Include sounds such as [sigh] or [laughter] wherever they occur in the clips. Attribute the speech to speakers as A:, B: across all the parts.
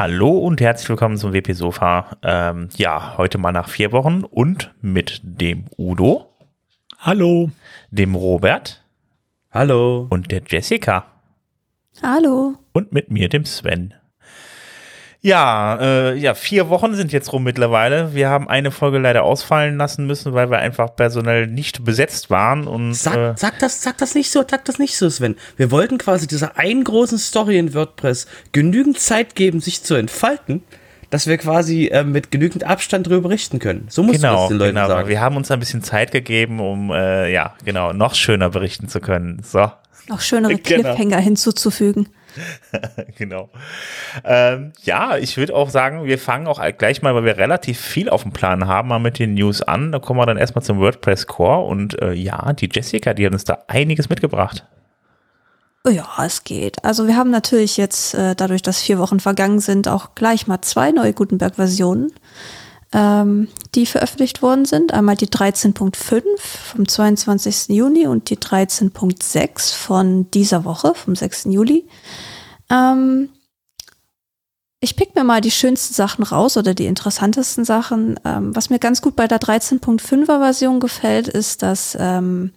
A: Hallo und herzlich willkommen zum WP Sofa. Ähm, ja, heute mal nach vier Wochen und mit dem Udo.
B: Hallo.
A: Dem Robert.
C: Hallo.
A: Und der Jessica.
D: Hallo.
A: Und mit mir, dem Sven. Ja, äh, ja, vier Wochen sind jetzt rum mittlerweile. Wir haben eine Folge leider ausfallen lassen müssen, weil wir einfach personell nicht besetzt waren. Und,
C: sag,
A: äh,
C: sag, das, sag das nicht so, sag das nicht so, Sven. Wir wollten quasi dieser einen großen Story in WordPress genügend Zeit geben, sich zu entfalten, dass wir quasi äh, mit genügend Abstand darüber berichten können. So musst
A: genau,
C: du das den Leuten
A: genau.
C: sagen.
A: Wir haben uns ein bisschen Zeit gegeben, um äh, ja, genau, noch schöner berichten zu können. So.
D: Noch schönere [laughs]
A: Genau.
D: Cliffhanger hinzuzufügen. [laughs]
A: genau. Ähm, ja, ich würde auch sagen, wir fangen auch gleich mal, weil wir relativ viel auf dem Plan haben, mal mit den News an. Da kommen wir dann erstmal zum WordPress Core und äh, ja, die Jessica, die hat uns da einiges mitgebracht.
D: Ja, es geht. Also wir haben natürlich jetzt, äh, dadurch, dass vier Wochen vergangen sind, auch gleich mal zwei neue Gutenberg-Versionen, ähm, die veröffentlicht worden sind. Einmal die 13.5 vom 22. Juni und die 13.6 von dieser Woche, vom 6. Juli. Ähm, ich pick mir mal die schönsten Sachen raus oder die interessantesten Sachen. Ähm, was mir ganz gut bei der 13.5er Version gefällt, ist, dass ähm,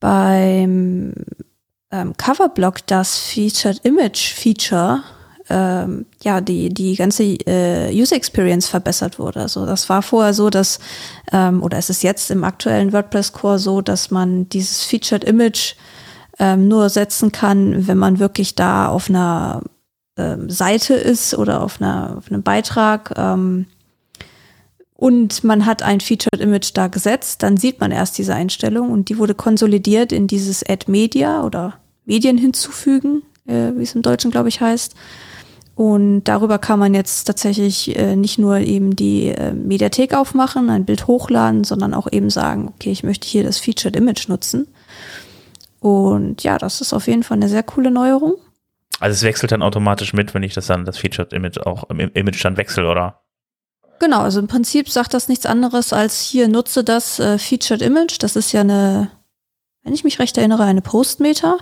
D: beim ähm, Coverblock das Featured Image Feature ähm, ja die die ganze äh, User Experience verbessert wurde. Also das war vorher so, dass ähm, oder es ist jetzt im aktuellen WordPress Core so, dass man dieses Featured Image ähm, nur setzen kann, wenn man wirklich da auf einer ähm, Seite ist oder auf einer auf einem Beitrag. Ähm, und man hat ein Featured Image da gesetzt, dann sieht man erst diese Einstellung und die wurde konsolidiert in dieses Add Media oder Medien hinzufügen, äh, wie es im Deutschen, glaube ich, heißt. Und darüber kann man jetzt tatsächlich äh, nicht nur eben die äh, Mediathek aufmachen, ein Bild hochladen, sondern auch eben sagen, okay, ich möchte hier das Featured Image nutzen. Und ja, das ist auf jeden Fall eine sehr coole Neuerung.
A: Also es wechselt dann automatisch mit, wenn ich das dann, das Featured Image auch im Image dann wechsle, oder?
D: Genau, also im Prinzip sagt das nichts anderes als hier nutze das äh, Featured Image. Das ist ja eine, wenn ich mich recht erinnere, eine Postmeta.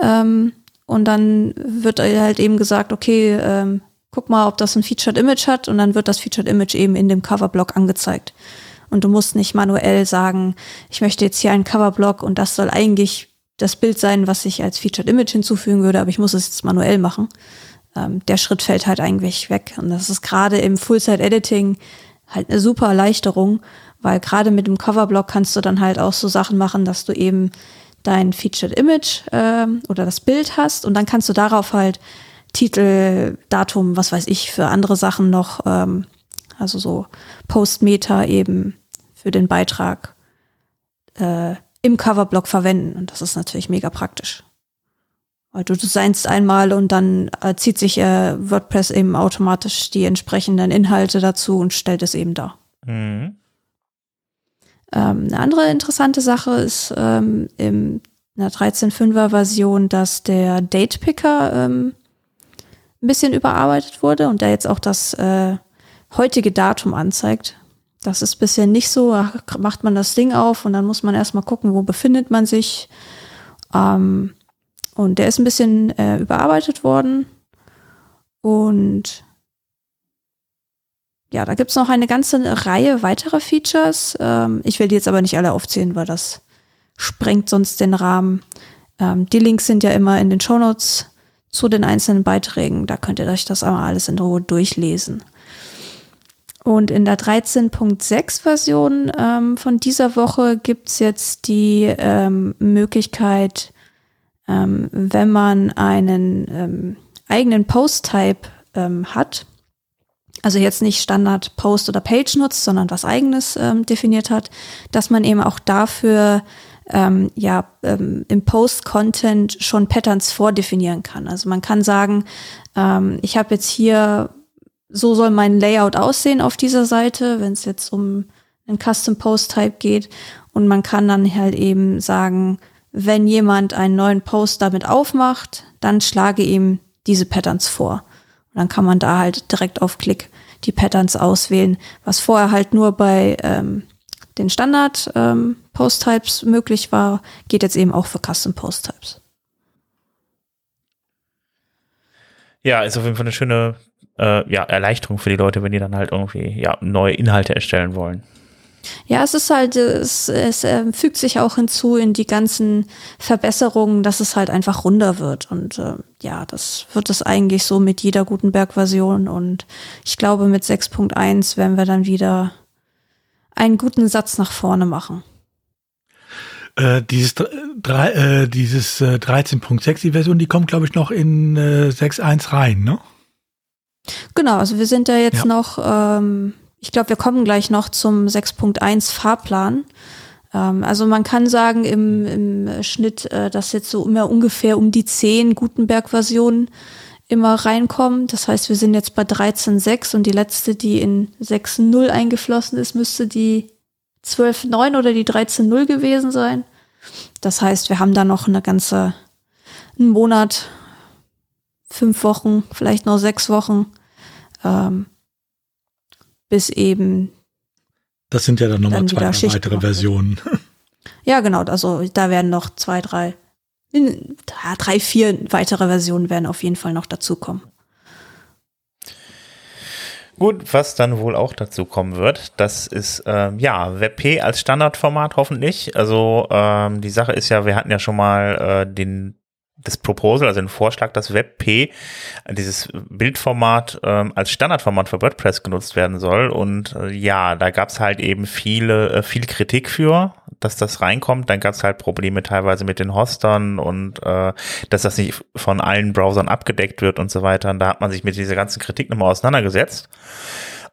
D: Ähm, und dann wird halt eben gesagt, okay, ähm, guck mal, ob das ein Featured Image hat und dann wird das Featured Image eben in dem Coverblock angezeigt. Und du musst nicht manuell sagen, ich möchte jetzt hier einen Coverblock und das soll eigentlich das Bild sein, was ich als Featured Image hinzufügen würde, aber ich muss es jetzt manuell machen ähm, der Schritt fällt halt eigentlich weg. Und das ist gerade im Full-Site-Editing halt eine super Erleichterung, weil gerade mit dem Coverblock kannst du dann halt auch so Sachen machen, dass du eben dein Featured Image ähm, oder das Bild hast und dann kannst du darauf halt Titel, Datum, was weiß ich, für andere Sachen noch, ähm, also so Post-Meta eben für den Beitrag äh, im Coverblock verwenden. Und das ist natürlich mega praktisch. Weil du designst einmal und dann äh, zieht sich äh, WordPress eben automatisch die entsprechenden Inhalte dazu und stellt es eben dar.
A: Mhm.
D: Ähm, eine andere interessante Sache ist ähm, in der 13.5er Version, dass der Date Picker ähm, ein bisschen überarbeitet wurde und der jetzt auch das äh, heutige Datum anzeigt. Das ist bisher nicht so, da macht man das Ding auf und dann muss man erstmal gucken, wo befindet man sich. Ähm, und der ist ein bisschen äh, überarbeitet worden. Und ja, da gibt's noch eine ganze Reihe weiterer Features. Ähm, ich will die jetzt aber nicht alle aufzählen, weil das sprengt sonst den Rahmen. Ähm, die Links sind ja immer in den Shownotes zu den einzelnen Beiträgen. Da könnt ihr euch das einmal alles in Ruhe durchlesen. Und in der 13.6 Version ähm, von dieser Woche gibt's jetzt die ähm, Möglichkeit, ähm, wenn man einen ähm, eigenen Post-Type hat, also jetzt nicht Standard Post oder Page nutzt, sondern was eigenes ähm, definiert hat, dass man eben auch dafür ähm, ja ähm, im Post-Content schon Patterns vordefinieren kann. Also man kann sagen, ähm, ich habe jetzt hier, so soll mein Layout aussehen auf dieser Seite, wenn es jetzt um einen Custom Post Type geht. Und man kann dann halt eben sagen, wenn jemand einen neuen Post damit aufmacht, dann schlage ihm diese Patterns vor. Und dann kann man da halt direkt auf Klick die Patterns auswählen, was vorher halt nur bei ähm, den Standard ähm, Post Types möglich war, geht jetzt eben auch für Custom Post Types.
A: Ja, ist auf jeden Fall eine schöne äh, ja, Erleichterung für die Leute, wenn die dann halt irgendwie ja, neue Inhalte erstellen wollen.
D: Ja, es ist halt, es, es äh, fügt sich auch hinzu in die ganzen Verbesserungen, dass es halt einfach runder wird. Und äh, ja, das wird es eigentlich so mit jeder Gutenberg-Version. Und ich glaube, mit 6.1 werden wir dann wieder einen guten Satz nach vorne machen.
B: Äh, dieses drei, äh, dieses äh, 13.6, die Version, die kommt, glaube ich, noch in äh, 6.1 rein, ne?
D: Genau, also wir sind da jetzt ja. noch, ähm, ich glaube, wir kommen gleich noch zum 6.1 Fahrplan. Ähm, also man kann sagen, im, im Schnitt, äh, dass jetzt so immer ungefähr um die 10 Gutenberg-Versionen immer reinkommen. Das heißt, wir sind jetzt bei 13.6 und die letzte, die in 6.0 eingeflossen ist, müsste die 12.9 oder die 13.0 gewesen sein. Das heißt, wir haben da noch eine ganze, einen Monat, fünf Wochen, vielleicht noch sechs Wochen, ähm, bis eben.
B: Das sind ja dann nochmal zwei weitere Versionen. [laughs]
D: Ja, genau. Also da werden noch zwei, drei, drei, vier weitere Versionen werden auf jeden Fall noch dazukommen.
A: Gut, was dann wohl auch dazu kommen wird, das ist ähm, ja WebP als Standardformat hoffentlich. Also ähm, die Sache ist ja, wir hatten ja schon mal äh, den das Proposal, also den Vorschlag, dass WebP, dieses Bildformat ähm, als Standardformat für WordPress genutzt werden soll. Und äh, ja, da gab es halt eben viele, äh, viel Kritik für, dass das reinkommt. Dann gab es halt Probleme teilweise mit den Hostern und äh, dass das nicht von allen Browsern abgedeckt wird und so weiter. Und da hat man sich mit dieser ganzen Kritik nochmal auseinandergesetzt.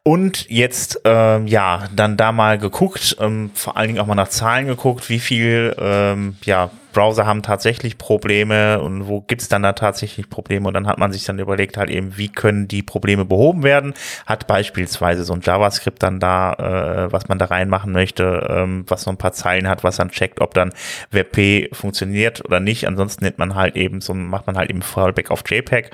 A: Und jetzt, ähm, ja, dann da mal geguckt, ähm, vor allen Dingen auch mal nach Zahlen geguckt, wie viel, ähm, ja, Browser haben tatsächlich Probleme und wo gibt's dann da tatsächlich Probleme? Und dann hat man sich dann überlegt, halt eben, wie können die Probleme behoben werden? Hat beispielsweise so ein JavaScript dann da, äh, was man da reinmachen möchte, ähm, was so ein paar Zeilen hat, was dann checkt, ob dann WebP funktioniert oder nicht. Ansonsten nennt man halt eben so, macht man halt eben Fallback auf JPEG.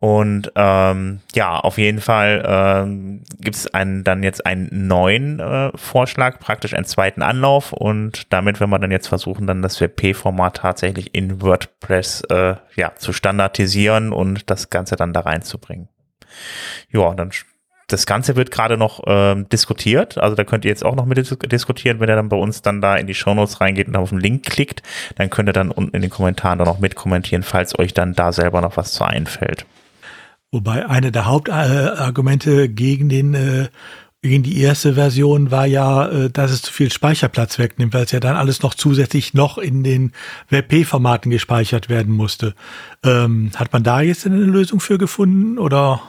A: Und ähm, ja, auf jeden Fall ähm, gibt es dann jetzt einen neuen äh, Vorschlag, praktisch einen zweiten Anlauf. Und damit werden wir dann jetzt versuchen, dann das WP-Format tatsächlich in WordPress äh, ja, zu standardisieren und das Ganze dann da reinzubringen. Ja, dann das Ganze wird gerade noch ähm, diskutiert. Also da könnt ihr jetzt auch noch mit dis diskutieren, wenn ihr dann bei uns dann da in die Shownotes reingeht und auf den Link klickt, dann könnt ihr dann unten in den Kommentaren dann noch mitkommentieren, falls euch dann da selber noch was zu einfällt.
B: Wobei eine der Hauptargumente gegen den äh, gegen die erste Version war ja, äh, dass es zu viel Speicherplatz wegnimmt, weil es ja dann alles noch zusätzlich noch in den WebP-Formaten gespeichert werden musste. Ähm, hat man da jetzt eine Lösung für gefunden oder?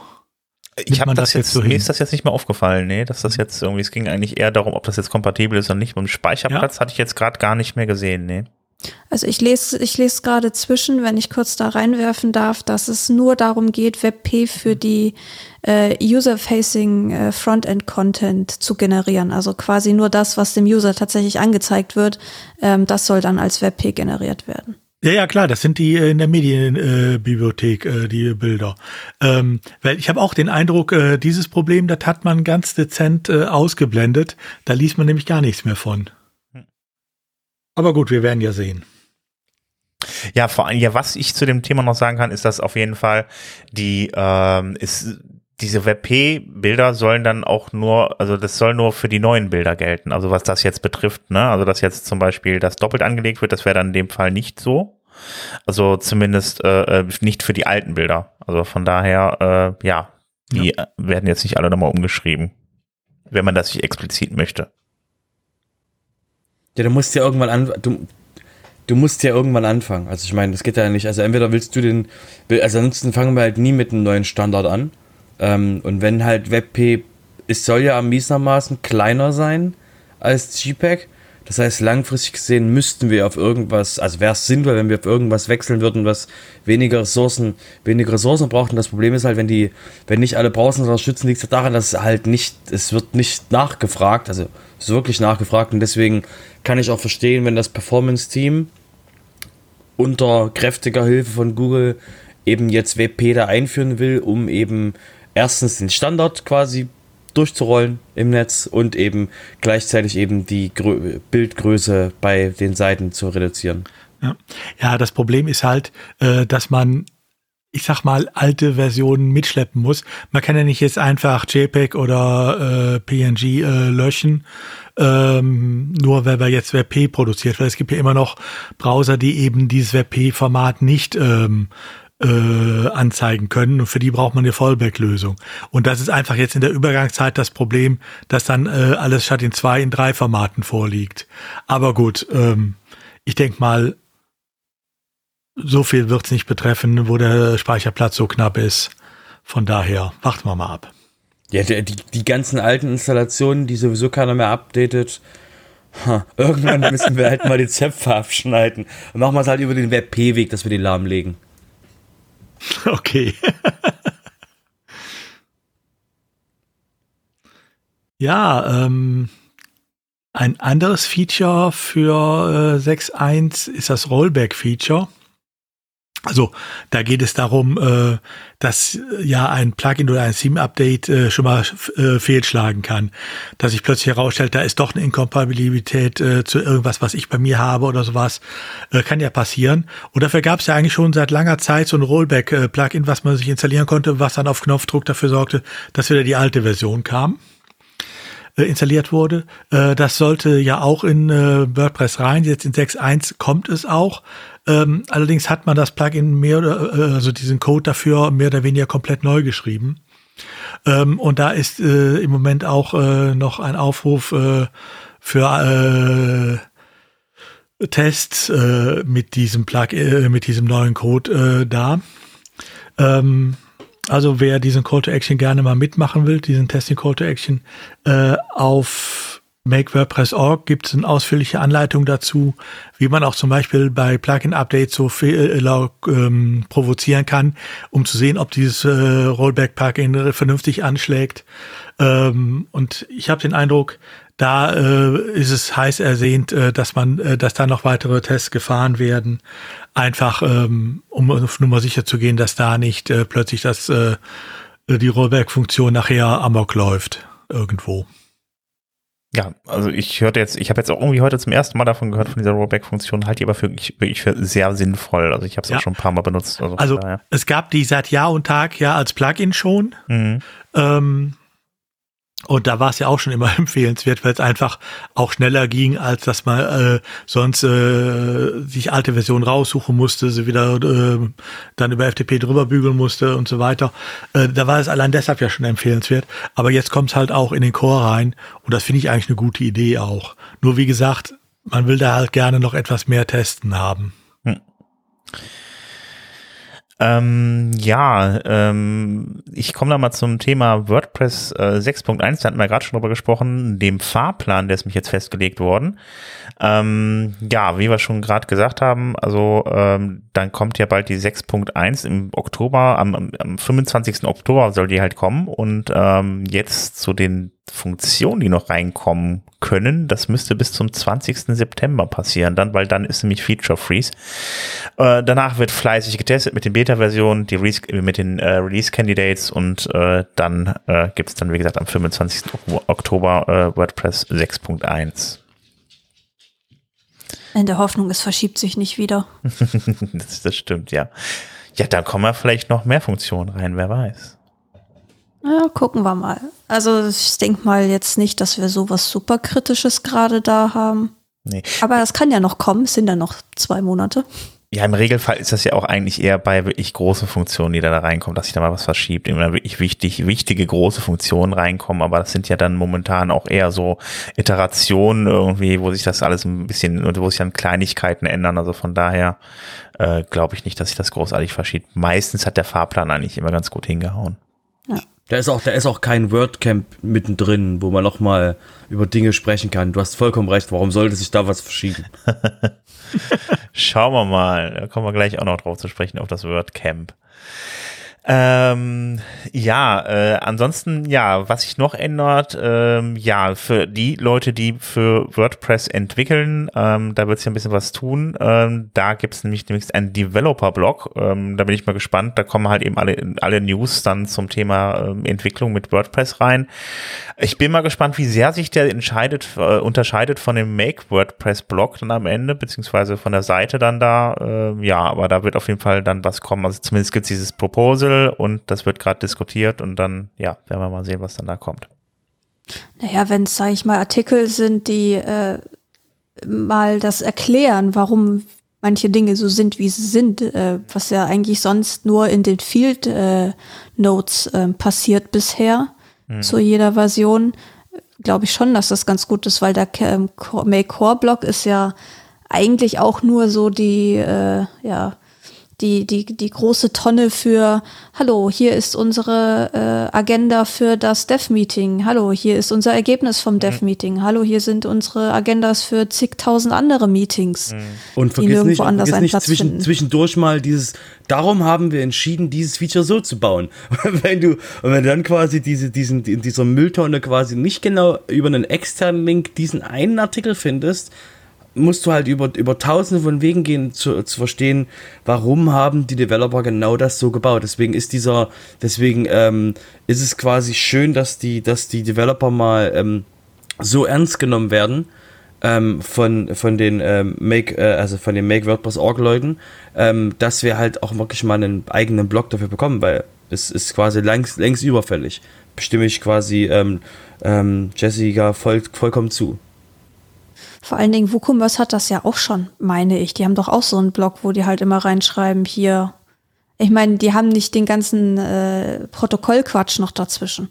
A: Ich habe das, das, jetzt, so mir ist das jetzt nicht mehr aufgefallen, nee, dass das jetzt irgendwie, es ging eigentlich eher darum, ob das jetzt kompatibel ist oder nicht. Beim Speicherplatz ja. hatte ich jetzt gerade gar nicht mehr gesehen, nee.
D: Also ich lese, ich lese gerade zwischen, wenn ich kurz da reinwerfen darf, dass es nur darum geht, WebP für die äh, User-Facing äh, Frontend-Content zu generieren. Also quasi nur das, was dem User tatsächlich angezeigt wird, ähm, das soll dann als WebP generiert werden.
B: Ja, ja, klar, das sind die äh, in der Medienbibliothek, äh, die Bilder. Ähm, weil ich habe auch den Eindruck, äh, dieses Problem, das hat man ganz dezent äh, ausgeblendet. Da liest man nämlich gar nichts mehr von. Aber gut, wir werden ja sehen.
A: Ja, vor allem, ja, was ich zu dem Thema noch sagen kann, ist, dass auf jeden Fall die, ähm, ist, diese WebP-Bilder sollen dann auch nur, also das soll nur für die neuen Bilder gelten. Also was das jetzt betrifft, ne? Also dass jetzt zum Beispiel das doppelt angelegt wird, das wäre dann in dem Fall nicht so. Also zumindest äh, äh nicht für die alten Bilder. Also von daher, äh, ja, die ja. werden jetzt nicht alle nochmal umgeschrieben, wenn man das nicht explizit möchte.
C: Ja, du musst ja irgendwann an, du, du musst ja irgendwann anfangen. Also ich meine, das geht ja nicht. Also entweder willst du den, also ansonsten fangen wir halt nie mit einem neuen Standard an. Ähm, und wenn halt WebP, es soll ja ermiesermaßen kleiner sein als JPEG. Das heißt, langfristig gesehen müssten wir auf irgendwas, also wäre es sinnvoll, wenn wir auf irgendwas wechseln würden, was weniger Ressourcen, weniger Ressourcen braucht. Und das Problem ist halt, wenn die, wenn nicht alle Browser unterstützen, liegt es daran, dass halt nicht, es wird nicht nachgefragt, also ist wirklich nachgefragt und deswegen kann ich auch verstehen, wenn das Performance-Team unter kräftiger Hilfe von Google eben jetzt WebP da einführen will, um eben erstens den Standard quasi durchzurollen im Netz und eben gleichzeitig eben die Grö Bildgröße bei den Seiten zu reduzieren.
B: Ja. ja, das Problem ist halt, äh, dass man ich sag mal, alte Versionen mitschleppen muss. Man kann ja nicht jetzt einfach JPEG oder äh, PNG äh, löschen, ähm, nur weil wir jetzt WebP produziert, weil es gibt ja immer noch Browser, die eben dieses WebP-Format nicht ähm, äh, anzeigen können und für die braucht man eine Fallback-Lösung. Und das ist einfach jetzt in der Übergangszeit das Problem, dass dann äh, alles statt in zwei, in drei Formaten vorliegt. Aber gut, ähm, ich denke mal, so viel wird es nicht betreffen, wo der Speicherplatz so knapp ist. Von daher, warten wir mal ab.
C: Ja, die, die ganzen alten Installationen, die sowieso keiner mehr updatet, ha, irgendwann [laughs] müssen wir halt mal die Zöpfe abschneiden. Und machen wir es halt über den WebP-Weg, dass wir die lahmlegen.
B: Okay. [laughs] ja, ähm, ein anderes Feature für äh, 6.1 ist das Rollback-Feature. Also da geht es darum, äh, dass äh, ja ein Plugin oder ein Theme-Update äh, schon mal äh, fehlschlagen kann. Dass sich plötzlich herausstellt, da ist doch eine Inkompatibilität äh, zu irgendwas, was ich bei mir habe oder sowas. Äh, kann ja passieren. Und dafür gab es ja eigentlich schon seit langer Zeit so ein Rollback-Plugin, was man sich installieren konnte, was dann auf Knopfdruck dafür sorgte, dass wieder die alte Version kam äh, installiert wurde. Äh, das sollte ja auch in äh, WordPress rein. Jetzt in 6.1 kommt es auch. Ähm, allerdings hat man das Plugin mehr oder äh, also diesen Code dafür mehr oder weniger komplett neu geschrieben. Ähm, und da ist äh, im Moment auch äh, noch ein Aufruf äh, für äh, Tests äh, mit diesem Plug, äh, mit diesem neuen Code äh, da. Ähm, also wer diesen Call to Action gerne mal mitmachen will, diesen Testing Call to Action, äh, auf MakeWordPress.org gibt es eine ausführliche Anleitung dazu, wie man auch zum Beispiel bei Plugin-Updates so Fehler ähm, provozieren kann, um zu sehen, ob dieses äh, Rollback-Plugin vernünftig anschlägt. Ähm, und ich habe den Eindruck, da äh, ist es heiß ersehnt, äh, dass man, äh, dass da noch weitere Tests gefahren werden, einfach ähm, um auf Nummer sicher zu gehen, dass da nicht äh, plötzlich das äh, die Rollback-Funktion nachher amok läuft irgendwo.
A: Ja, also ich hörte jetzt, ich habe jetzt auch irgendwie heute zum ersten Mal davon gehört von dieser Rollback-Funktion, halte ich aber für wirklich für sehr sinnvoll. Also ich habe es ja. auch schon ein paar Mal benutzt.
B: Also, also es gab die seit Jahr und Tag ja als Plugin schon. Mhm. Ähm, und da war es ja auch schon immer [laughs] empfehlenswert, weil es einfach auch schneller ging, als dass man äh, sonst äh, sich alte Versionen raussuchen musste, sie wieder äh, dann über FTP drüber bügeln musste und so weiter. Äh, da war es allein deshalb ja schon empfehlenswert. Aber jetzt kommt es halt auch in den Core rein und das finde ich eigentlich eine gute Idee auch. Nur wie gesagt, man will da halt gerne noch etwas mehr testen haben. Hm.
A: Ähm, ja, ähm, ich komme da mal zum Thema WordPress äh, 6.1, da hatten wir gerade schon drüber gesprochen, dem Fahrplan, der ist mich jetzt festgelegt worden. Ähm, ja, wie wir schon gerade gesagt haben, also ähm, dann kommt ja bald die 6.1 im Oktober, am, am 25. Oktober soll die halt kommen und ähm, jetzt zu den Funktionen, die noch reinkommen können, das müsste bis zum 20. September passieren, dann, weil dann ist nämlich Feature Freeze. Äh, danach wird fleißig getestet mit den Beta-Versionen, die Re mit den äh, Release-Candidates und äh, dann äh, gibt es dann, wie gesagt, am 25. Oktober äh, WordPress 6.1.
D: In der Hoffnung, es verschiebt sich nicht wieder. [laughs]
A: das, das stimmt, ja. Ja, dann kommen ja vielleicht noch mehr Funktionen rein, wer weiß.
D: Ja, gucken wir mal. Also ich denke mal jetzt nicht, dass wir sowas super Kritisches gerade da haben. Nee. Aber das kann ja noch kommen, es sind ja noch zwei Monate.
A: Ja, im Regelfall ist das ja auch eigentlich eher bei wirklich großen Funktionen, die da, da reinkommen, dass sich da mal was verschiebt, immer wirklich wichtig, wichtige große Funktionen reinkommen, aber das sind ja dann momentan auch eher so Iterationen irgendwie, wo sich das alles ein bisschen, wo sich dann Kleinigkeiten ändern, also von daher äh, glaube ich nicht, dass sich das großartig verschiebt. Meistens hat der Fahrplan eigentlich immer ganz gut hingehauen.
C: Da ist auch, da ist auch kein WordCamp mittendrin, wo man nochmal über Dinge sprechen kann. Du hast vollkommen recht. Warum sollte sich da was verschieben? [laughs]
A: Schauen wir mal. Da kommen wir gleich auch noch drauf zu sprechen, auf das WordCamp. Ähm, ja, äh, ansonsten, ja, was sich noch ändert, ähm, ja, für die Leute, die für WordPress entwickeln, ähm, da wird es ja ein bisschen was tun. Ähm, da gibt es nämlich demnächst einen Developer-Blog. Ähm, da bin ich mal gespannt. Da kommen halt eben alle, alle News dann zum Thema ähm, Entwicklung mit WordPress rein. Ich bin mal gespannt, wie sehr sich der entscheidet, äh, unterscheidet von dem Make WordPress-Blog dann am Ende, beziehungsweise von der Seite dann da. Äh, ja, aber da wird auf jeden Fall dann was kommen. Also zumindest gibt es dieses Proposal und das wird gerade diskutiert und dann, ja, werden wir mal sehen, was dann da kommt.
D: Naja, wenn es, sage ich mal, Artikel sind, die äh, mal das erklären, warum manche Dinge so sind, wie sie sind, äh, was ja eigentlich sonst nur in den Field äh, Notes äh, passiert bisher hm. zu jeder Version, glaube ich schon, dass das ganz gut ist, weil der ähm, Make Core Block ist ja eigentlich auch nur so die, äh, ja, die, die, die große Tonne für, hallo, hier ist unsere äh, Agenda für das Dev-Meeting, hallo, hier ist unser Ergebnis vom mhm. Dev-Meeting, hallo, hier sind unsere Agendas für zigtausend andere Meetings,
C: mhm. und die nirgendwo nicht, anders einen Platz zwischen, finden. Zwischendurch mal dieses, darum haben wir entschieden, dieses Feature so zu bauen. [laughs] wenn du, und wenn du dann quasi diese, diesen, in dieser Mülltonne quasi nicht genau über einen externen Link diesen einen Artikel findest, musst du halt über, über tausende von Wegen gehen, zu, zu verstehen, warum haben die Developer genau das so gebaut. Deswegen ist dieser, deswegen ähm, ist es quasi schön, dass die, dass die Developer mal ähm, so ernst genommen werden ähm, von, von den ähm, Make, äh, also von den Make WordPress Org Leuten, ähm, dass wir halt auch wirklich mal einen eigenen Blog dafür bekommen, weil es ist quasi längst, längst überfällig. Bestimme ich quasi ähm, ähm, Jessica voll, vollkommen zu.
D: Vor allen Dingen, WooCommerce hat das ja auch schon, meine ich. Die haben doch auch so einen Blog, wo die halt immer reinschreiben, hier. Ich meine, die haben nicht den ganzen äh, Protokollquatsch noch dazwischen.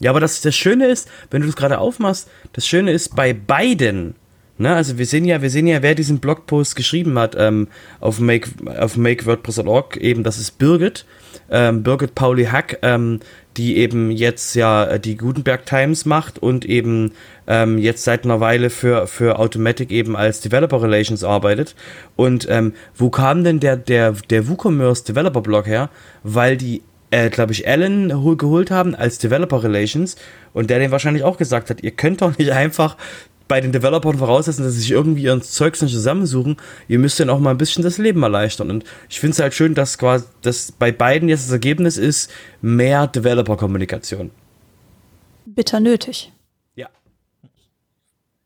C: Ja, aber das, das Schöne ist, wenn du das gerade aufmachst, das Schöne ist bei beiden, ne, also wir sehen ja, wir sehen ja, wer diesen Blogpost geschrieben hat, ähm, auf make, auf makewordpress.org, eben, das ist Birgit, ähm, Birgit Pauli Hack, ähm, die eben jetzt ja äh, die Gutenberg Times macht und eben ähm, jetzt seit einer Weile für, für Automatic eben als Developer Relations arbeitet. Und ähm, wo kam denn der, der, der WooCommerce Developer Blog her? Weil die äh, glaube ich, Alan geholt haben als Developer Relations und der den wahrscheinlich auch gesagt hat, ihr könnt doch nicht [laughs] einfach bei den Developern voraussetzen, dass sie sich irgendwie ihren Zeugs nicht zusammensuchen. Ihr müsst dann auch mal ein bisschen das Leben erleichtern. Und ich finde es halt schön, dass quasi dass bei beiden jetzt das Ergebnis ist, mehr Developer-Kommunikation.
D: Bitter nötig.
C: Ja.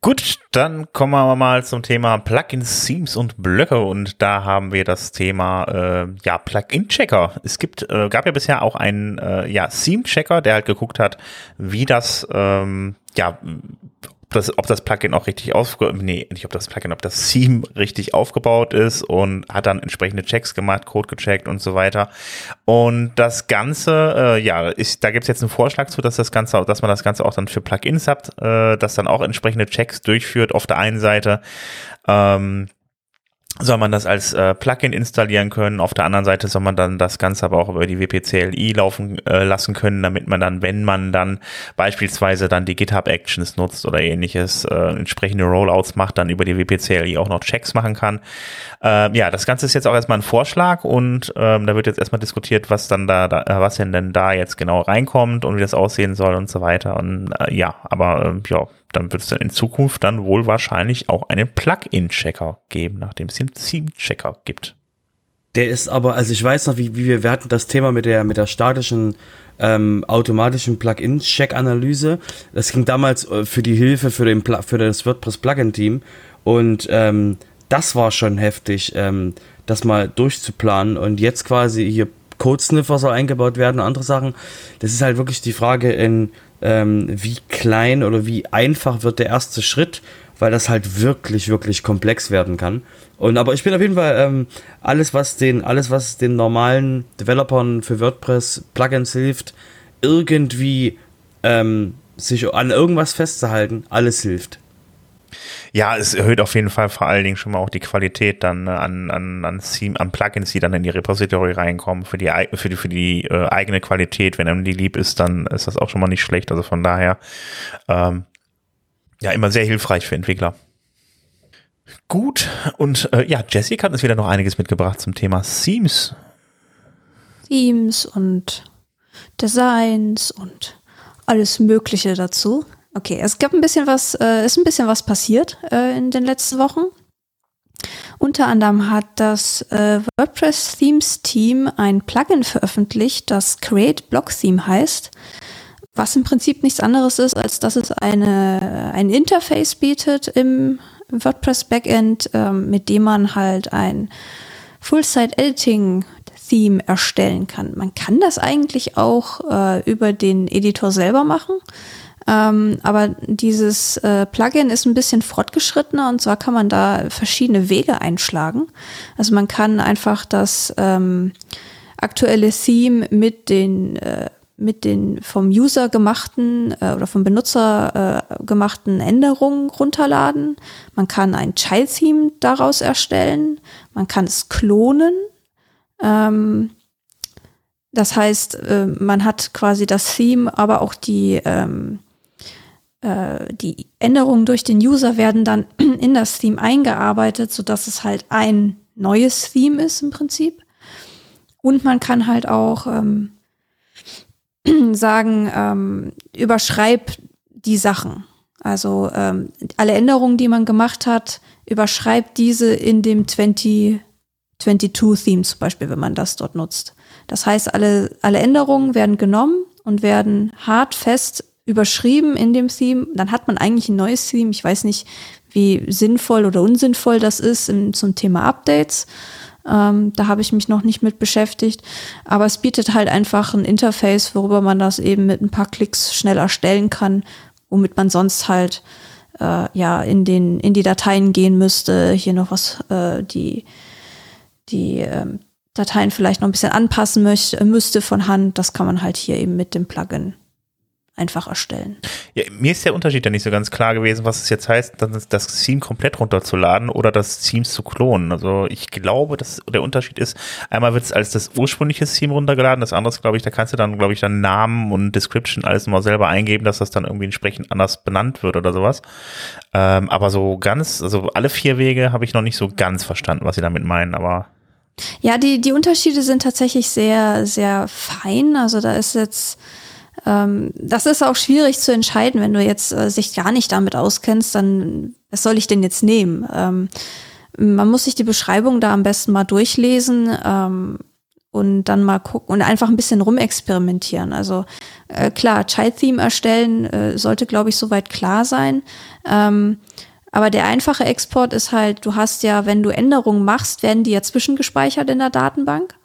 A: Gut, dann kommen wir mal zum Thema Plugins, Themes und Blöcke und da haben wir das Thema äh, ja Plugin-Checker. Es gibt äh, gab ja bisher auch einen äh, ja Theme-Checker, der halt geguckt hat, wie das ähm, ja das, ob das Plugin auch richtig aufgebaut, nee, nicht ob das Plugin, ob das Theme richtig aufgebaut ist und hat dann entsprechende Checks gemacht, Code gecheckt und so weiter. Und das Ganze, äh, ja, ist, da gibt es jetzt einen Vorschlag zu, dass das Ganze, dass man das Ganze auch dann für Plugins hat, äh, das dann auch entsprechende Checks durchführt auf der einen Seite. Ähm, soll man das als äh, Plugin installieren können. Auf der anderen Seite soll man dann das Ganze aber auch über die WPCLI laufen äh, lassen können, damit man dann, wenn man dann beispielsweise dann die GitHub Actions nutzt oder ähnliches, äh, entsprechende Rollouts macht, dann über die WPCLI auch noch Checks machen kann. Ähm, ja, das Ganze ist jetzt auch erstmal ein Vorschlag und ähm, da wird jetzt erstmal diskutiert, was dann da, da was denn denn da jetzt genau reinkommt und wie das aussehen soll und so weiter. Und äh, ja, aber äh, ja, dann wird es dann in Zukunft dann wohl wahrscheinlich auch einen Plugin-Checker geben, nachdem es den Theme-Checker gibt.
C: Der ist aber, also ich weiß noch, wie, wie wir, wir hatten das Thema mit der, mit der statischen ähm, automatischen Plugin-Check-Analyse. Das ging damals äh, für die Hilfe für, den, für das WordPress-Plugin-Team und ähm, das war schon heftig, ähm, das mal durchzuplanen und jetzt quasi hier Code-Sniffer soll eingebaut werden, andere Sachen. Das ist halt wirklich die Frage in, ähm, wie klein oder wie einfach wird der erste Schritt, weil das halt wirklich, wirklich komplex werden kann. Und aber ich bin auf jeden Fall ähm, alles, was den, alles, was den normalen Developern für WordPress Plugins hilft, irgendwie ähm, sich an irgendwas festzuhalten, alles hilft.
A: Ja, es erhöht auf jeden Fall vor allen Dingen schon mal auch die Qualität dann äh, an, an, an, an Plugins, die dann in die Repository reinkommen, für die, für die, für die äh, eigene Qualität. Wenn einem die lieb ist, dann ist das auch schon mal nicht schlecht. Also von daher, ähm, ja, immer sehr hilfreich für Entwickler. Gut, und äh, ja, Jessica hat uns wieder noch einiges mitgebracht zum Thema Themes.
D: Themes und Designs und alles Mögliche dazu. Okay, es gab ein bisschen was, äh, ist ein bisschen was passiert äh, in den letzten Wochen. Unter anderem hat das äh, WordPress Themes Team ein Plugin veröffentlicht, das Create Block Theme heißt, was im Prinzip nichts anderes ist, als dass es eine, ein Interface bietet im WordPress Backend, ähm, mit dem man halt ein Full-Site-Editing Theme erstellen kann. Man kann das eigentlich auch äh, über den Editor selber machen. Ähm, aber dieses äh, Plugin ist ein bisschen fortgeschrittener und zwar kann man da verschiedene Wege einschlagen. Also man kann einfach das ähm, aktuelle Theme mit den äh, mit den vom User gemachten äh, oder vom Benutzer äh, gemachten Änderungen runterladen. Man kann ein Child-Theme daraus erstellen. Man kann es klonen. Ähm, das heißt, äh, man hat quasi das Theme, aber auch die, ähm, äh, die Änderungen durch den User werden dann [clears throat] in das Theme eingearbeitet, sodass es halt ein neues Theme ist im Prinzip. Und man kann halt auch ähm, [clears throat] sagen, ähm, überschreib die Sachen. Also ähm, alle Änderungen, die man gemacht hat, überschreibt diese in dem 20 22-Theme zum Beispiel, wenn man das dort nutzt. Das heißt, alle, alle Änderungen werden genommen und werden hart fest überschrieben in dem Theme. Dann hat man eigentlich ein neues Theme. Ich weiß nicht, wie sinnvoll oder unsinnvoll das ist im, zum Thema Updates. Ähm, da habe ich mich noch nicht mit beschäftigt. Aber es bietet halt einfach ein Interface, worüber man das eben mit ein paar Klicks schnell erstellen kann, womit man sonst halt äh, ja in den in die Dateien gehen müsste, hier noch was äh, die die ähm, Dateien vielleicht noch ein bisschen anpassen möchte, müsste von Hand, das kann man halt hier eben mit dem Plugin einfach erstellen.
A: Ja, mir ist der Unterschied ja nicht so ganz klar gewesen, was es jetzt heißt, das, das Theme komplett runterzuladen oder das Theme zu klonen. Also ich glaube, dass der Unterschied ist, einmal wird es als das ursprüngliche Theme runtergeladen, das andere, glaube ich, da kannst du dann, glaube ich, dann Namen und Description alles mal selber eingeben, dass das dann irgendwie entsprechend anders benannt wird oder sowas. Ähm, aber so ganz, also alle vier Wege habe ich noch nicht so ganz verstanden, was sie damit meinen, aber
D: ja, die, die Unterschiede sind tatsächlich sehr, sehr fein. Also da ist jetzt, das ist auch schwierig zu entscheiden, wenn du jetzt äh, sich gar nicht damit auskennst, dann was soll ich denn jetzt nehmen? Ähm, man muss sich die Beschreibung da am besten mal durchlesen ähm, und dann mal gucken und einfach ein bisschen rumexperimentieren. Also äh, klar, Child Theme erstellen äh, sollte, glaube ich, soweit klar sein. Ähm, aber der einfache Export ist halt, du hast ja, wenn du Änderungen machst, werden die ja zwischengespeichert in der Datenbank.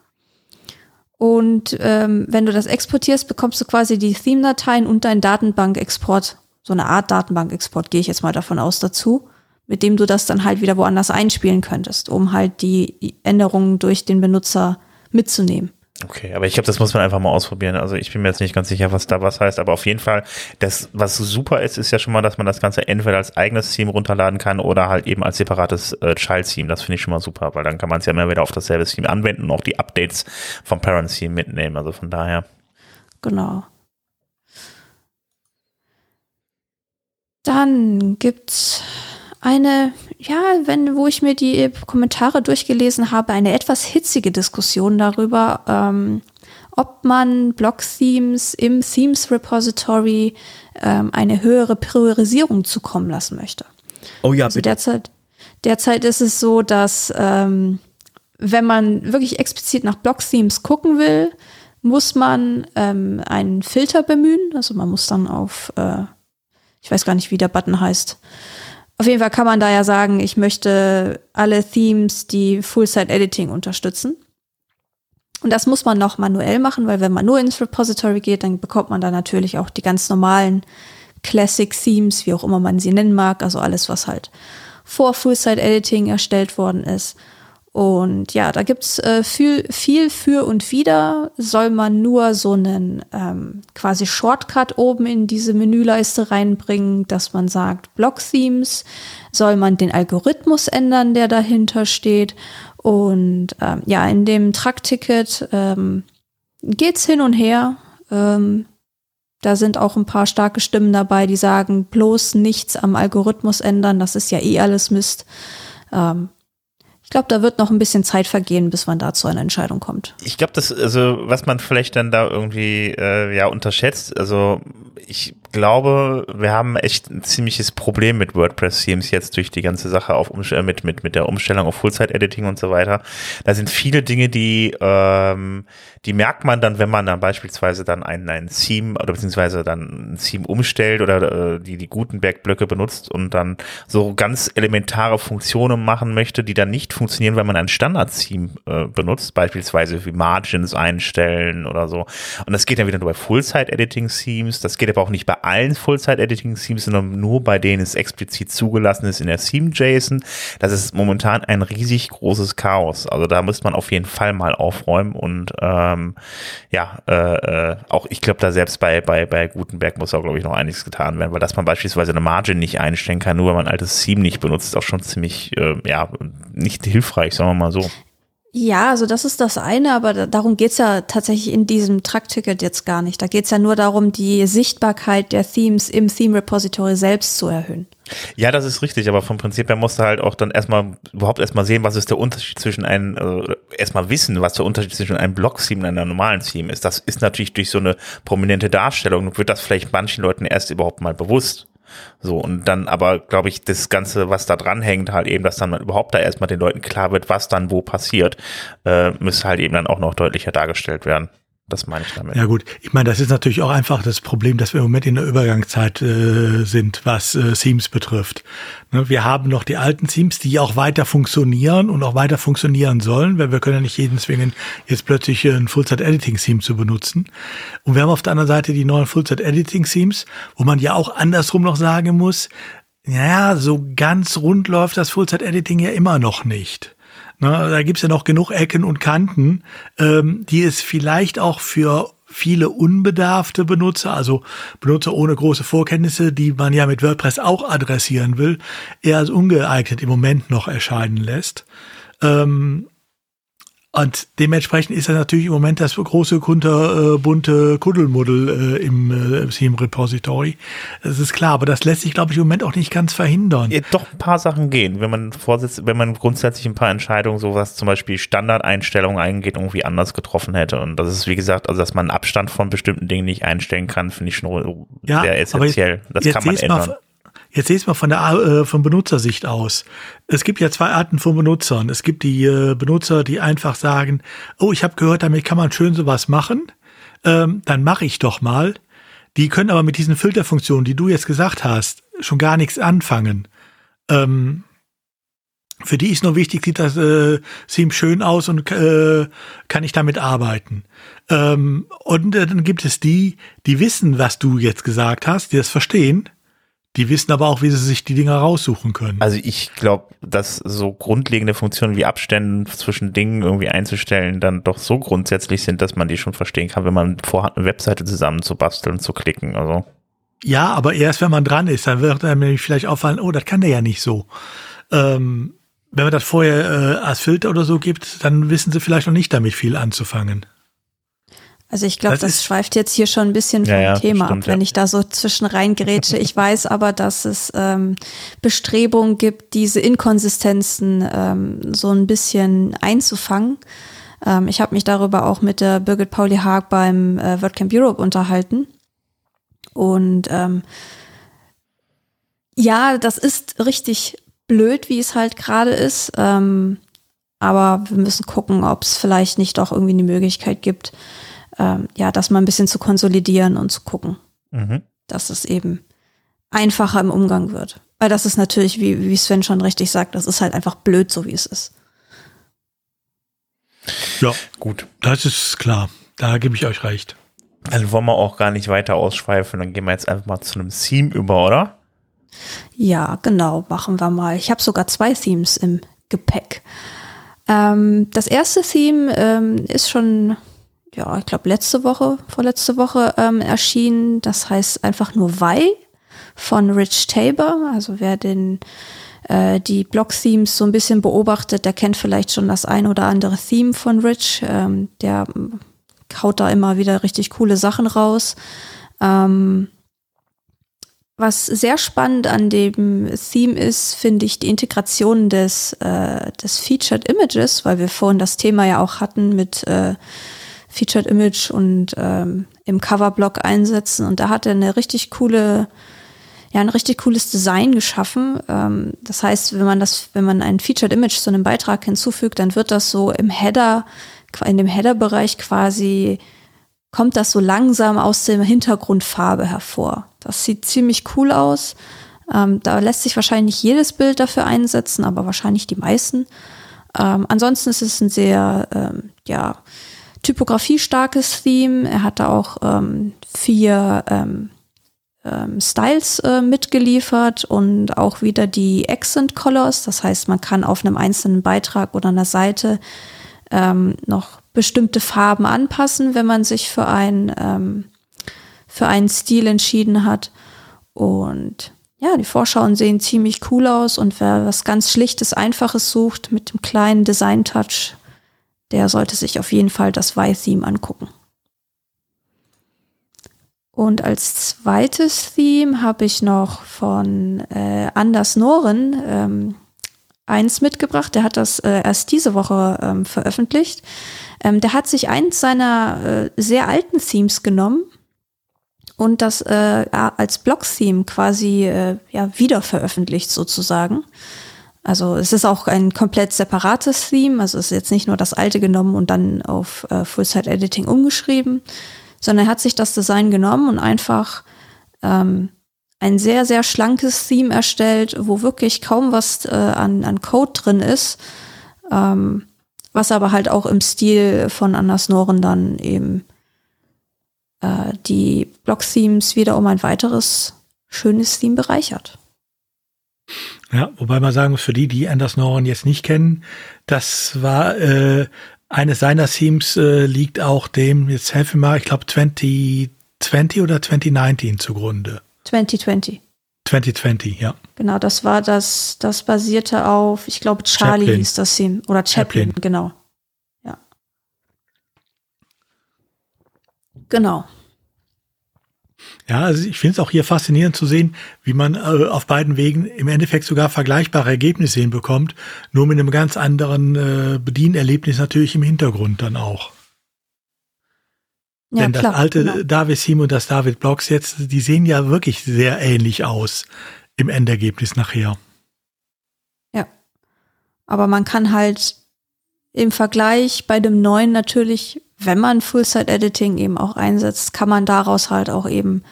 D: Und ähm, wenn du das exportierst, bekommst du quasi die Theme-Dateien und deinen Datenbank-Export, so eine Art Datenbank-Export, gehe ich jetzt mal davon aus, dazu, mit dem du das dann halt wieder woanders einspielen könntest, um halt die Änderungen durch den Benutzer mitzunehmen.
A: Okay, aber ich glaube, das muss man einfach mal ausprobieren. Also ich bin mir jetzt nicht ganz sicher, was da was heißt, aber auf jeden Fall, das, was super ist, ist ja schon mal, dass man das Ganze entweder als eigenes Theme runterladen kann oder halt eben als separates äh, Child-Theme. Das finde ich schon mal super, weil dann kann man es ja immer wieder auf dasselbe Theme anwenden und auch die Updates vom Parent-Theme mitnehmen. Also von daher.
D: Genau. Dann gibt's eine, ja, wenn, wo ich mir die Kommentare durchgelesen habe, eine etwas hitzige Diskussion darüber, ähm, ob man Blog-Themes im Themes Repository ähm, eine höhere Priorisierung zukommen lassen möchte.
C: Oh ja,
D: also bitte. Derzeit, derzeit ist es so, dass ähm, wenn man wirklich explizit nach Blog-Themes gucken will, muss man ähm, einen Filter bemühen. Also man muss dann auf, äh, ich weiß gar nicht, wie der Button heißt, auf jeden Fall kann man da ja sagen, ich möchte alle Themes, die Full-Site-Editing unterstützen. Und das muss man noch manuell machen, weil wenn man nur ins Repository geht, dann bekommt man da natürlich auch die ganz normalen Classic Themes, wie auch immer man sie nennen mag, also alles, was halt vor Full-Site-Editing erstellt worden ist. Und ja, da gibt's äh, viel, viel für und wider. Soll man nur so einen ähm, quasi Shortcut oben in diese Menüleiste reinbringen, dass man sagt Block-Themes? Soll man den Algorithmus ändern, der dahinter steht? Und ähm, ja, in dem Track-Ticket ähm, geht's hin und her. Ähm, da sind auch ein paar starke Stimmen dabei, die sagen, bloß nichts am Algorithmus ändern, das ist ja eh alles Mist. Ähm, glaube, da wird noch ein bisschen Zeit vergehen, bis man da zu einer Entscheidung kommt.
A: Ich glaube, das, also was man vielleicht dann da irgendwie äh, ja unterschätzt, also ich glaube, wir haben echt ein ziemliches Problem mit WordPress-Themes jetzt durch die ganze Sache auf äh, mit, mit, mit der Umstellung auf Full-Site-Editing und so weiter. Da sind viele Dinge, die, ähm, die merkt man dann, wenn man dann beispielsweise dann ein, ein Theme oder beziehungsweise dann ein Theme umstellt oder äh, die, die Gutenberg-Blöcke benutzt und dann so ganz elementare Funktionen machen möchte, die dann nicht funktionieren, wenn man ein Standard-Theme äh, benutzt, beispielsweise wie Margins einstellen oder so. Und das geht dann wieder nur bei Full-Site-Editing-Themes, das geht aber auch nicht bei allen Full-Site-Editing-Themes, sondern nur bei denen es explizit zugelassen ist in der Theme-JSON. Das ist momentan ein riesig großes Chaos. Also da muss man auf jeden Fall mal aufräumen und ähm, ja, äh, äh auch ich glaube da selbst bei, bei, bei Gutenberg muss auch, glaube ich, noch einiges getan werden, weil dass man beispielsweise eine Margin nicht einstellen kann, nur weil man ein altes Theme nicht benutzt, ist auch schon ziemlich, äh, ja, nicht hilfreich, sagen wir mal so.
D: Ja, also das ist das eine, aber darum geht's ja tatsächlich in diesem Truck-Ticket jetzt gar nicht. Da geht's ja nur darum, die Sichtbarkeit der Themes im Theme-Repository selbst zu erhöhen.
A: Ja, das ist richtig, aber vom Prinzip her musst du halt auch dann erstmal überhaupt erstmal sehen, was ist der Unterschied zwischen einem, äh, erstmal wissen, was der Unterschied zwischen einem Block-Theme und einem normalen Theme ist. Das ist natürlich durch so eine prominente Darstellung, wird das vielleicht manchen Leuten erst überhaupt mal bewusst. So, und dann aber, glaube ich, das Ganze, was da dran hängt, halt eben, dass dann überhaupt da erstmal den Leuten klar wird, was dann wo passiert, äh, müsste halt eben dann auch noch deutlicher dargestellt werden. Das meine ich damit.
B: Ja gut, ich meine, das ist natürlich auch einfach das Problem, dass wir im Moment in der Übergangszeit äh, sind, was äh, Themes betrifft. Ne, wir haben noch die alten Themes, die auch weiter funktionieren und auch weiter funktionieren sollen, weil wir können ja nicht jeden zwingen, jetzt plötzlich ein Full-Site-Editing-Theme zu benutzen. Und wir haben auf der anderen Seite die neuen Full-Site-Editing-Themes, wo man ja auch andersrum noch sagen muss, naja, so ganz rund läuft das Full-Site-Editing ja immer noch nicht. Na, da gibt's ja noch genug Ecken und Kanten, ähm, die es vielleicht auch für viele unbedarfte Benutzer, also Benutzer ohne große Vorkenntnisse, die man ja mit WordPress auch adressieren will, eher als ungeeignet im Moment noch erscheinen lässt. Ähm, und dementsprechend ist das natürlich im Moment das große kunterbunte Kuddelmuddel äh, im äh, Repository. Das ist klar, aber das lässt sich, glaube ich, im Moment auch nicht ganz verhindern.
A: Ja, doch ein paar Sachen gehen, wenn man vorsitzt, wenn man grundsätzlich ein paar Entscheidungen, so was zum Beispiel Standardeinstellungen eingeht, irgendwie anders getroffen hätte. Und das ist, wie gesagt, also dass man Abstand von bestimmten Dingen nicht einstellen kann, finde ich schon ja, sehr essentiell. Jetzt, das kann man ändern. Mal,
B: Jetzt seht mal von der äh, von Benutzersicht aus. Es gibt ja zwei Arten von Benutzern. Es gibt die äh, Benutzer, die einfach sagen, oh, ich habe gehört, damit kann man schön sowas machen. Ähm, dann mache ich doch mal. Die können aber mit diesen Filterfunktionen, die du jetzt gesagt hast, schon gar nichts anfangen. Ähm, für die ist nur wichtig, sieht das äh, Theme schön aus und äh, kann ich damit arbeiten. Ähm, und äh, dann gibt es die, die wissen, was du jetzt gesagt hast, die das verstehen die wissen aber auch, wie sie sich die Dinger raussuchen können.
A: Also ich glaube, dass so grundlegende Funktionen wie Abstände zwischen Dingen irgendwie einzustellen dann doch so grundsätzlich sind, dass man die schon verstehen kann, wenn man vorhat, eine Webseite zusammen zu basteln, zu klicken. Also.
B: Ja, aber erst wenn man dran ist, dann wird einem nämlich vielleicht auffallen, oh, das kann der ja nicht so. Ähm, wenn man das vorher äh, als Filter oder so gibt, dann wissen sie vielleicht noch nicht damit viel anzufangen.
D: Also ich glaube, das, das schweift jetzt hier schon ein bisschen vom ja, Thema stimmt, ab, wenn ja. ich da so zwischen reingerätsche. Ich weiß aber, dass es ähm, Bestrebungen gibt, diese Inkonsistenzen ähm, so ein bisschen einzufangen. Ähm, ich habe mich darüber auch mit der Birgit Pauli Haag beim äh, WordCamp Europe unterhalten. Und ähm, ja, das ist richtig blöd, wie es halt gerade ist. Ähm, aber wir müssen gucken, ob es vielleicht nicht doch irgendwie eine Möglichkeit gibt, ähm, ja, das mal ein bisschen zu konsolidieren und zu gucken, mhm. dass es eben einfacher im Umgang wird. Weil das ist natürlich, wie, wie Sven schon richtig sagt, das ist halt einfach blöd, so wie es ist.
B: Ja, gut. Das ist klar. Da gebe ich euch recht.
A: Also wollen wir auch gar nicht weiter ausschweifen, dann gehen wir jetzt einfach mal zu einem Theme über, oder?
D: Ja, genau, machen wir mal. Ich habe sogar zwei Themes im Gepäck. Ähm, das erste Theme ähm, ist schon ja, ich glaube, letzte Woche, vorletzte Woche ähm, erschienen. Das heißt einfach nur Wei von Rich Tabor. Also wer den äh, die Blog-Themes so ein bisschen beobachtet, der kennt vielleicht schon das ein oder andere Theme von Rich. Ähm, der haut da immer wieder richtig coole Sachen raus. Ähm, was sehr spannend an dem Theme ist, finde ich die Integration des, äh, des Featured Images, weil wir vorhin das Thema ja auch hatten mit äh, Featured Image und ähm, im Coverblock einsetzen. Und da hat er eine richtig coole, ja, ein richtig cooles Design geschaffen. Ähm, das heißt, wenn man das, wenn man ein Featured Image zu einem Beitrag hinzufügt, dann wird das so im Header, in dem Header-Bereich quasi kommt das so langsam aus der Hintergrundfarbe hervor. Das sieht ziemlich cool aus. Ähm, da lässt sich wahrscheinlich nicht jedes Bild dafür einsetzen, aber wahrscheinlich die meisten. Ähm, ansonsten ist es ein sehr, ähm, ja, typografiestarkes Theme. Er hat da auch ähm, vier ähm, ähm, Styles äh, mitgeliefert und auch wieder die Accent Colors. Das heißt, man kann auf einem einzelnen Beitrag oder einer Seite ähm, noch bestimmte Farben anpassen, wenn man sich für ein ähm, für einen Stil entschieden hat. Und ja, die Vorschauen sehen ziemlich cool aus und wer was ganz Schlichtes, Einfaches sucht mit dem kleinen Design-Touch, der sollte sich auf jeden Fall das Y-Theme angucken. Und als zweites Theme habe ich noch von äh, Anders Noren ähm, eins mitgebracht. Der hat das äh, erst diese Woche ähm, veröffentlicht. Ähm, der hat sich eins seiner äh, sehr alten Themes genommen und das äh, als Blog-Theme quasi äh, ja, wieder veröffentlicht sozusagen. Also es ist auch ein komplett separates Theme, also es ist jetzt nicht nur das alte genommen und dann auf äh, Full-Site-Editing umgeschrieben, sondern er hat sich das Design genommen und einfach ähm, ein sehr, sehr schlankes Theme erstellt, wo wirklich kaum was äh, an, an Code drin ist, ähm, was aber halt auch im Stil von Anders Noren dann eben äh, die Block-Themes wieder um ein weiteres schönes Theme bereichert.
B: Ja, wobei man sagen muss, für die, die Anders Noren jetzt nicht kennen, das war äh, eines seiner Themes äh, liegt auch dem, jetzt helfe mal, ich glaube 2020 oder 2019 zugrunde.
D: 2020.
B: 2020, ja.
D: Genau, das war das, das basierte auf, ich glaube, Charlie Chaplin. hieß das Theme. Oder Chaplin, Chaplin, genau. Ja. Genau.
B: Ja, also ich finde es auch hier faszinierend zu sehen, wie man äh, auf beiden Wegen im Endeffekt sogar vergleichbare Ergebnisse hinbekommt, nur mit einem ganz anderen äh, Bedienerlebnis natürlich im Hintergrund dann auch. Ja, Denn das klar, alte genau. David Sim und das David Blocks jetzt, die sehen ja wirklich sehr ähnlich aus im Endergebnis nachher.
D: Ja. Aber man kann halt im Vergleich bei dem neuen natürlich, wenn man Full-Site-Editing eben auch einsetzt, kann man daraus halt auch eben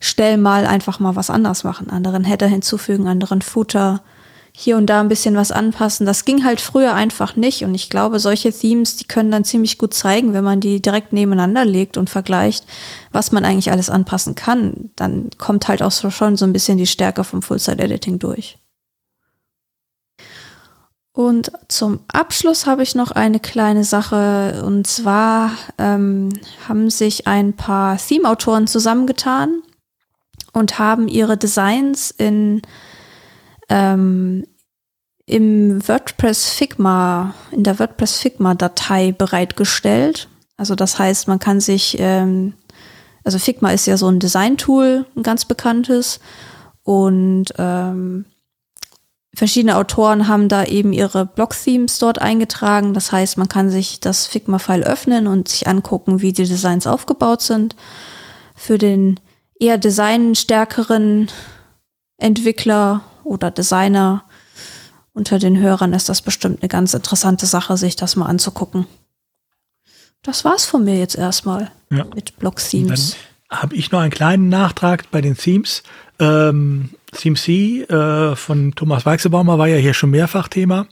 D: schnell mal einfach mal was anders machen. Anderen Header hinzufügen, anderen Footer, hier und da ein bisschen was anpassen. Das ging halt früher einfach nicht. Und ich glaube, solche Themes, die können dann ziemlich gut zeigen, wenn man die direkt nebeneinander legt und vergleicht, was man eigentlich alles anpassen kann. Dann kommt halt auch schon so ein bisschen die Stärke vom Full-Side-Editing durch. Und zum Abschluss habe ich noch eine kleine Sache. Und zwar ähm, haben sich ein paar Theme-Autoren zusammengetan und haben ihre Designs in ähm, im WordPress Figma, in der WordPress Figma Datei bereitgestellt. Also das heißt, man kann sich, ähm, also Figma ist ja so ein Design-Tool, ein ganz bekanntes. Und ähm, verschiedene Autoren haben da eben ihre Blog-Themes dort eingetragen. Das heißt, man kann sich das Figma-File öffnen und sich angucken, wie die Designs aufgebaut sind. Für den eher designstärkeren Entwickler oder Designer unter den Hörern ist das bestimmt eine ganz interessante Sache, sich das mal anzugucken. Das war's von mir jetzt erstmal ja. mit Blog-Themes.
B: Dann habe ich noch einen kleinen Nachtrag bei den Themes. Ähm, Theme C äh, von Thomas Weichselbaumer war ja hier schon mehrfach Thema.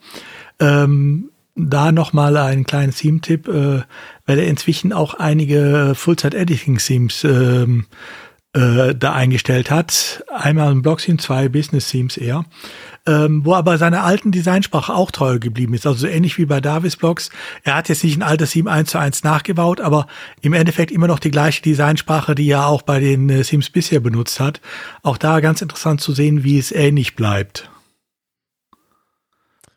B: Ähm, da nochmal einen kleinen Theme-Tipp, äh, weil er inzwischen auch einige Full-Zeit-Editing-Themes ähm, äh, da eingestellt hat. Einmal ein Blog-Theme, zwei Business-Themes eher ähm, wo aber seine alten Designsprache auch treu geblieben ist. Also so ähnlich wie bei Davis Blogs. Er hat jetzt nicht ein altes Theme eins zu eins nachgebaut, aber im Endeffekt immer noch die gleiche Designsprache, die er auch bei den äh, Themes bisher benutzt hat. Auch da ganz interessant zu sehen, wie es ähnlich bleibt.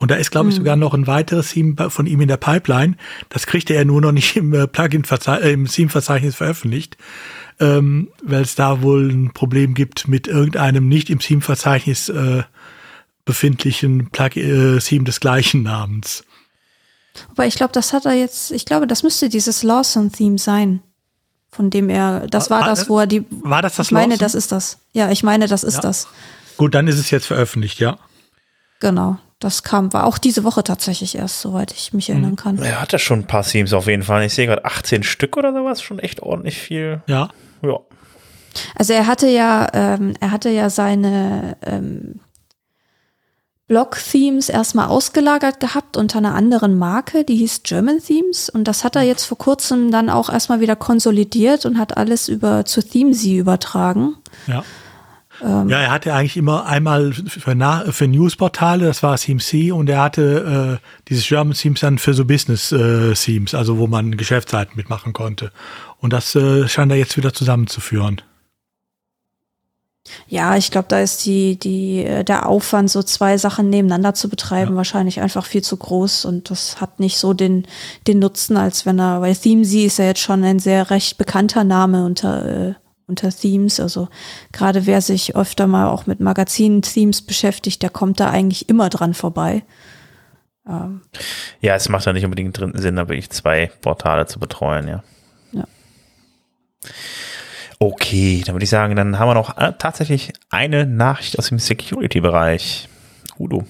B: Und da ist, glaube ich, mhm. sogar noch ein weiteres Theme von ihm in der Pipeline. Das kriegt er nur noch nicht im äh, Plugin äh, im Theme-Verzeichnis veröffentlicht. ähm, weil es da wohl ein Problem gibt mit irgendeinem nicht im Theme-Verzeichnis äh, befindlichen Plug äh, Theme des gleichen Namens.
D: Aber ich glaube, das hat er jetzt, ich glaube, das müsste dieses Lawson-Theme sein, von dem er, das war, war das, wo er die.
B: War das das
D: Ich meine, das ist das. Ja, ich meine, das ist ja. das.
B: Gut, dann ist es jetzt veröffentlicht, ja.
D: Genau. Das kam, war auch diese Woche tatsächlich erst, soweit ich mich erinnern kann.
A: Er hatte schon ein paar Themes auf jeden Fall. Ich sehe gerade 18 Stück oder sowas, schon echt ordentlich viel.
B: Ja.
A: Ja.
D: Also er hatte ja, ähm, er hatte ja seine ähm, Blog-Themes erstmal ausgelagert gehabt unter einer anderen Marke, die hieß German Themes. Und das hat er jetzt vor kurzem dann auch erstmal wieder konsolidiert und hat alles über zu Themesy übertragen.
B: Ja. Ähm, ja, er hatte eigentlich immer einmal für, für Newsportale, das war CMC, und er hatte äh, dieses German Themes dann für so Business äh, Themes, also wo man Geschäftsseiten mitmachen konnte. Und das äh, scheint er jetzt wieder zusammenzuführen.
D: Ja, ich glaube, da ist die, die, äh, der Aufwand, so zwei Sachen nebeneinander zu betreiben, ja. wahrscheinlich einfach viel zu groß und das hat nicht so den, den Nutzen, als wenn er, weil Themesy ist ja jetzt schon ein sehr recht bekannter Name unter, äh, unter Themes. Also gerade wer sich öfter mal auch mit Magazinen-Themes beschäftigt, der kommt da eigentlich immer dran vorbei.
A: Ähm. Ja, es macht ja nicht unbedingt Sinn, da wirklich zwei Portale zu betreuen, ja.
D: Ja.
A: Okay, dann würde ich sagen, dann haben wir noch äh, tatsächlich eine Nachricht aus dem Security-Bereich. Udo.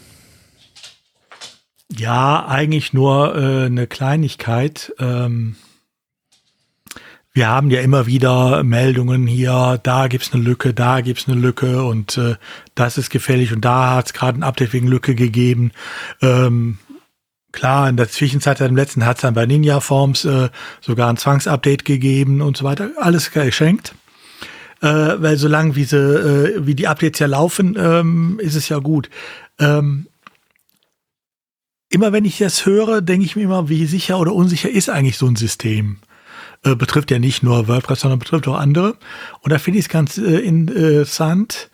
B: Ja, eigentlich nur äh, eine Kleinigkeit. Ähm, wir haben ja immer wieder Meldungen hier, da gibt's eine Lücke, da gibt's eine Lücke und äh, das ist gefährlich und da hat's gerade ein Update wegen Lücke gegeben. Ähm, Klar, in der Zwischenzeit, im letzten hat es dann bei Ninja Forms äh, sogar ein Zwangsupdate gegeben und so weiter. Alles geschenkt. Äh, weil solange wie, sie, äh, wie die Updates ja laufen, ähm, ist es ja gut. Ähm, immer wenn ich das höre, denke ich mir immer, wie sicher oder unsicher ist eigentlich so ein System. Äh, betrifft ja nicht nur WordPress, sondern betrifft auch andere. Und da finde ich es ganz äh, interessant,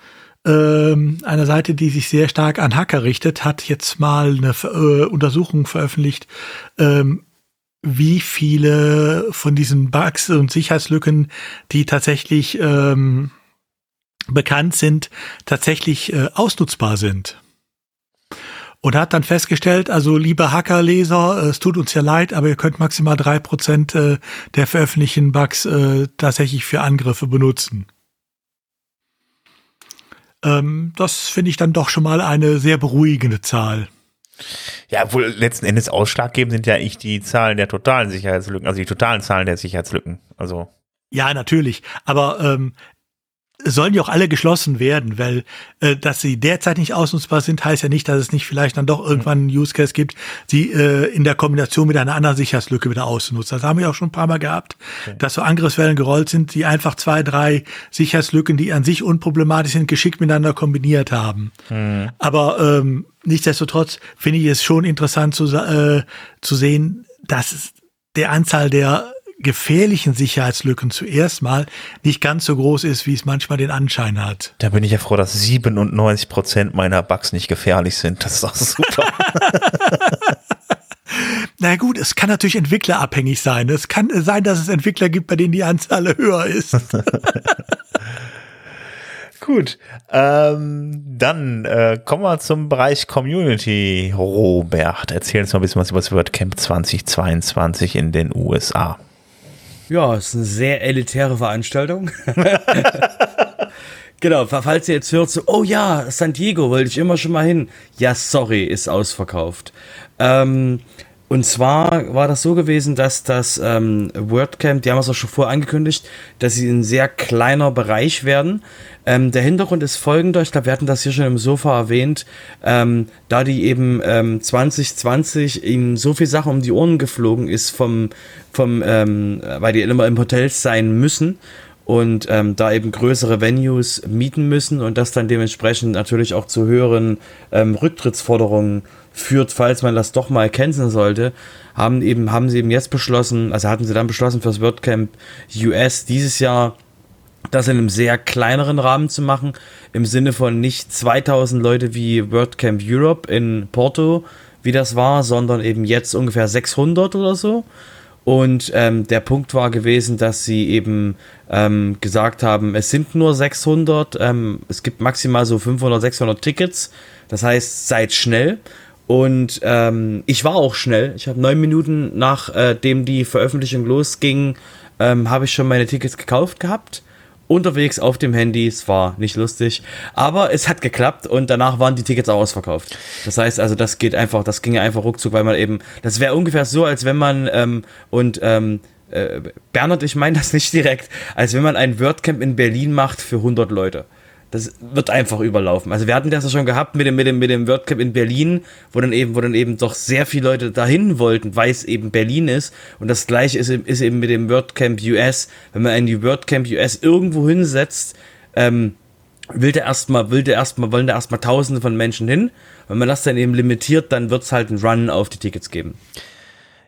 B: ähm, einer Seite, die sich sehr stark an Hacker richtet, hat jetzt mal eine äh, Untersuchung veröffentlicht, ähm, wie viele von diesen Bugs und Sicherheitslücken, die tatsächlich ähm, bekannt sind, tatsächlich äh, ausnutzbar sind. Und hat dann festgestellt, also liebe Hackerleser, es tut uns ja leid, aber ihr könnt maximal drei Prozent äh, der veröffentlichten Bugs äh, tatsächlich für Angriffe benutzen. Ähm, das finde ich dann doch schon mal eine sehr beruhigende Zahl.
A: Ja, wohl letzten Endes ausschlaggebend sind ja eigentlich die Zahlen der totalen Sicherheitslücken, also die totalen Zahlen der Sicherheitslücken. Also
B: ja, natürlich. Aber ähm, sollen die auch alle geschlossen werden, weil äh, dass sie derzeit nicht ausnutzbar sind, heißt ja nicht, dass es nicht vielleicht dann doch irgendwann einen Use Case gibt, sie äh, in der Kombination mit einer anderen Sicherheitslücke wieder auszunutzen. Das haben wir auch schon ein paar Mal gehabt, okay. dass so Angriffswellen gerollt sind, die einfach zwei, drei Sicherheitslücken, die an sich unproblematisch sind, geschickt miteinander kombiniert haben. Mhm. Aber ähm, nichtsdestotrotz finde ich es schon interessant zu, äh, zu sehen, dass der Anzahl der gefährlichen Sicherheitslücken zuerst mal nicht ganz so groß ist, wie es manchmal den Anschein hat.
A: Da bin ich ja froh, dass 97 Prozent meiner Bugs nicht gefährlich sind. Das ist auch super. [laughs]
B: Na gut, es kann natürlich entwicklerabhängig sein. Es kann sein, dass es Entwickler gibt, bei denen die Anzahl höher ist. [laughs]
A: Gut, ähm, dann äh, kommen wir zum Bereich Community. Robert, erzähl uns mal ein bisschen was über das WordCamp 2022 in den USA.
C: Ja, ist eine sehr elitäre Veranstaltung. [laughs] genau, falls ihr jetzt hört, so, oh ja, San Diego wollte ich immer schon mal hin. Ja, sorry, ist ausverkauft. Ähm, und zwar war das so gewesen, dass das ähm, WordCamp, die haben es auch schon vorher angekündigt, dass sie ein sehr kleiner Bereich werden. Ähm, der Hintergrund ist folgender, ich glaube, wir hatten das hier schon im Sofa erwähnt, ähm, da die eben ähm, 2020 ihnen so viel Sache um die Ohren geflogen ist, vom, vom ähm, weil die immer im Hotels sein müssen und ähm, da eben größere Venues mieten müssen und das dann dementsprechend natürlich auch zu höheren ähm, Rücktrittsforderungen führt, falls man das doch mal canceln sollte, haben eben, haben sie eben jetzt beschlossen, also hatten sie dann beschlossen fürs WordCamp US dieses Jahr das in einem sehr kleineren Rahmen zu machen, im Sinne von nicht 2000 Leute wie WordCamp Europe in Porto, wie das war, sondern eben jetzt ungefähr 600 oder so. Und ähm, der Punkt war gewesen, dass sie eben ähm, gesagt haben, es sind nur 600, ähm, es gibt maximal so 500, 600 Tickets. Das heißt, seid schnell. Und ähm, ich war auch schnell. Ich habe neun Minuten nachdem äh, die Veröffentlichung losging, ähm, habe ich schon meine Tickets gekauft gehabt unterwegs auf dem Handy. Es war nicht lustig, aber es hat geklappt und danach waren die Tickets auch ausverkauft. Das heißt also, das geht einfach, das ging einfach ruckzuck, weil man eben, das wäre ungefähr so, als wenn man ähm, und ähm, äh, Bernhard, ich meine das nicht direkt, als wenn man ein WordCamp in Berlin macht für 100 Leute das wird einfach überlaufen. Also wir hatten das ja schon gehabt mit dem, mit dem, mit dem WordCamp in Berlin, wo dann eben, wo dann eben doch sehr viele Leute dahin wollten, weil es eben Berlin ist. Und das gleiche ist, ist eben mit dem WordCamp US. Wenn man ein WordCamp US irgendwo hinsetzt, ähm, will der erstmal, will der erstmal, wollen da erstmal tausende von Menschen hin. Wenn man das dann eben limitiert, dann wird es halt einen Run auf die Tickets geben.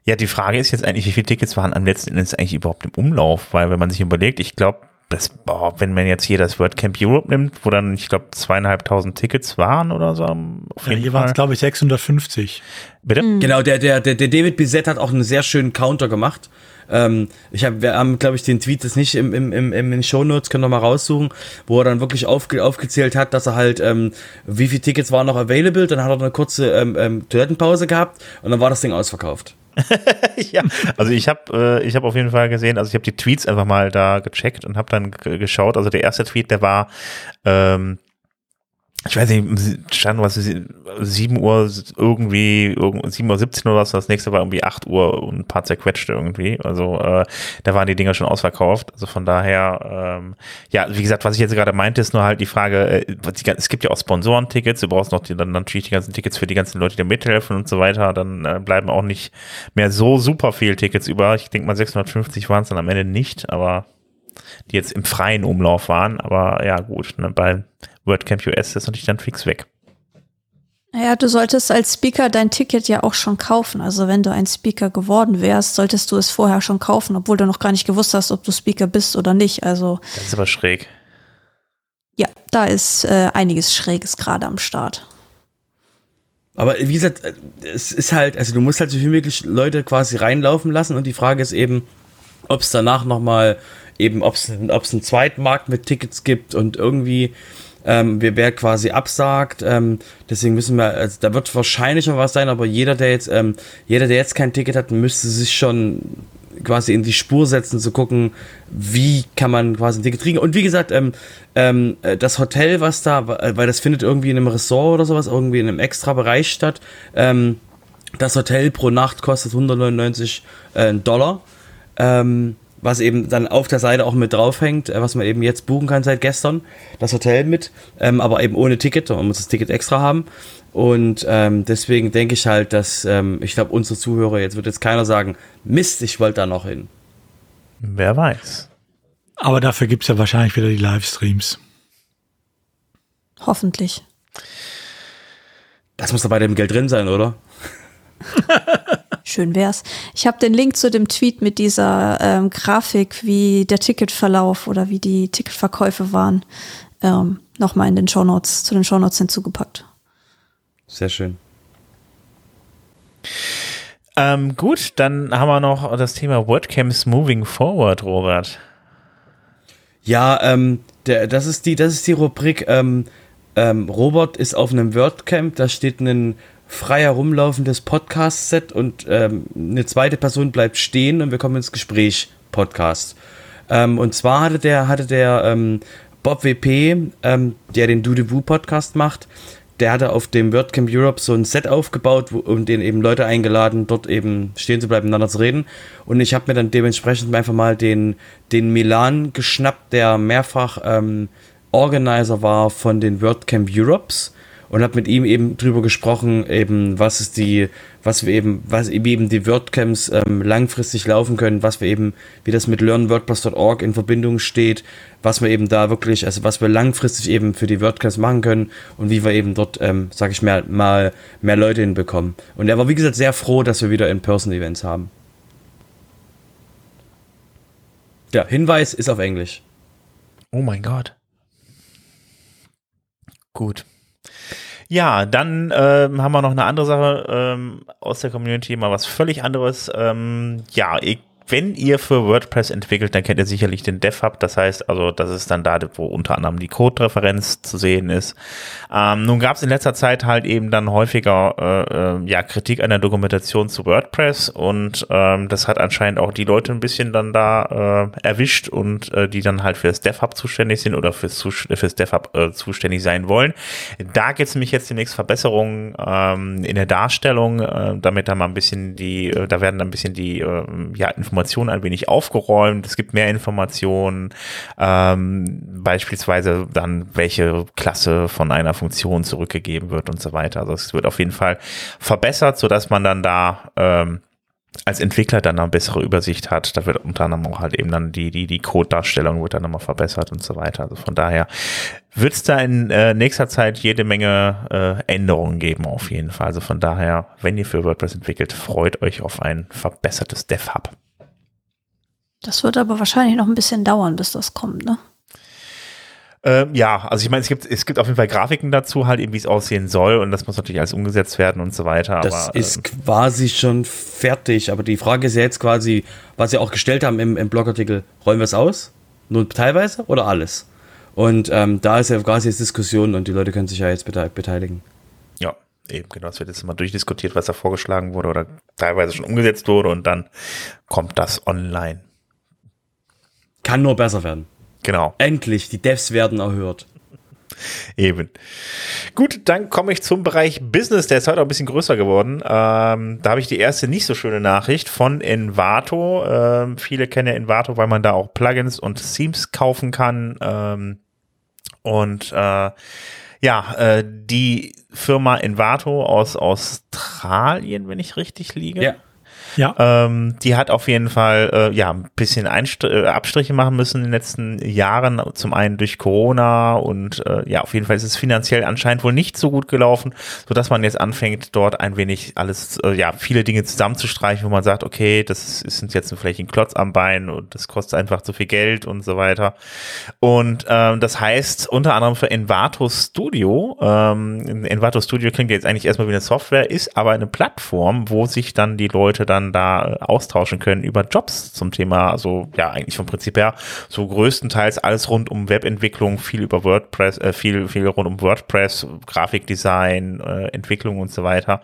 A: Ja, die Frage ist jetzt eigentlich, wie viele Tickets waren am letzten Endes eigentlich überhaupt im Umlauf? Weil wenn man sich überlegt, ich glaube, das, boah, wenn man jetzt hier das WordCamp Europe nimmt, wo dann, ich glaube, zweieinhalbtausend Tickets waren oder so.
B: Auf ja, hier waren es, glaube ich, 650.
C: Bitte? Mhm. Genau, der, der, der, der David Bizet hat auch einen sehr schönen Counter gemacht. Ähm, ich hab, wir haben, glaube ich, den Tweet das nicht im, im, im, im Show Notes, können wir mal raussuchen, wo er dann wirklich aufge, aufgezählt hat, dass er halt, ähm, wie viele Tickets waren noch available, dann hat er eine kurze ähm, ähm, Toilettenpause gehabt und dann war das Ding ausverkauft. [laughs]
A: ja, also ich habe äh, ich habe auf jeden Fall gesehen, also ich habe die Tweets einfach mal da gecheckt und habe dann geschaut. Also der erste Tweet, der war ähm, ich weiß nicht, stand was, 7 Uhr irgendwie, 7 Uhr 17 oder was, das nächste war irgendwie 8 Uhr und ein paar zerquetschte irgendwie. Also äh, da waren die Dinger schon ausverkauft. Also von daher, ähm, ja, wie gesagt, was ich jetzt gerade meinte, ist nur halt die Frage, äh, es gibt ja auch Sponsorentickets, du brauchst noch die, dann natürlich die ganzen Tickets für die ganzen Leute, die mithelfen und so weiter. Dann äh, bleiben auch nicht mehr so super viel Tickets über. Ich denke mal 650 waren es dann am Ende nicht, aber die jetzt im freien Umlauf waren. Aber ja, gut, ne, bei WordCamp US ist natürlich dann fix weg.
D: Ja, du solltest als Speaker dein Ticket ja auch schon kaufen. Also wenn du ein Speaker geworden wärst, solltest du es vorher schon kaufen, obwohl du noch gar nicht gewusst hast, ob du Speaker bist oder nicht. Also
A: das ist aber schräg.
D: Ja, da ist äh, einiges Schräges gerade am Start.
C: Aber wie gesagt, äh, es ist halt, also du musst halt so viel möglich Leute quasi reinlaufen lassen und die Frage ist eben, ob es danach nochmal eben, ob es einen zweiten Markt mit Tickets gibt und irgendwie ähm, wer, wer quasi absagt. Ähm, deswegen müssen wir, also da wird wahrscheinlich noch was sein, aber jeder, der jetzt, ähm, jeder, der jetzt kein Ticket hat, müsste sich schon quasi in die Spur setzen, zu gucken, wie kann man quasi ein Ticket kriegen. Und wie gesagt, ähm, ähm, äh, das Hotel, was da, äh, weil das findet irgendwie in einem Ressort oder sowas, irgendwie in einem extra Bereich statt. Ähm, das Hotel pro Nacht kostet 199 äh, Dollar. Ähm, was eben dann auf der Seite auch mit draufhängt, äh, was man eben jetzt buchen kann seit gestern, das Hotel mit, ähm, aber eben ohne Ticket, man muss das Ticket extra haben. Und ähm, deswegen denke ich halt, dass ähm, ich glaube, unsere Zuhörer, jetzt wird jetzt keiner sagen, Mist, ich wollte da noch hin.
A: Wer weiß.
B: Aber dafür gibt es ja wahrscheinlich wieder die Livestreams.
D: Hoffentlich.
C: Das muss da bei dem Geld drin sein, oder? [laughs]
D: Schön wär's. Ich habe den Link zu dem Tweet mit dieser ähm, Grafik, wie der Ticketverlauf oder wie die Ticketverkäufe waren, ähm, nochmal in den Shownotes, zu den Shownotes hinzugepackt.
C: Sehr schön.
A: Ähm, gut, dann haben wir noch das Thema WordCamps Moving Forward, Robert.
C: Ja, ähm, der, das ist die, das ist die Rubrik. Ähm, ähm, Robert ist auf einem WordCamp, da steht ein frei herumlaufendes Podcast-Set und ähm, eine zweite Person bleibt stehen und wir kommen ins Gespräch Podcast. Ähm, und zwar hatte der, hatte der ähm, Bob WP, ähm, der den Do the Woo Podcast macht, der hatte auf dem WordCamp Europe so ein Set aufgebaut wo, und den eben Leute eingeladen, dort eben stehen zu bleiben, miteinander zu reden. Und ich habe mir dann dementsprechend einfach mal den, den Milan geschnappt, der mehrfach ähm, Organizer war von den WordCamp Europes und habe mit ihm eben drüber gesprochen, eben was ist die, was wir eben, was eben die WordCamps ähm, langfristig laufen können, was wir eben, wie das mit learnwordpress.org in Verbindung steht, was wir eben da wirklich, also was wir langfristig eben für die WordCamps machen können und wie wir eben dort, ähm, sag ich mal, mal mehr Leute hinbekommen. Und er war wie gesagt sehr froh, dass wir wieder In-Person-Events haben. Ja, Hinweis ist auf Englisch.
A: Oh mein Gott. Gut. Ja, dann ähm, haben wir noch eine andere Sache ähm, aus der Community, mal was völlig anderes. Ähm, ja, ich wenn ihr für WordPress entwickelt, dann kennt ihr sicherlich den DevHub. Das heißt also, das ist dann da, wo unter anderem die Code-Referenz zu sehen ist. Ähm, nun gab es in letzter Zeit halt eben dann häufiger äh, äh, ja, Kritik an der Dokumentation zu WordPress und ähm, das hat anscheinend auch die Leute ein bisschen dann da äh, erwischt und äh, die dann halt für das DevHub zuständig sind oder fürs, fürs DevHub äh, zuständig sein wollen. Da gibt es nämlich jetzt demnächst Verbesserungen ähm, in der Darstellung, äh, damit da mal ein bisschen die, da werden dann ein bisschen die ja, Informationen Informationen ein wenig aufgeräumt. Es gibt mehr Informationen, ähm, beispielsweise dann, welche Klasse von einer Funktion zurückgegeben wird und so weiter. Also es wird auf jeden Fall verbessert, sodass man dann da ähm, als Entwickler dann eine bessere Übersicht hat. Da wird unter anderem auch halt eben dann die, die, die Code-Darstellung wird dann nochmal verbessert und so weiter. Also von daher wird es da in äh, nächster Zeit jede Menge äh, Änderungen geben auf jeden Fall. Also von daher, wenn ihr für WordPress entwickelt, freut euch auf ein verbessertes DevHub.
D: Das wird aber wahrscheinlich noch ein bisschen dauern, bis das kommt, ne?
A: Ähm, ja, also ich meine, es gibt, es gibt auf jeden Fall Grafiken dazu, halt eben, wie es aussehen soll und das muss natürlich alles umgesetzt werden und so weiter.
C: Das aber, ist ähm, quasi schon fertig, aber die Frage ist ja jetzt quasi, was Sie auch gestellt haben im, im Blogartikel, räumen wir es aus? Nur teilweise oder alles? Und ähm, da ist ja quasi jetzt Diskussion und die Leute können sich ja jetzt beteiligen.
A: Ja, eben, genau. Es wird jetzt mal durchdiskutiert, was da vorgeschlagen wurde oder teilweise schon umgesetzt wurde und dann kommt das online.
C: Kann nur besser werden.
A: Genau.
C: Endlich, die Devs werden erhört.
A: Eben. Gut, dann komme ich zum Bereich Business. Der ist heute auch ein bisschen größer geworden. Ähm, da habe ich die erste nicht so schöne Nachricht von Envato. Ähm, viele kennen ja Envato, weil man da auch Plugins und Themes kaufen kann. Ähm, und äh, ja, äh, die Firma Envato aus Australien, wenn ich richtig liege. Ja. Ja. Ähm, die hat auf jeden Fall äh, ja ein bisschen Einstr äh, Abstriche machen müssen in den letzten Jahren. Zum einen durch Corona und äh, ja, auf jeden Fall ist es finanziell anscheinend wohl nicht so gut gelaufen, so dass man jetzt anfängt, dort ein wenig alles, äh, ja, viele Dinge zusammenzustreichen, wo man sagt, okay, das ist jetzt vielleicht ein Klotz am Bein und das kostet einfach zu viel Geld und so weiter. Und ähm, das heißt unter anderem für Envato Studio. Ähm, Envato Studio klingt jetzt eigentlich erstmal wie eine Software, ist aber eine Plattform, wo sich dann die Leute dann da äh, austauschen können über Jobs zum Thema, also ja, eigentlich vom Prinzip her so größtenteils alles rund um Webentwicklung, viel über WordPress, äh, viel, viel rund um WordPress, Grafikdesign, äh, Entwicklung und so weiter.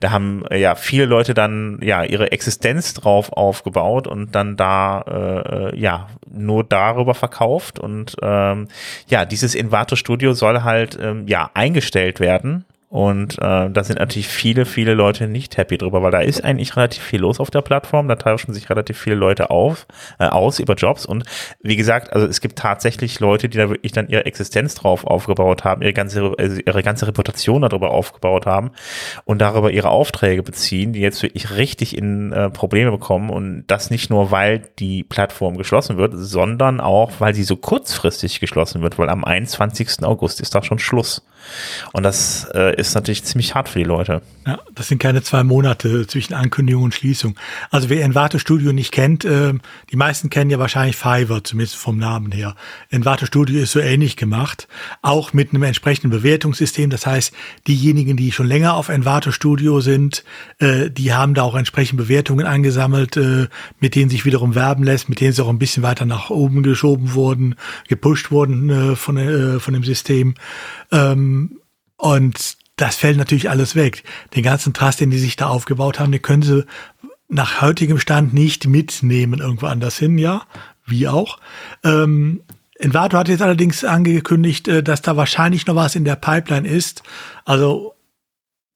A: Da haben äh, ja viele Leute dann ja ihre Existenz drauf aufgebaut und dann da äh, äh ja nur darüber verkauft und ähm, ja, dieses Invato Studio soll halt ähm, ja eingestellt werden und äh, da sind natürlich viele, viele Leute nicht happy drüber, weil da ist eigentlich relativ viel los auf der Plattform. Da tauschen sich relativ viele Leute auf, äh, aus über Jobs. Und wie gesagt, also es gibt tatsächlich Leute, die da wirklich dann ihre Existenz drauf aufgebaut haben, ihre ganze, also ihre ganze Reputation darüber aufgebaut haben und darüber ihre Aufträge beziehen, die jetzt wirklich richtig in äh, Probleme bekommen. Und das nicht nur, weil die Plattform geschlossen wird, sondern auch, weil sie so kurzfristig geschlossen wird, weil am 21. August ist da schon Schluss. Und das äh, ist natürlich ziemlich hart für die Leute.
B: Ja, das sind keine zwei Monate zwischen Ankündigung und Schließung. Also wer Envato Studio nicht kennt, äh, die meisten kennen ja wahrscheinlich Fiverr, zumindest vom Namen her. Envato Studio ist so ähnlich gemacht, auch mit einem entsprechenden Bewertungssystem. Das heißt, diejenigen, die schon länger auf Envato Studio sind, äh, die haben da auch entsprechend Bewertungen angesammelt, äh, mit denen sich wiederum werben lässt, mit denen sie auch ein bisschen weiter nach oben geschoben wurden, gepusht wurden äh, von, äh, von dem System. Ähm, und das fällt natürlich alles weg. Den ganzen Trust, den die sich da aufgebaut haben, den können sie nach heutigem Stand nicht mitnehmen irgendwo anders hin, ja, wie auch. Ähm, Envato hat jetzt allerdings angekündigt, äh, dass da wahrscheinlich noch was in der Pipeline ist. Also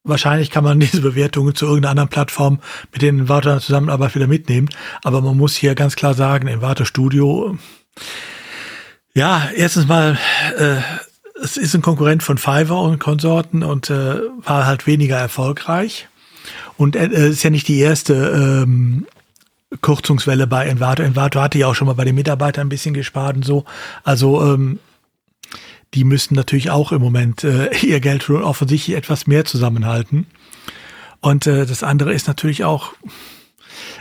B: wahrscheinlich kann man [laughs] diese Bewertungen zu irgendeiner anderen Plattform mit denen Envato Zusammenarbeit wieder mitnehmen. Aber man muss hier ganz klar sagen, Envato Studio, ja, erstens mal äh, es ist ein Konkurrent von Fiverr und Konsorten und äh, war halt weniger erfolgreich. Und äh, es ist ja nicht die erste ähm, Kürzungswelle bei Envato. Envato hatte ja auch schon mal bei den Mitarbeitern ein bisschen gespart und so. Also ähm, die müssen natürlich auch im Moment äh, [laughs] ihr Geld offensichtlich etwas mehr zusammenhalten. Und äh, das andere ist natürlich auch,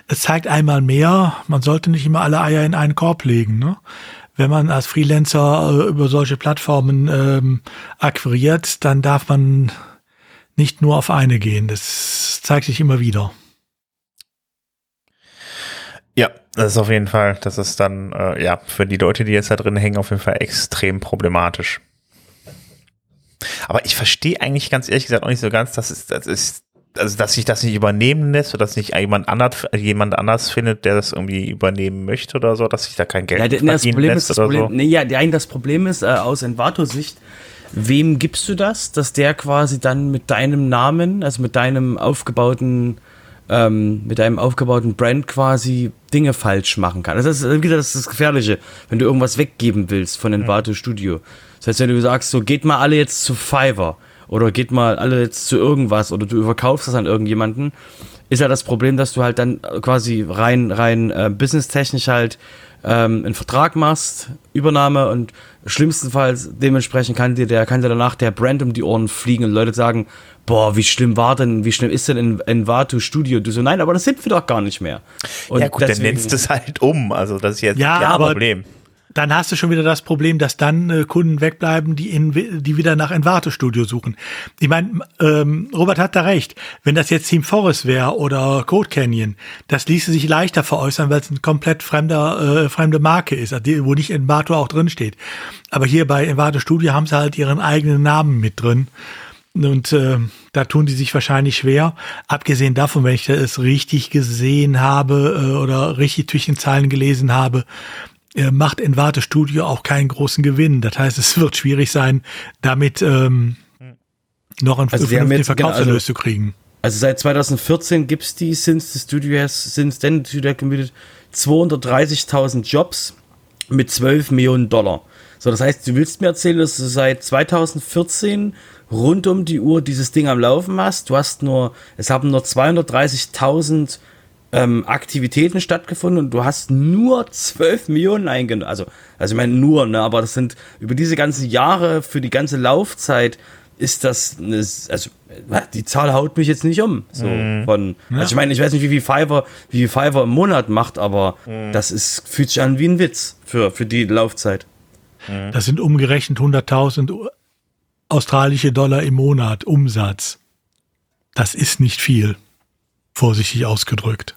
B: es zeigt einmal mehr, man sollte nicht immer alle Eier in einen Korb legen. Ne? Wenn man als Freelancer äh, über solche Plattformen ähm, akquiriert, dann darf man nicht nur auf eine gehen. Das zeigt sich immer wieder.
A: Ja, das ist auf jeden Fall, das ist dann, äh, ja, für die Leute, die jetzt da drin hängen, auf jeden Fall extrem problematisch. Aber ich verstehe eigentlich ganz ehrlich gesagt auch nicht so ganz, dass es, das ist, also dass sich das nicht übernehmen lässt oder dass nicht jemand anders, jemand anders findet, der das irgendwie übernehmen möchte oder so, dass sich da kein Geld
C: ja,
A: verdienen
C: das Problem
A: lässt
C: ist, das
A: oder
C: Problem,
A: so.
C: nee, ja, nein, das Problem ist äh, aus Envato-Sicht, wem gibst du das, dass der quasi dann mit deinem Namen, also mit deinem aufgebauten ähm, mit deinem aufgebauten Brand quasi Dinge falsch machen kann. Das ist wieder das, ist das Gefährliche, wenn du irgendwas weggeben willst von Envato Studio. Das heißt, wenn du sagst, so geht mal alle jetzt zu Fiverr oder geht mal alle jetzt zu irgendwas oder du verkaufst das an irgendjemanden, ist ja das Problem, dass du halt dann quasi rein, rein äh, businesstechnisch halt ähm, einen Vertrag machst, Übernahme und schlimmstenfalls dementsprechend kann dir der, kann dir danach der Brand um die Ohren fliegen und Leute sagen, boah, wie schlimm war denn, wie schlimm ist denn in, in Vato Studio? Du so, nein, aber das sind wir doch gar nicht mehr. Und
A: ja gut, dann
C: deswegen-
A: nennst du es halt um. Also das ist jetzt
B: Ja,
A: ja,
B: aber-
A: Problem.
B: Dann hast du schon wieder das Problem, dass dann äh, Kunden wegbleiben, die, in, die wieder nach Envato Studio suchen. Ich meine, ähm, Robert hat da recht. Wenn das jetzt Team Forest wäre oder Code Canyon, das ließe sich leichter veräußern, weil es ein komplett fremder, äh, fremde Marke ist, wo nicht Envato auch drin steht. Aber hier bei Envato Studio haben sie halt ihren eigenen Namen mit drin. Und äh, da tun die sich wahrscheinlich schwer. Abgesehen davon, wenn ich das richtig gesehen habe äh, oder richtig den Zeilen gelesen habe, macht Envate Studio auch keinen großen Gewinn. Das heißt, es wird schwierig sein, damit ähm, noch einen
C: Also
B: vernünftigen
C: jetzt- genau,
B: Verkaufserlös
C: also-
B: zu kriegen.
C: Also seit 2014 gibt's die Since the Studio has, since then the Studio committed 230.000 Jobs mit 12 Millionen Dollar. So, das heißt, du willst mir erzählen, dass du seit 2014 rund um die Uhr dieses Ding am Laufen hast. Du hast nur, es haben nur 230.000 ähm, Aktivitäten stattgefunden und du hast nur 12 Millionen eingenommen. Also, also ich meine nur, ne, aber das sind über diese ganzen Jahre für die ganze Laufzeit ist das eine, also äh, die Zahl haut mich jetzt nicht um. So von, also ich meine, ich weiß nicht, wie viel Fiverr, wie viel Fiverr im Monat macht, aber das ist fühlt sich an wie ein Witz für für die Laufzeit.
B: Das sind umgerechnet 100.000 australische Dollar im Monat Umsatz. Das ist nicht viel, vorsichtig ausgedrückt.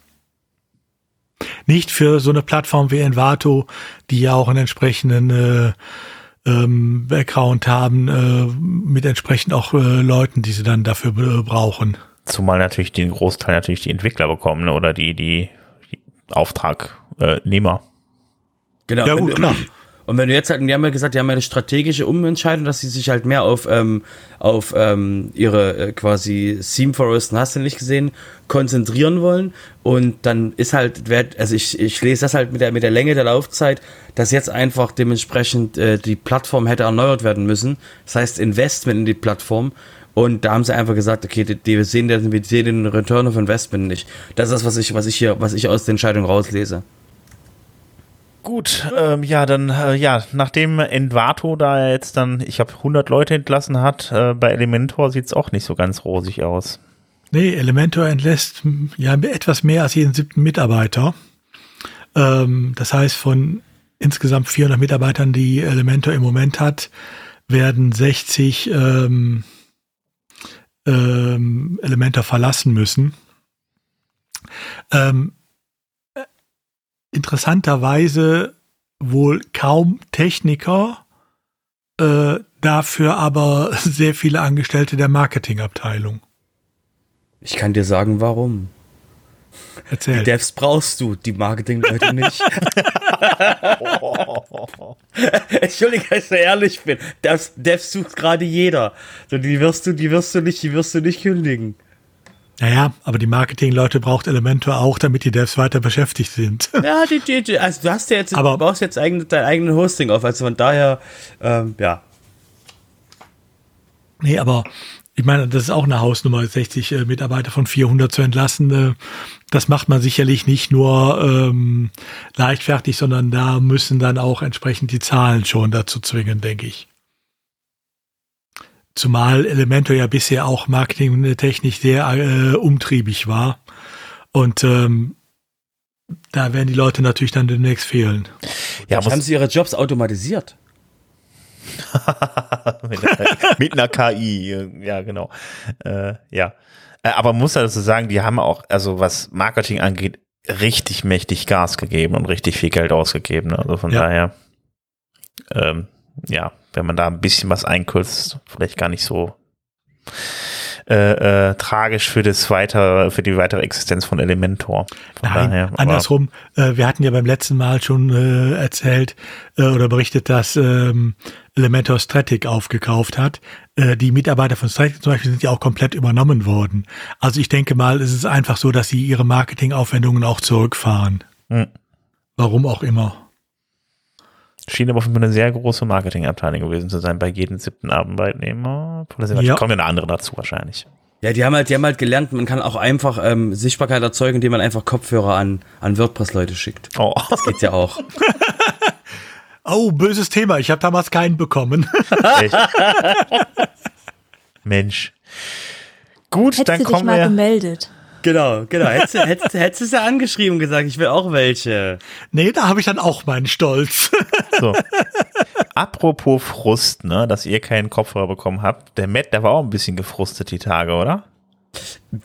B: Nicht für so eine Plattform wie Envato, die ja auch einen entsprechenden äh, ähm, Background haben, äh, mit entsprechend auch äh, Leuten, die sie dann dafür äh, brauchen.
A: Zumal natürlich den Großteil natürlich die Entwickler bekommen ne? oder die, die, die Auftragnehmer.
C: Genau.
B: Ja, gut, klar.
C: Und wenn du jetzt halt, die haben ja gesagt, die haben ja eine strategische Umentscheidung, dass sie sich halt mehr auf, ähm, auf ähm, ihre äh, quasi Theme Forest, hast du nicht gesehen, konzentrieren wollen. Und dann ist halt, also ich, ich lese das halt mit der, mit der Länge der Laufzeit, dass jetzt einfach dementsprechend äh, die Plattform hätte erneuert werden müssen. Das heißt Investment in die Plattform. Und da haben sie einfach gesagt, okay, die, die, wir, sehen den, wir sehen den Return of Investment nicht. Das ist das, was ich, was ich hier, was ich aus der Entscheidung rauslese.
A: Gut, ähm, ja, dann, äh, ja, nachdem Envato da jetzt dann, ich habe 100 Leute entlassen hat, äh, bei Elementor sieht's auch nicht so ganz rosig aus.
B: Nee, Elementor entlässt hm, ja etwas mehr als jeden siebten Mitarbeiter. Ähm, das heißt, von insgesamt 400 Mitarbeitern, die Elementor im Moment hat, werden 60 ähm, ähm, Elementor verlassen müssen. Ähm, äh, interessanterweise wohl kaum Techniker, äh, dafür aber [laughs] sehr viele Angestellte der Marketingabteilung.
C: Ich kann dir sagen, warum.
B: Erzähl.
C: Devs brauchst du, die Marketingleute nicht. [laughs] Entschuldigung, dass ich so ehrlich bin. Devs, Devs sucht gerade jeder. So, die wirst du, die wirst du nicht, die wirst du nicht kündigen.
B: Naja, aber die Marketingleute braucht Elementor auch, damit die Devs weiter beschäftigt sind. [laughs]
C: Ja, die, die, die also du hast ja jetzt,
B: Aber-
C: du baust jetzt eigen, dein eigenen Hosting auf, also von daher, ähm, ja.
B: nee, aber ich meine, das ist auch eine Hausnummer, 60 äh, Mitarbeiter von 400 zu entlassen. Äh, das macht man sicherlich nicht nur ähm, leichtfertig, sondern da müssen dann auch entsprechend die Zahlen schon dazu zwingen, denke ich. Zumal Elementor ja bisher auch marketingtechnisch sehr äh, umtriebig war. Und ähm, da werden die Leute natürlich dann demnächst fehlen.
A: Ja,
C: Haben sie ihre Jobs automatisiert? [laughs]
A: mit, einer, mit, einer, KI, ja, genau. Äh, ja. Äh, aber muss dazu sagen, die haben auch, also was Marketing angeht, richtig mächtig Gas gegeben und richtig viel Geld ausgegeben. Ne? Also von ja. daher, ähm, ja, wenn man da ein bisschen was einkürzt, vielleicht gar nicht so äh, äh, tragisch für das weitere, für die weitere Existenz von Elementor.
B: Von Nein, daher, andersrum. Äh, wir hatten ja beim letzten Mal schon äh, erzählt äh, oder berichtet, dass ähm, Elementor Stratic aufgekauft hat. Äh, die Mitarbeiter von Stratic zum Beispiel sind ja auch komplett übernommen worden. Also ich denke mal, es ist einfach so, dass sie ihre Marketingaufwendungen auch zurückfahren. Hm. Warum auch immer.
A: Schien aber eine sehr große Marketingabteilung gewesen zu sein bei jedem siebten Arbeitnehmer. Ja. Kommt ja eine andere dazu wahrscheinlich.
C: Ja, die haben halt, die haben halt gelernt, man kann auch einfach ähm, Sichtbarkeit erzeugen, indem man einfach Kopfhörer an, an WordPress-Leute schickt. Oh. Das geht ja auch. [laughs]
B: oh, böses Thema. Ich habe damals keinen bekommen. [laughs]
A: Mensch. Gut,
D: Hättest
A: dann
D: du
A: kommen
D: dich mal
A: wir.
D: gemeldet.
C: Genau, genau. Hättest, hättest, hättest du es ja angeschrieben und gesagt, ich will auch welche.
B: Nee, da habe ich dann auch meinen Stolz. [laughs]
A: So. Apropos Frust, ne, dass ihr keinen Kopfhörer bekommen habt. Der Matt, der war auch ein bisschen gefrustet die Tage, oder?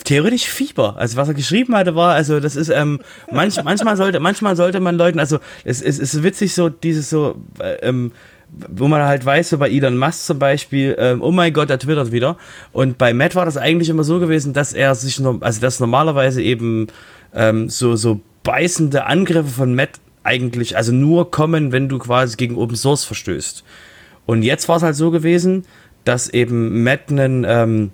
C: Theoretisch Fieber. Also was er geschrieben hatte, war, also das ist, ähm, manch, manchmal sollte, manchmal sollte man Leuten, also es, es ist witzig so, dieses so, äh, ähm, wo man halt weiß, so bei Elon Musk zum Beispiel, ähm, oh mein Gott, er twittert wieder. Und bei Matt war das eigentlich immer so gewesen, dass er sich, also dass normalerweise eben ähm, so, so beißende Angriffe von Matt eigentlich, also nur kommen, wenn du quasi gegen Open Source verstößt. Und jetzt war es halt so gewesen, dass eben Matt einen, ähm,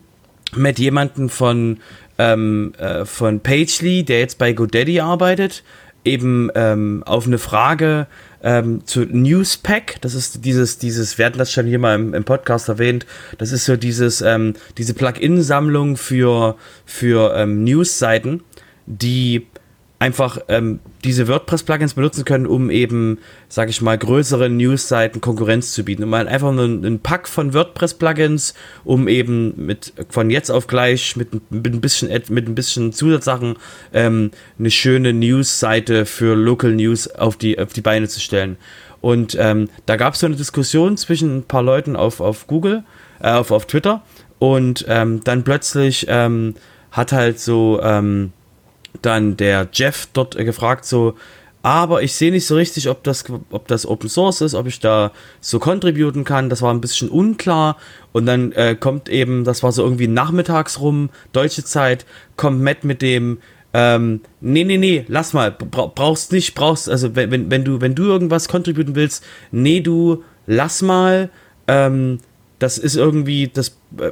C: Matt jemanden von, ähm, äh, von Pagely, der jetzt bei GoDaddy arbeitet, eben ähm, auf eine Frage ähm, zu Newspack, das ist dieses, dieses, wir hatten das schon hier mal im, im Podcast erwähnt, das ist so dieses, ähm, diese Plugin-Sammlung für, für ähm, News-Seiten, die einfach ähm, diese WordPress-Plugins benutzen können, um eben, sag ich mal, größeren News-Seiten Konkurrenz zu bieten. Mal einfach einen, einen Pack von WordPress-Plugins, um eben mit von jetzt auf gleich mit, mit ein bisschen mit ein bisschen Zusatzsachen ähm, eine schöne News-Seite für Local News auf die auf die Beine zu stellen. Und ähm, da gab es so eine Diskussion zwischen ein paar Leuten auf auf Google, äh, auf auf Twitter und ähm, dann plötzlich ähm, hat halt so ähm, dann der Jeff dort äh, gefragt, so, aber ich sehe nicht so richtig, ob das, ob das Open Source ist, ob ich da so contributen kann. Das war ein bisschen unklar. Und dann äh, kommt eben, das war so irgendwie nachmittags rum, deutsche Zeit, kommt Matt mit dem, ähm, nee, nee, nee, lass mal, brauchst nicht, brauchst, also wenn, wenn du, wenn du irgendwas contributen willst, nee, du, lass mal, ähm, das ist irgendwie, das, äh,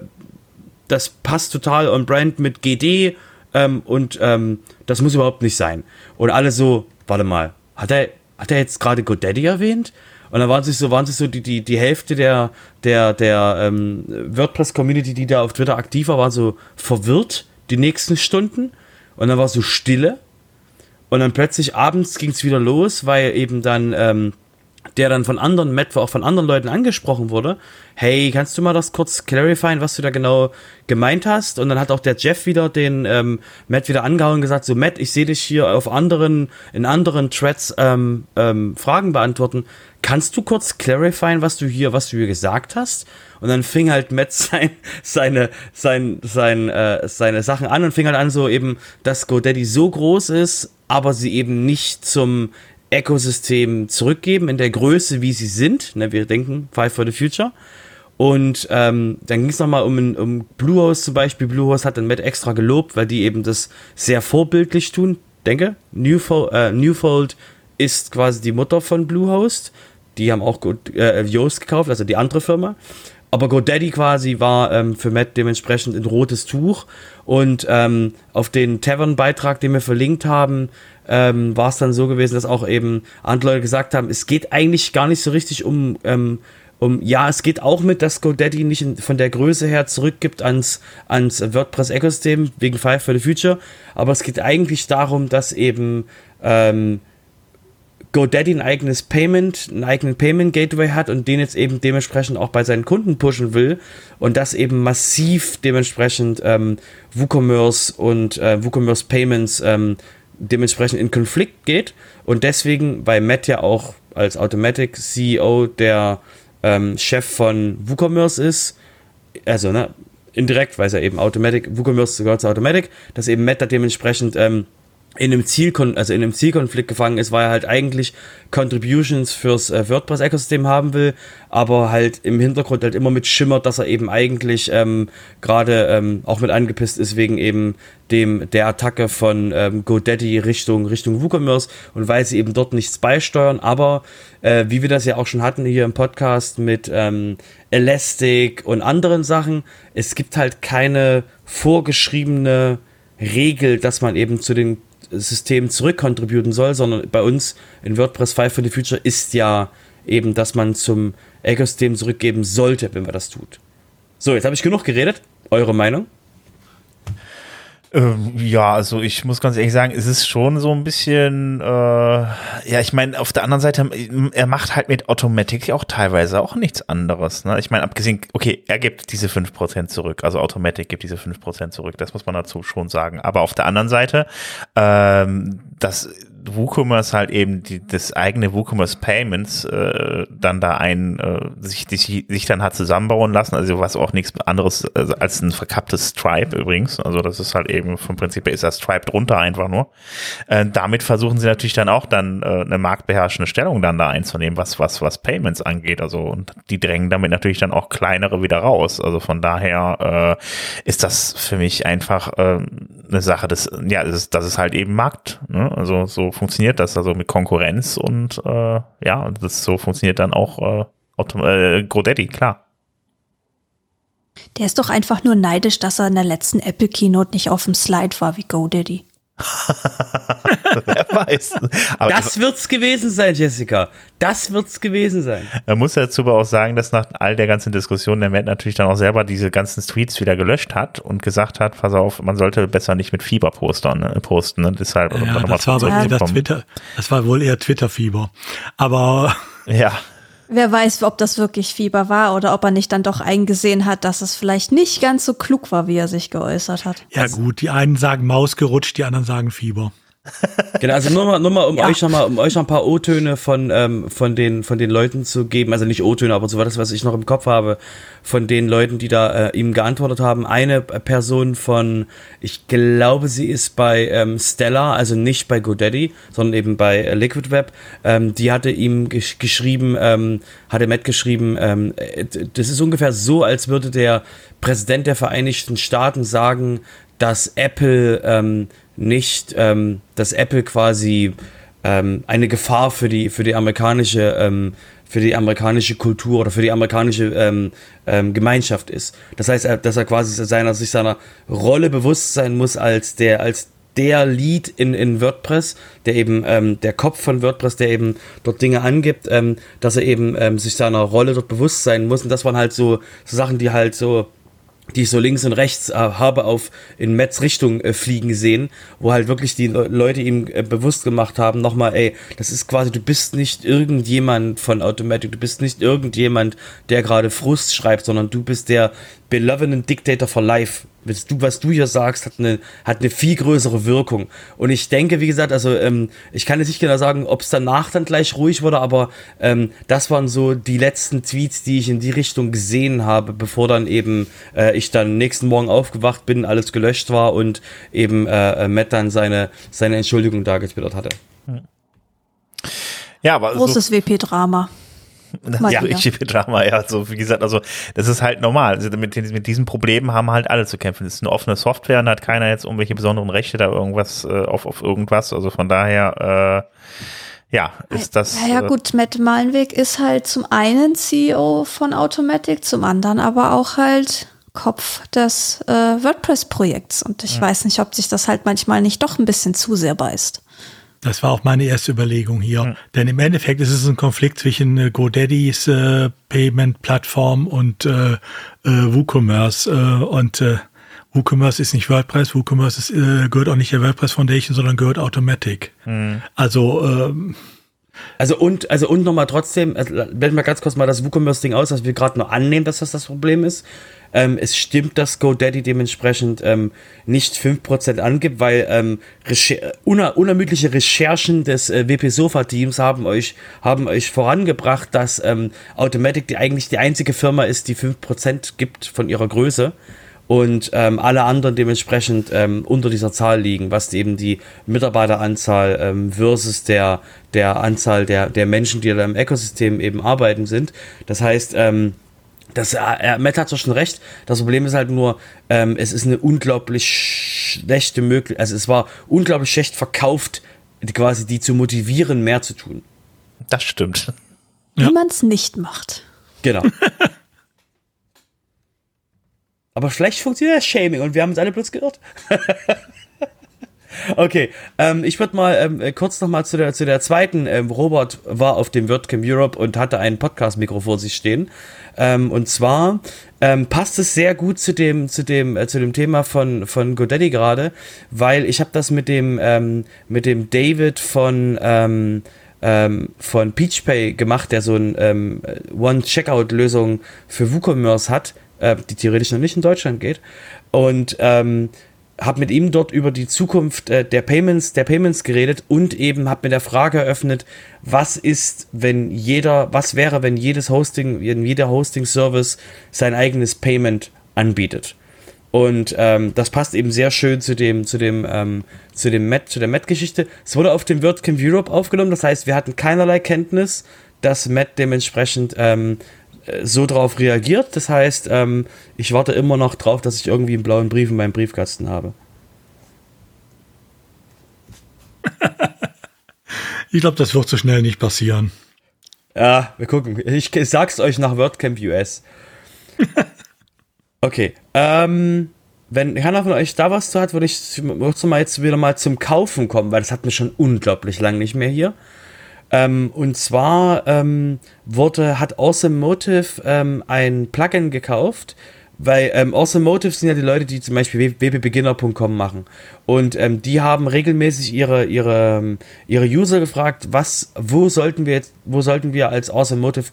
C: das passt total on brand mit GD ähm, und ähm, das muss überhaupt nicht sein. Und alle so, warte mal, hat er, hat er jetzt gerade GoDaddy erwähnt? Und dann waren sich so, waren sich so die, die, die Hälfte der, der, der ähm, WordPress-Community, die da auf Twitter aktiv war, war so verwirrt die nächsten Stunden. Und dann war so Stille. Und dann plötzlich abends ging es wieder los, weil eben dann ähm, der dann von anderen, Matt auch von anderen Leuten angesprochen wurde, hey, kannst du mal das kurz clarifyen, was du da genau gemeint hast? Und dann hat auch der Jeff wieder den ähm, Matt wieder angehauen und gesagt, so Matt, ich sehe dich hier auf anderen, in anderen Threads ähm, ähm, Fragen beantworten. Kannst du kurz clarifyen, was du hier, was du hier gesagt hast? Und dann fing halt Matt [laughs] sein, seine, sein, sein, äh, seine Sachen an und fing halt an so eben, dass GoDaddy so groß ist, aber sie eben nicht zum Ökosystem zurückgeben in der Größe, wie sie sind. Ne, wir denken Five for the Future. Und ähm, dann ging es nochmal um, um Bluehost zum Beispiel. Bluehost hat dann Matt extra gelobt, weil die eben das sehr vorbildlich tun. Denke, Newfold, äh, Newfold ist quasi die Mutter von Bluehost. Die haben auch äh, Yoast gekauft, also die andere Firma. Aber GoDaddy quasi war ähm, für Matt dementsprechend ein rotes Tuch. Und ähm, auf den Tavern-Beitrag, den wir verlinkt haben, ähm, war es dann so gewesen, dass auch eben andere Leute gesagt haben, es geht eigentlich gar nicht so richtig um, ähm, um ja, es geht auch mit, dass GoDaddy nicht in, von der Größe her zurückgibt ans, ans WordPress-Ökosystem wegen Five for the Future, aber es geht eigentlich darum, dass eben ähm, GoDaddy ein eigenes Payment, einen eigenen Payment Gateway hat und den jetzt eben dementsprechend auch bei seinen Kunden pushen will und das eben massiv dementsprechend ähm, WooCommerce und äh, WooCommerce Payments ähm, dementsprechend in Konflikt geht und deswegen bei Matt ja auch als Automatic CEO der ähm, Chef von WooCommerce ist, also ne, indirekt, weil es ja eben Automatic, WooCommerce gehört zu Automatic, dass eben Meta dementsprechend ähm, in einem Zielkon also in einem Zielkonflikt gefangen ist, weil er halt eigentlich Contributions fürs äh, WordPress-Ökosystem haben will, aber halt im Hintergrund halt immer mit schimmert, dass er eben eigentlich ähm, gerade ähm, auch mit angepisst ist wegen eben dem der Attacke von ähm, GoDaddy Richtung Richtung WooCommerce und weil sie eben dort nichts beisteuern, aber äh, wie wir das ja auch schon hatten hier im Podcast mit ähm, Elastic und anderen Sachen, es gibt halt keine vorgeschriebene Regel, dass man eben zu den System zurückkontributen soll, sondern bei uns in WordPress 5 for the Future ist ja eben, dass man zum Ökosystem zurückgeben sollte, wenn man das tut. So, jetzt habe ich genug geredet. Eure Meinung?
A: Ähm, ja, also ich muss ganz ehrlich sagen, es ist schon so ein bisschen, äh, ja, ich meine, auf der anderen Seite, er macht halt mit Automatic auch teilweise auch nichts anderes. Ne? Ich meine, abgesehen, okay, er gibt diese 5% zurück, also Automatic gibt diese 5% zurück, das muss man dazu schon sagen. Aber auf der anderen Seite, ähm, das WooCommerce halt eben die, das eigene WooCommerce Payments äh, dann da ein äh, sich, sich, sich dann hat zusammenbauen lassen, also was auch nichts anderes äh, als ein verkapptes Stripe übrigens, also das ist halt eben vom Prinzip her ist das Stripe drunter einfach nur. Äh, damit versuchen sie natürlich dann auch dann äh, eine marktbeherrschende Stellung dann da einzunehmen, was was was Payments angeht, also und die drängen damit natürlich dann auch kleinere wieder raus, also von daher äh, ist das für mich einfach äh, eine Sache des ja, das ist, das ist halt eben Markt, ne? also so funktioniert das, also mit Konkurrenz und äh, ja, das so funktioniert dann auch äh, äh, GoDaddy, klar.
D: Der ist doch einfach nur neidisch, dass er in der letzten Apple Keynote nicht auf dem Slide war wie GoDaddy. [laughs]
C: Wer weiß. Aber das wird's gewesen sein, Jessica. Das wird's gewesen sein.
A: Man muss dazu aber auch sagen, dass nach all der ganzen Diskussion der Matt natürlich dann auch selber diese ganzen Tweets wieder gelöscht hat und gesagt hat, pass auf, man sollte besser nicht mit Fieberpostern ne, posten. Ne? Deshalb
B: ja, das war, eher das, Twitter, das war wohl eher Twitter-Fieber. Aber
A: ja.
D: Wer weiß, ob das wirklich Fieber war oder ob er nicht dann doch eingesehen hat, dass es vielleicht nicht ganz so klug war, wie er sich geäußert hat.
B: Ja gut, die einen sagen Maus gerutscht, die anderen sagen Fieber.
C: Genau, also nur mal, nur mal um ja. euch noch mal, um euch noch ein paar O-Töne von, ähm, von den, von den Leuten zu geben, also nicht O-Töne, aber so war das, was ich noch im Kopf habe, von den Leuten, die da äh, ihm geantwortet haben. Eine Person von, ich glaube, sie ist bei ähm, Stella, also nicht bei GoDaddy, sondern eben bei äh, Liquid Web, ähm, die hatte ihm gesch geschrieben, ähm, hatte Matt geschrieben, ähm, äh, das ist ungefähr so, als würde der Präsident der Vereinigten Staaten sagen, dass Apple ähm, nicht, ähm, dass Apple quasi ähm, eine Gefahr für die, für die amerikanische, ähm, für die amerikanische Kultur oder für die amerikanische ähm, ähm, Gemeinschaft ist. Das heißt, dass er quasi seiner, sich seiner Rolle bewusst sein muss als der, als der Lead in, in WordPress, der eben ähm, der Kopf von WordPress, der eben dort Dinge angibt, ähm, dass er eben ähm, sich seiner Rolle dort bewusst sein muss. Und das waren halt so, so Sachen, die halt so die ich so links und rechts äh, habe auf in Metz Richtung äh, fliegen sehen, wo halt wirklich die Leute ihm äh, bewusst gemacht haben, nochmal, ey, das ist quasi, du bist nicht irgendjemand von Automatic, du bist nicht irgendjemand, der gerade Frust schreibt, sondern du bist der beloved Dictator for Life was du, was du hier sagst, hat eine, hat eine viel größere Wirkung. Und ich denke, wie gesagt, also ähm, ich kann jetzt nicht genau sagen, ob es danach dann gleich ruhig wurde, aber ähm, das waren so die letzten Tweets, die ich in die Richtung gesehen habe, bevor dann eben äh, ich dann nächsten Morgen aufgewacht bin, alles gelöscht war und eben äh, Matt dann seine, seine Entschuldigung da getwittert hatte.
D: Ja, aber großes so WP-Drama.
A: Ja, ich Drama, ja, so wie gesagt, also das ist halt normal. Also mit, mit diesen Problemen haben halt alle zu kämpfen. Es ist eine offene Software und hat keiner jetzt irgendwelche besonderen Rechte da irgendwas äh, auf, auf irgendwas. Also von daher, äh, ja, ist das.
D: Ja, ja, äh, gut, Matt Malenweg ist halt zum einen CEO von Automatic, zum anderen aber auch halt Kopf des äh, WordPress-Projekts. Und ich ja. weiß nicht, ob sich das halt manchmal nicht doch ein bisschen zu sehr beißt.
B: Das war auch meine erste Überlegung hier. Mhm. Denn im Endeffekt ist es ein Konflikt zwischen äh, GoDaddys äh, Payment-Plattform und äh, äh, WooCommerce. Äh, und WooCommerce ist nicht WordPress, WooCommerce ist, gehört auch nicht der WordPress Foundation, sondern gehört Automatic. Mhm. Also ähm,
C: Also und, also und nochmal trotzdem, also, blenden wir ganz kurz mal das WooCommerce-Ding aus, dass wir gerade nur annehmen, dass das das Problem ist. Ähm, es stimmt, dass GoDaddy dementsprechend ähm, nicht 5% angibt, weil ähm, Recher uner unermüdliche Recherchen des äh, WP Sofa Teams haben euch, haben euch vorangebracht, dass ähm, Automatic die eigentlich die einzige Firma ist, die 5% gibt von ihrer Größe und ähm, alle anderen dementsprechend ähm, unter dieser Zahl liegen, was eben die Mitarbeiteranzahl ähm, versus der, der Anzahl der, der Menschen, die da im Ökosystem eben arbeiten sind. Das heißt, ähm, das, äh, Matt hat zwar schon recht, das Problem ist halt nur, ähm, es ist eine unglaublich schlechte Möglichkeit, also es war unglaublich schlecht verkauft, quasi die zu motivieren, mehr zu tun.
A: Das stimmt.
D: Wie ja. man es nicht macht.
C: Genau. [laughs] Aber schlecht funktioniert das Shaming und wir haben uns alle bloß geirrt. [laughs] Okay, ähm, ich würde mal ähm, kurz noch mal zu der, zu der zweiten. Ähm, Robert war auf dem WordCamp Europe und hatte ein Podcast-Mikro vor sich stehen. Ähm, und zwar ähm, passt es sehr gut zu dem, zu dem, äh, zu dem Thema von, von GoDaddy gerade, weil ich habe das mit dem, ähm, mit dem David von, ähm, ähm, von PeachPay gemacht, der so ein ähm, One-Checkout-Lösung für WooCommerce hat, äh, die theoretisch noch nicht in Deutschland geht. Und ähm, habe mit ihm dort über die Zukunft äh, der Payments, der Payments geredet und eben habe mit der Frage eröffnet, was ist, wenn jeder, was wäre, wenn jedes Hosting, jeder Hosting-Service sein eigenes Payment anbietet. Und ähm, das passt eben sehr schön zu dem, zu dem, ähm, zu dem Met, zu der Met-Geschichte. Es wurde auf dem WordCamp Europe aufgenommen, das heißt, wir hatten keinerlei Kenntnis, dass Met dementsprechend ähm, äh, so drauf reagiert. Das heißt, ähm, ich warte immer noch drauf, dass ich irgendwie einen blauen Brief in meinem Briefkasten habe. [laughs]
B: ich glaube, das wird so schnell nicht passieren.
C: Ja, wir gucken. Ich, ich sag's euch nach WordCamp US. [laughs] okay. Ähm, wenn keiner von euch da was zu hat, würde ich würd mal jetzt wieder mal zum Kaufen kommen, weil das hat mir schon unglaublich lang nicht mehr hier. Ähm, und zwar ähm, wurde, hat Awesome Motive ähm, ein Plugin gekauft, weil ähm, Awesome Motive sind ja die Leute, die zum Beispiel wpbeginner.com machen. Und ähm, die haben regelmäßig ihre, ihre, ähm, ihre User gefragt, was, wo sollten wir jetzt, wo sollten wir als Awesome Motive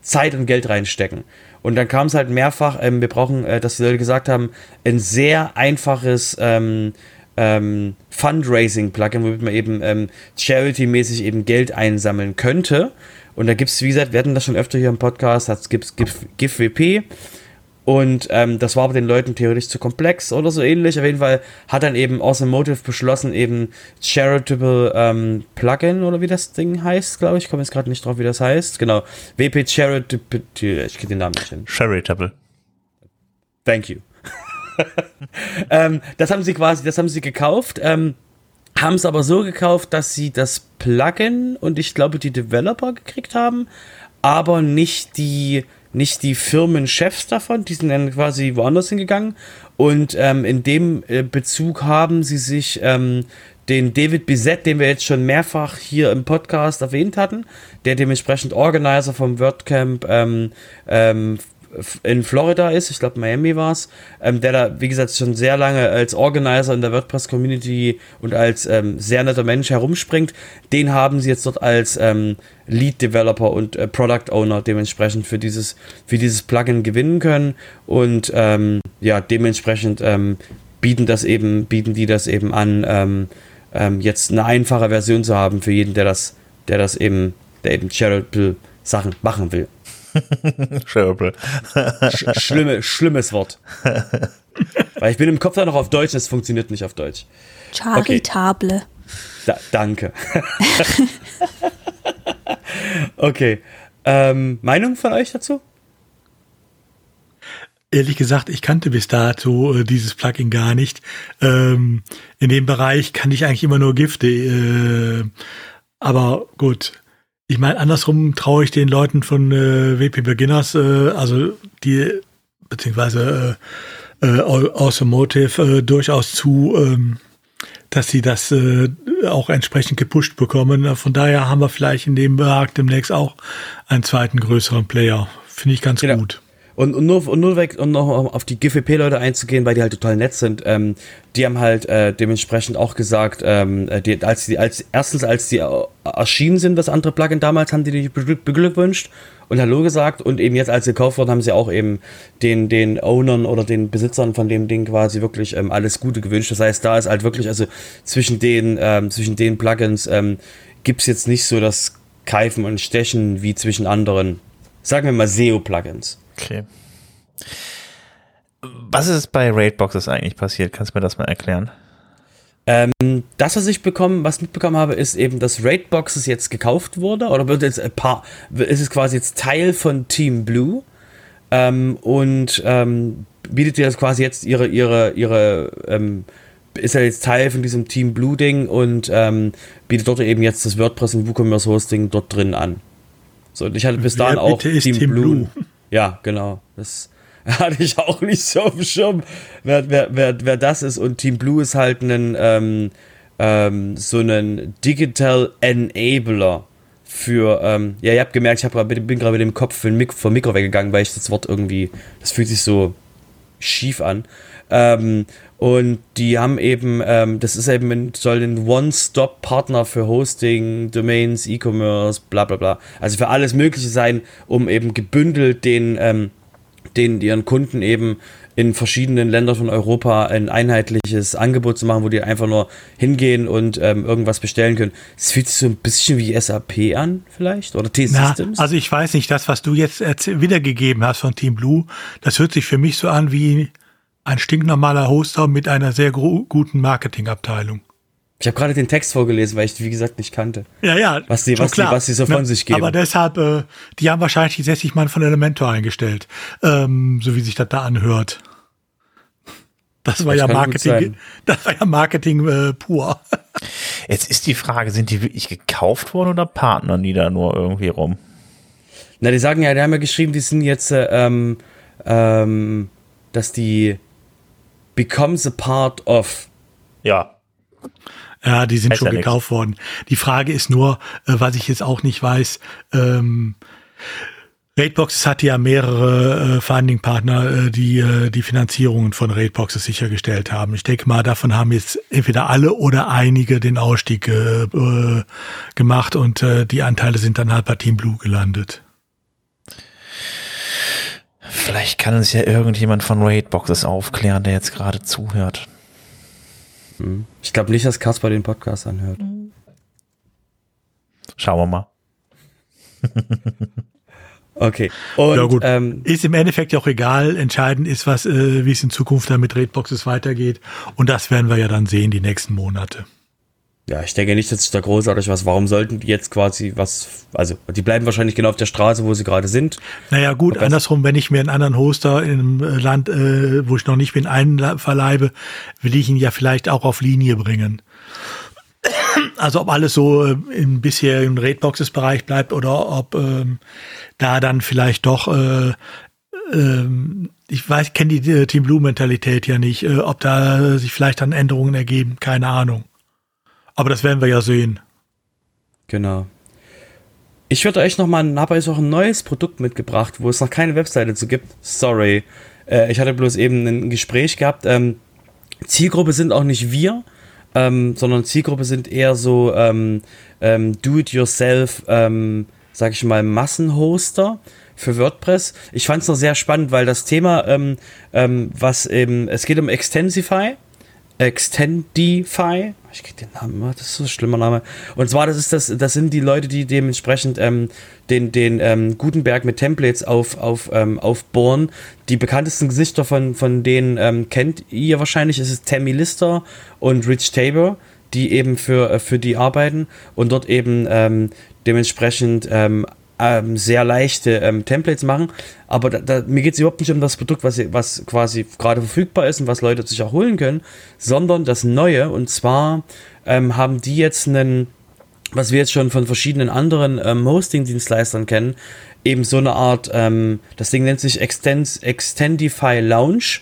C: Zeit und Geld reinstecken? Und dann kam es halt mehrfach, ähm, wir brauchen, äh, dass die Leute gesagt haben, ein sehr einfaches ähm, ähm, Fundraising-Plugin, womit man eben ähm, Charity-mäßig eben Geld einsammeln könnte. Und da gibt es, wie gesagt, wir hatten das schon öfter hier im Podcast, es gibt GIF-WP. Und ähm, das war aber den Leuten theoretisch zu komplex oder so ähnlich. Auf jeden Fall hat dann eben Awesome Motive beschlossen, eben Charitable ähm, Plugin oder wie das Ding heißt, glaube ich. Ich komme jetzt gerade nicht drauf, wie das heißt. Genau. WP Charitable. Ich kenne den Namen nicht hin.
A: Charitable.
C: Thank you. Ähm, das haben sie quasi, das haben sie gekauft. Ähm, haben es aber so gekauft, dass sie das Plugin und ich glaube die Developer gekriegt haben, aber nicht die nicht die Firmenchefs davon, die sind dann quasi woanders hingegangen und ähm, in dem äh, Bezug haben sie sich ähm, den David Bizet, den wir jetzt schon mehrfach hier im Podcast erwähnt hatten, der dementsprechend Organizer vom WordCamp ähm, ähm, in Florida ist, ich glaube Miami war es, ähm, der da, wie gesagt, schon sehr lange als Organizer in der WordPress-Community und als ähm, sehr netter Mensch herumspringt, den haben sie jetzt dort als ähm, Lead-Developer und äh, Product Owner dementsprechend für dieses, für dieses Plugin gewinnen können und ähm, ja, dementsprechend ähm, bieten das eben, bieten die das eben an, ähm, jetzt eine einfache Version zu haben für jeden, der das, der das eben, der eben charitable Sachen machen will. [laughs]
A: Shareable.
C: Sch schlimme, schlimmes Wort. [laughs] Weil ich bin im Kopf da noch auf Deutsch, es funktioniert nicht auf Deutsch.
D: Charitable. Okay.
C: Da, danke. [laughs] okay. Ähm, Meinung von euch dazu?
B: Ehrlich gesagt, ich kannte bis dato äh, dieses Plugin gar nicht. Ähm, in dem Bereich kann ich eigentlich immer nur Gifte. Äh, aber gut, ich meine, andersrum traue ich den Leuten von äh, WP Beginners, äh, also die, beziehungsweise äh, äh, Automotive, äh, durchaus zu, ähm, dass sie das äh, auch entsprechend gepusht bekommen. Von daher haben wir vielleicht in dem Markt demnächst auch einen zweiten größeren Player. Finde ich ganz genau. gut.
C: Und, und nur, und nur weg, und noch auf die GFP-Leute einzugehen, weil die halt total nett sind, ähm, die haben halt äh, dementsprechend auch gesagt, ähm, äh, die, als die, als erstens, als die erschienen sind, das andere Plugin damals, haben die die beglückwünscht und Hallo gesagt und eben jetzt, als sie gekauft wurden, haben sie auch eben den, den Ownern oder den Besitzern von dem Ding quasi wirklich ähm, alles Gute gewünscht. Das heißt, da ist halt wirklich, also zwischen den, ähm, zwischen den Plugins ähm, gibt es jetzt nicht so das Keifen und Stechen wie zwischen anderen, sagen wir mal SEO-Plugins.
A: Okay. Was ist bei Raidboxes eigentlich passiert? Kannst du mir das mal erklären?
C: Ähm, das, was ich bekommen, was mitbekommen habe, ist eben, dass Raidboxes jetzt gekauft wurde oder wird jetzt ein paar, ist es quasi jetzt Teil von Team Blue ähm, und ähm, bietet dir das quasi jetzt ihre, ihre, ihre, ähm, ist ja jetzt Teil von diesem Team Blue Ding und ähm, bietet dort eben jetzt das WordPress und WooCommerce Hosting dort drin an. So, und ich hatte bis dahin auch
B: Team, Team Blue. Blue.
C: Ja, genau. Das [laughs] hatte ich auch nicht so auf dem Schirm, wer, wer, wer, wer das ist. Und Team Blue ist halt ein, ähm, ähm, so ein Digital Enabler für, ähm, ja, ihr habt gemerkt, ich hab, bin gerade mit dem Kopf vom Mikro, Mikro weggegangen, weil ich das Wort irgendwie, das fühlt sich so schief an. Ähm, und die haben eben, ähm, das ist eben, ein, soll ein One-Stop-Partner für Hosting, Domains, E-Commerce, bla bla bla. Also für alles Mögliche sein, um eben gebündelt den, ähm, den ihren Kunden eben in verschiedenen Ländern von Europa ein einheitliches Angebot zu machen, wo die einfach nur hingehen und ähm, irgendwas bestellen können. Es fühlt sich so ein bisschen wie SAP an, vielleicht? Oder
B: T-Systems? Also ich weiß nicht, das, was du jetzt wiedergegeben hast von Team Blue, das hört sich für mich so an wie ein stinknormaler Hoster mit einer sehr guten Marketingabteilung.
C: Ich habe gerade den Text vorgelesen, weil ich wie gesagt nicht kannte.
B: Ja, ja.
C: Was die, was, die, was die so von ne? sich geben.
B: Aber deshalb, äh, die haben wahrscheinlich die 60 Mann von Elementor eingestellt, ähm, so wie sich das da anhört. Das war das ja Marketing, [laughs] das war ja Marketing äh, pur.
A: Jetzt ist die Frage, sind die wirklich gekauft worden oder partnern die da nur irgendwie rum?
C: Na, die sagen ja, die haben ja geschrieben, die sind jetzt, äh, ähm, ähm, dass die becomes a part of.
A: Ja.
B: Ja, die sind heißt schon ja gekauft nix. worden. Die Frage ist nur, äh, was ich jetzt auch nicht weiß, ähm, Raidboxes hat ja mehrere äh, Funding-Partner, äh, die äh, die Finanzierungen von Raidboxes sichergestellt haben. Ich denke mal, davon haben jetzt entweder alle oder einige den Ausstieg äh, äh gemacht und äh, die Anteile sind dann halt bei Team Blue gelandet.
A: Vielleicht kann uns ja irgendjemand von Raidboxes aufklären, der jetzt gerade zuhört.
C: Hm. Ich glaube nicht, dass Kasper den Podcast anhört.
A: Schauen wir mal. [laughs]
C: okay.
B: Und, ja, gut. Ähm, ist im Endeffekt ja auch egal. Entscheidend ist, was, äh, wie es in Zukunft dann mit Raidboxes weitergeht. Und das werden wir ja dann sehen, die nächsten Monate.
C: Ja, ich denke nicht, dass sich da großartig was. Warum sollten die jetzt quasi was, also die bleiben wahrscheinlich genau auf der Straße, wo sie gerade sind.
B: Naja, gut, andersrum, wenn ich mir einen anderen Hoster in einem äh, Land, äh, wo ich noch nicht bin, einverleibe, will ich ihn ja vielleicht auch auf Linie bringen. Also ob alles so äh, im bisherigen Rateboxes-Bereich bleibt oder ob ähm, da dann vielleicht doch äh, ähm, ich weiß, kenne die äh, Team Blue Mentalität ja nicht, äh, ob da sich vielleicht dann Änderungen ergeben, keine Ahnung. Aber das werden wir ja sehen.
C: Genau. Ich würde euch noch mal, habe euch auch ein neues Produkt mitgebracht, wo es noch keine Webseite zu gibt. Sorry. Äh, ich hatte bloß eben ein Gespräch gehabt. Ähm, Zielgruppe sind auch nicht wir, ähm, sondern Zielgruppe sind eher so ähm, ähm Do-it-yourself, ähm, sag ich mal, Massenhoster für WordPress. Ich fand es noch sehr spannend, weil das Thema, ähm, was eben, es geht um Extensify. Extendify. Ich krieg den Namen, das ist so ein schlimmer Name. Und zwar, das ist das, das sind die Leute, die dementsprechend ähm, den, den ähm, Gutenberg mit Templates auf, auf, ähm, aufbohren. Die bekanntesten Gesichter von, von denen ähm, kennt ihr wahrscheinlich. Es ist Tammy Lister und Rich Tabor, die eben für, äh, für die arbeiten und dort eben ähm, dementsprechend ähm, sehr leichte ähm, Templates machen. Aber da, da, mir geht es überhaupt nicht um das Produkt, was, was quasi gerade verfügbar ist und was Leute sich auch holen können, sondern das Neue. Und zwar ähm, haben die jetzt einen, was wir jetzt schon von verschiedenen anderen ähm, Hosting-Dienstleistern kennen, eben so eine Art, ähm, das Ding nennt sich Extend, Extendify Lounge.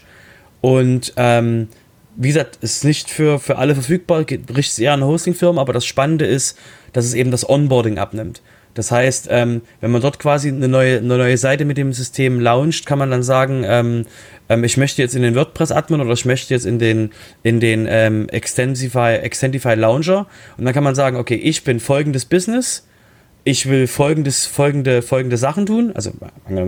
C: Und ähm, wie gesagt, ist nicht für, für alle verfügbar, richtet eher an Hosting-Firmen, aber das Spannende ist, dass es eben das Onboarding abnimmt. Das heißt, ähm, wenn man dort quasi eine neue, eine neue Seite mit dem System launcht, kann man dann sagen, ähm, ähm, ich möchte jetzt in den WordPress-Admin oder ich möchte jetzt in den, in den ähm, Extensify, Extendify Launcher. Und dann kann man sagen, okay, ich bin folgendes Business ich will folgendes, folgende, folgende Sachen tun. Also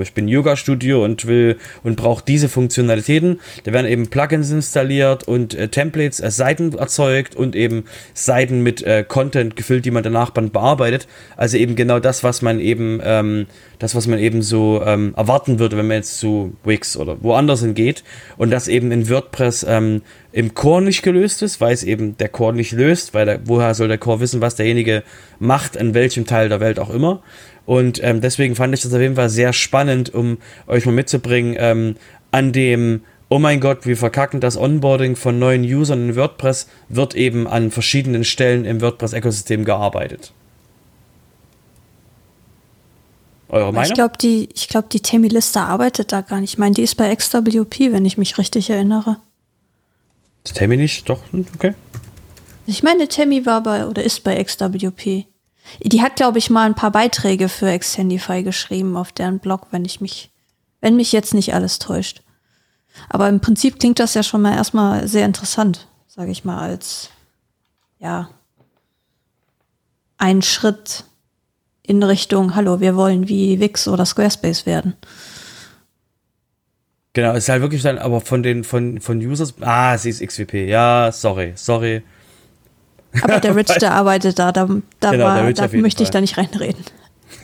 C: ich bin Yoga-Studio und will und brauche diese Funktionalitäten. Da werden eben Plugins installiert und äh, Templates, äh, Seiten erzeugt und eben Seiten mit äh, Content gefüllt, die man danach dann bearbeitet. Also eben genau das, was man eben, ähm, das, was man eben so ähm, erwarten würde, wenn man jetzt zu Wix oder woanders hingeht. Und das eben in WordPress ähm, im Core nicht gelöst ist, weil es eben der Core nicht löst, weil der, woher soll der Core wissen, was derjenige macht, in welchem Teil der Welt auch immer. Und ähm, deswegen fand ich das auf jeden Fall sehr spannend, um euch mal mitzubringen, ähm, an dem, oh mein Gott, wir verkacken das Onboarding von neuen Usern in WordPress, wird eben an verschiedenen Stellen im WordPress-Ökosystem gearbeitet.
D: Eure Meinung? Ich glaube, die, ich glaub, die Temi-Liste arbeitet da gar nicht. Ich meine, die ist bei XWP, wenn ich mich richtig erinnere.
C: Tammy nicht? Doch, hm, okay.
D: Ich meine, Tammy war bei oder ist bei XWP. Die hat, glaube ich, mal ein paar Beiträge für Extendify geschrieben auf deren Blog, wenn ich mich, wenn mich jetzt nicht alles täuscht. Aber im Prinzip klingt das ja schon mal erstmal sehr interessant, sage ich mal, als ja ein Schritt in Richtung, hallo, wir wollen wie Wix oder Squarespace werden.
C: Genau, es ist halt wirklich dann, aber von den, von, von Users, ah, sie ist XWP, ja, sorry, sorry.
D: Aber der Rich, der [laughs] arbeitet da, da, da, genau, war, da möchte ich da nicht reinreden.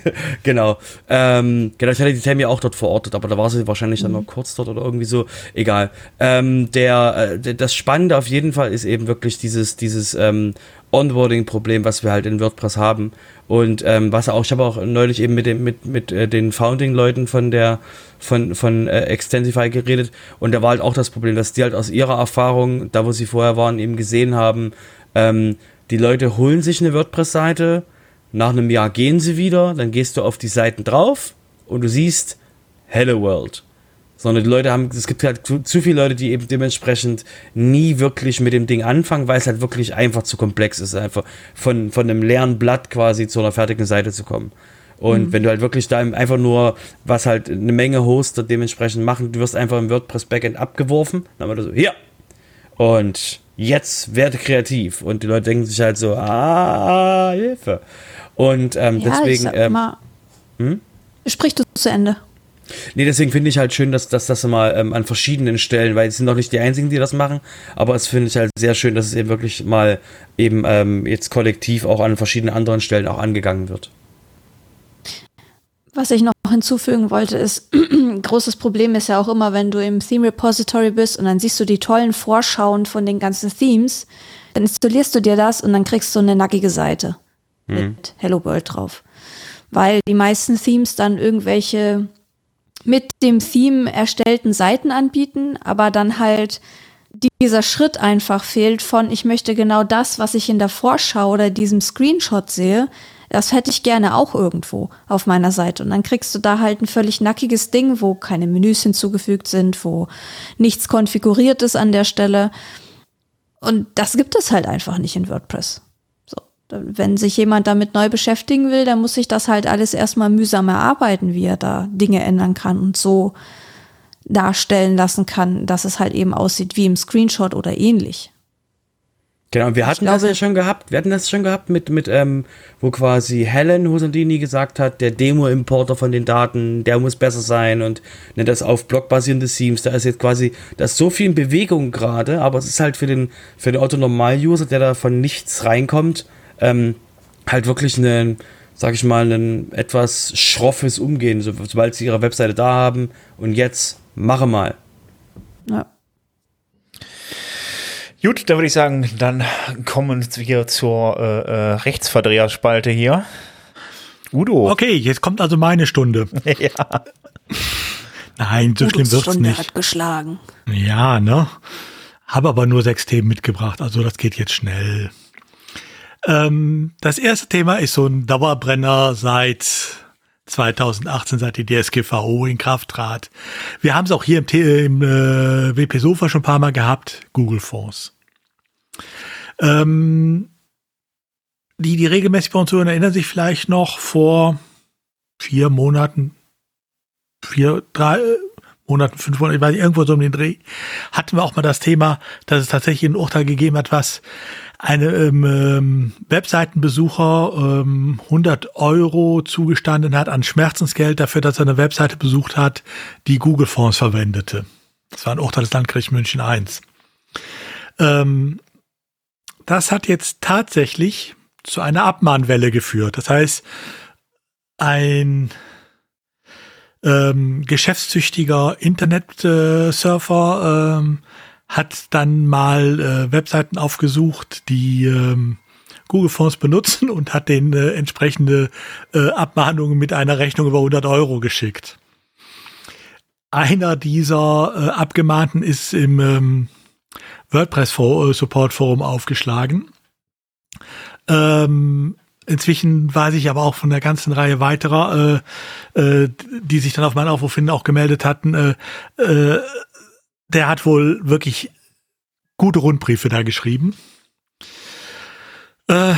D: [laughs]
C: genau. Ähm, genau, ich hatte die Tammy auch dort verortet, aber da war sie wahrscheinlich mhm. dann nur kurz dort oder irgendwie so. Egal. Ähm, der, äh, das Spannende auf jeden Fall ist eben wirklich dieses, dieses ähm, Onboarding-Problem, was wir halt in WordPress haben. Und ähm, was auch, ich habe auch neulich eben mit, dem, mit, mit äh, den Founding-Leuten von der von, von äh, Extensify geredet und da war halt auch das Problem, dass die halt aus ihrer Erfahrung, da wo sie vorher waren, eben gesehen haben, ähm, die Leute holen sich eine WordPress-Seite, nach einem Jahr gehen sie wieder, dann gehst du auf die Seiten drauf und du siehst Hello World sondern die Leute haben, es gibt halt zu, zu, viele Leute, die eben dementsprechend nie wirklich mit dem Ding anfangen, weil es halt wirklich einfach zu komplex ist, einfach von, von einem leeren Blatt quasi zu einer fertigen Seite zu kommen. Und mhm. wenn du halt wirklich da einfach nur, was halt eine Menge Hoster dementsprechend machen, du wirst einfach im WordPress Backend abgeworfen, dann wird so, hier. Und jetzt werde kreativ. Und die Leute denken sich halt so, ah, Hilfe. Und ähm, ja, deswegen. Ähm,
D: hm? Sprich du zu Ende.
C: Nee, deswegen finde ich halt schön, dass, dass das mal ähm, an verschiedenen Stellen, weil es sind noch nicht die einzigen, die das machen, aber es finde ich halt sehr schön, dass es eben wirklich mal eben ähm, jetzt kollektiv auch an verschiedenen anderen Stellen auch angegangen wird.
D: Was ich noch hinzufügen wollte, ist, [clears throat] großes Problem ist ja auch immer, wenn du im Theme Repository bist und dann siehst du die tollen Vorschauen von den ganzen Themes, dann installierst du dir das und dann kriegst du eine nackige Seite mhm. mit Hello World drauf. Weil die meisten Themes dann irgendwelche mit dem Theme erstellten Seiten anbieten, aber dann halt dieser Schritt einfach fehlt von, ich möchte genau das, was ich in der Vorschau oder diesem Screenshot sehe, das hätte ich gerne auch irgendwo auf meiner Seite. Und dann kriegst du da halt ein völlig nackiges Ding, wo keine Menüs hinzugefügt sind, wo nichts konfiguriert ist an der Stelle. Und das gibt es halt einfach nicht in WordPress. Wenn sich jemand damit neu beschäftigen will, dann muss sich das halt alles erstmal mühsam erarbeiten, wie er da Dinge ändern kann und so darstellen lassen kann, dass es halt eben aussieht wie im Screenshot oder ähnlich.
C: Genau, wir hatten glaube, das ja schon gehabt, wir hatten das schon gehabt mit, mit ähm, wo quasi Helen Hosandini gesagt hat, der Demo-Importer von den Daten, der muss besser sein und ne, das auf blockbasierende Themes, da ist jetzt quasi, da ist so viel in Bewegung gerade, aber es ist halt für den, für den Otto-Normal-User, der da von nichts reinkommt, ähm, halt wirklich ein, sag ich mal, ein etwas schroffes Umgehen, so, sobald sie ihre Webseite da haben und jetzt mache mal. Ja.
A: Gut, dann würde ich sagen, dann kommen wir zur äh, äh, Rechtsverdreherspalte hier.
B: Udo. Okay, jetzt kommt also meine Stunde. [laughs] ja. Nein, so Udos schlimm wird's Stunde nicht. hat
D: geschlagen.
B: Ja, ne? Habe aber nur sechs Themen mitgebracht, also das geht jetzt schnell. Ähm, das erste Thema ist so ein Dauerbrenner seit 2018, seit die DSGVO in Kraft trat. Wir haben es auch hier im, im äh, WP Sofa schon ein paar Mal gehabt, Google Fonds. Ähm, die, die regelmäßig bei uns hören, erinnern sich vielleicht noch vor vier Monaten, vier, drei äh, Monaten, fünf Monaten, ich weiß nicht, irgendwo so um den Dreh, hatten wir auch mal das Thema, dass es tatsächlich ein Urteil gegeben hat, was eine ähm, ähm, Webseitenbesucher ähm, 100 Euro zugestanden hat an Schmerzensgeld dafür, dass er eine Webseite besucht hat, die Google-Fonds verwendete. Das war ein Urteil des Landgerichts München I. Ähm, das hat jetzt tatsächlich zu einer Abmahnwelle geführt. Das heißt, ein ähm, geschäftstüchtiger Internetsurfer ähm, hat dann mal äh, Webseiten aufgesucht, die ähm, Google-Fonds benutzen und hat den äh, entsprechende äh, Abmahnungen mit einer Rechnung über 100 Euro geschickt. Einer dieser äh, Abgemahnten ist im ähm, WordPress-Support-Forum aufgeschlagen. Ähm, inzwischen weiß ich aber auch von der ganzen Reihe weiterer, äh, äh, die sich dann auf meinen Aufruf hin auch gemeldet hatten, äh, äh, der hat wohl wirklich gute Rundbriefe da geschrieben. Äh,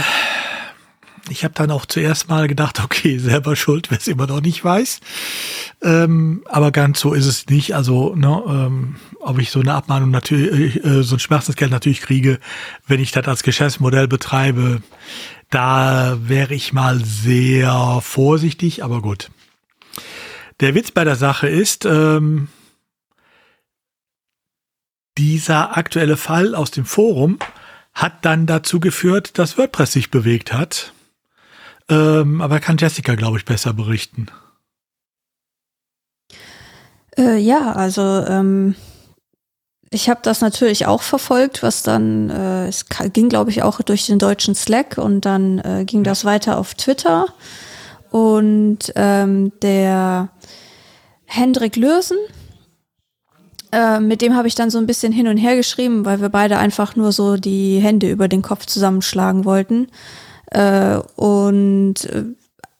B: ich habe dann auch zuerst mal gedacht, [laughs] okay, selber schuld, wer es immer noch nicht weiß. Ähm, aber ganz so ist es nicht. Also, ne, ähm, ob ich so eine Abmahnung natürlich, äh, so ein Schmerzensgeld natürlich kriege, wenn ich das als Geschäftsmodell betreibe, da wäre ich mal sehr vorsichtig, aber gut. Der Witz bei der Sache ist, ähm, dieser aktuelle Fall aus dem Forum hat dann dazu geführt, dass WordPress sich bewegt hat. Ähm, aber kann Jessica, glaube ich, besser berichten.
D: Äh, ja, also ähm, ich habe das natürlich auch verfolgt, was dann, äh, es ging, glaube ich, auch durch den deutschen Slack und dann äh, ging das weiter auf Twitter. Und ähm, der Hendrik Lürsen, äh, mit dem habe ich dann so ein bisschen hin und her geschrieben, weil wir beide einfach nur so die Hände über den Kopf zusammenschlagen wollten. Äh, und äh,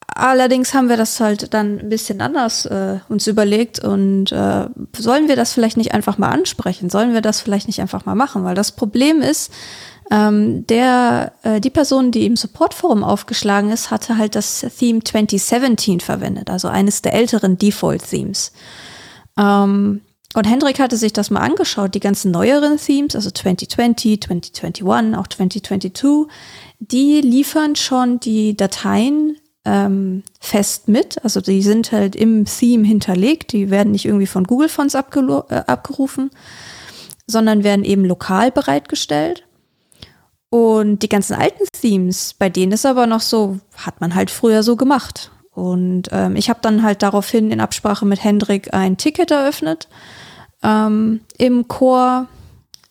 D: allerdings haben wir das halt dann ein bisschen anders äh, uns überlegt und äh, sollen wir das vielleicht nicht einfach mal ansprechen? Sollen wir das vielleicht nicht einfach mal machen? Weil das Problem ist, ähm, der, äh, die Person, die im Support-Forum aufgeschlagen ist, hatte halt das Theme 2017 verwendet, also eines der älteren Default-Themes. Ähm, und Hendrik hatte sich das mal angeschaut, die ganzen neueren Themes, also 2020, 2021, auch 2022, die liefern schon die Dateien ähm, fest mit. Also die sind halt im Theme hinterlegt, die werden nicht irgendwie von Google Fonts äh, abgerufen, sondern werden eben lokal bereitgestellt. Und die ganzen alten Themes, bei denen ist aber noch so, hat man halt früher so gemacht. Und ähm, ich habe dann halt daraufhin in Absprache mit Hendrik ein Ticket eröffnet ähm, im Chor,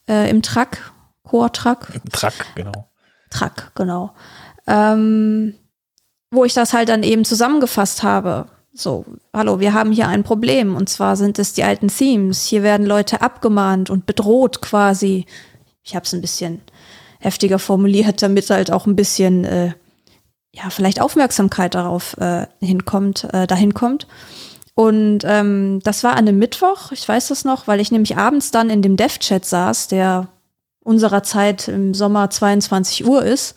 D: äh, im Track, Chor-Track.
A: Track, genau.
D: Track, genau. Ähm, wo ich das halt dann eben zusammengefasst habe. So, hallo, wir haben hier ein Problem und zwar sind es die alten Themes. Hier werden Leute abgemahnt und bedroht quasi. Ich habe es ein bisschen heftiger formuliert, damit halt auch ein bisschen äh, ja vielleicht Aufmerksamkeit darauf äh, hinkommt, äh, dahin kommt. Und ähm, das war an einem Mittwoch, ich weiß das noch, weil ich nämlich abends dann in dem Dev-Chat saß, der unserer Zeit im Sommer 22 Uhr ist.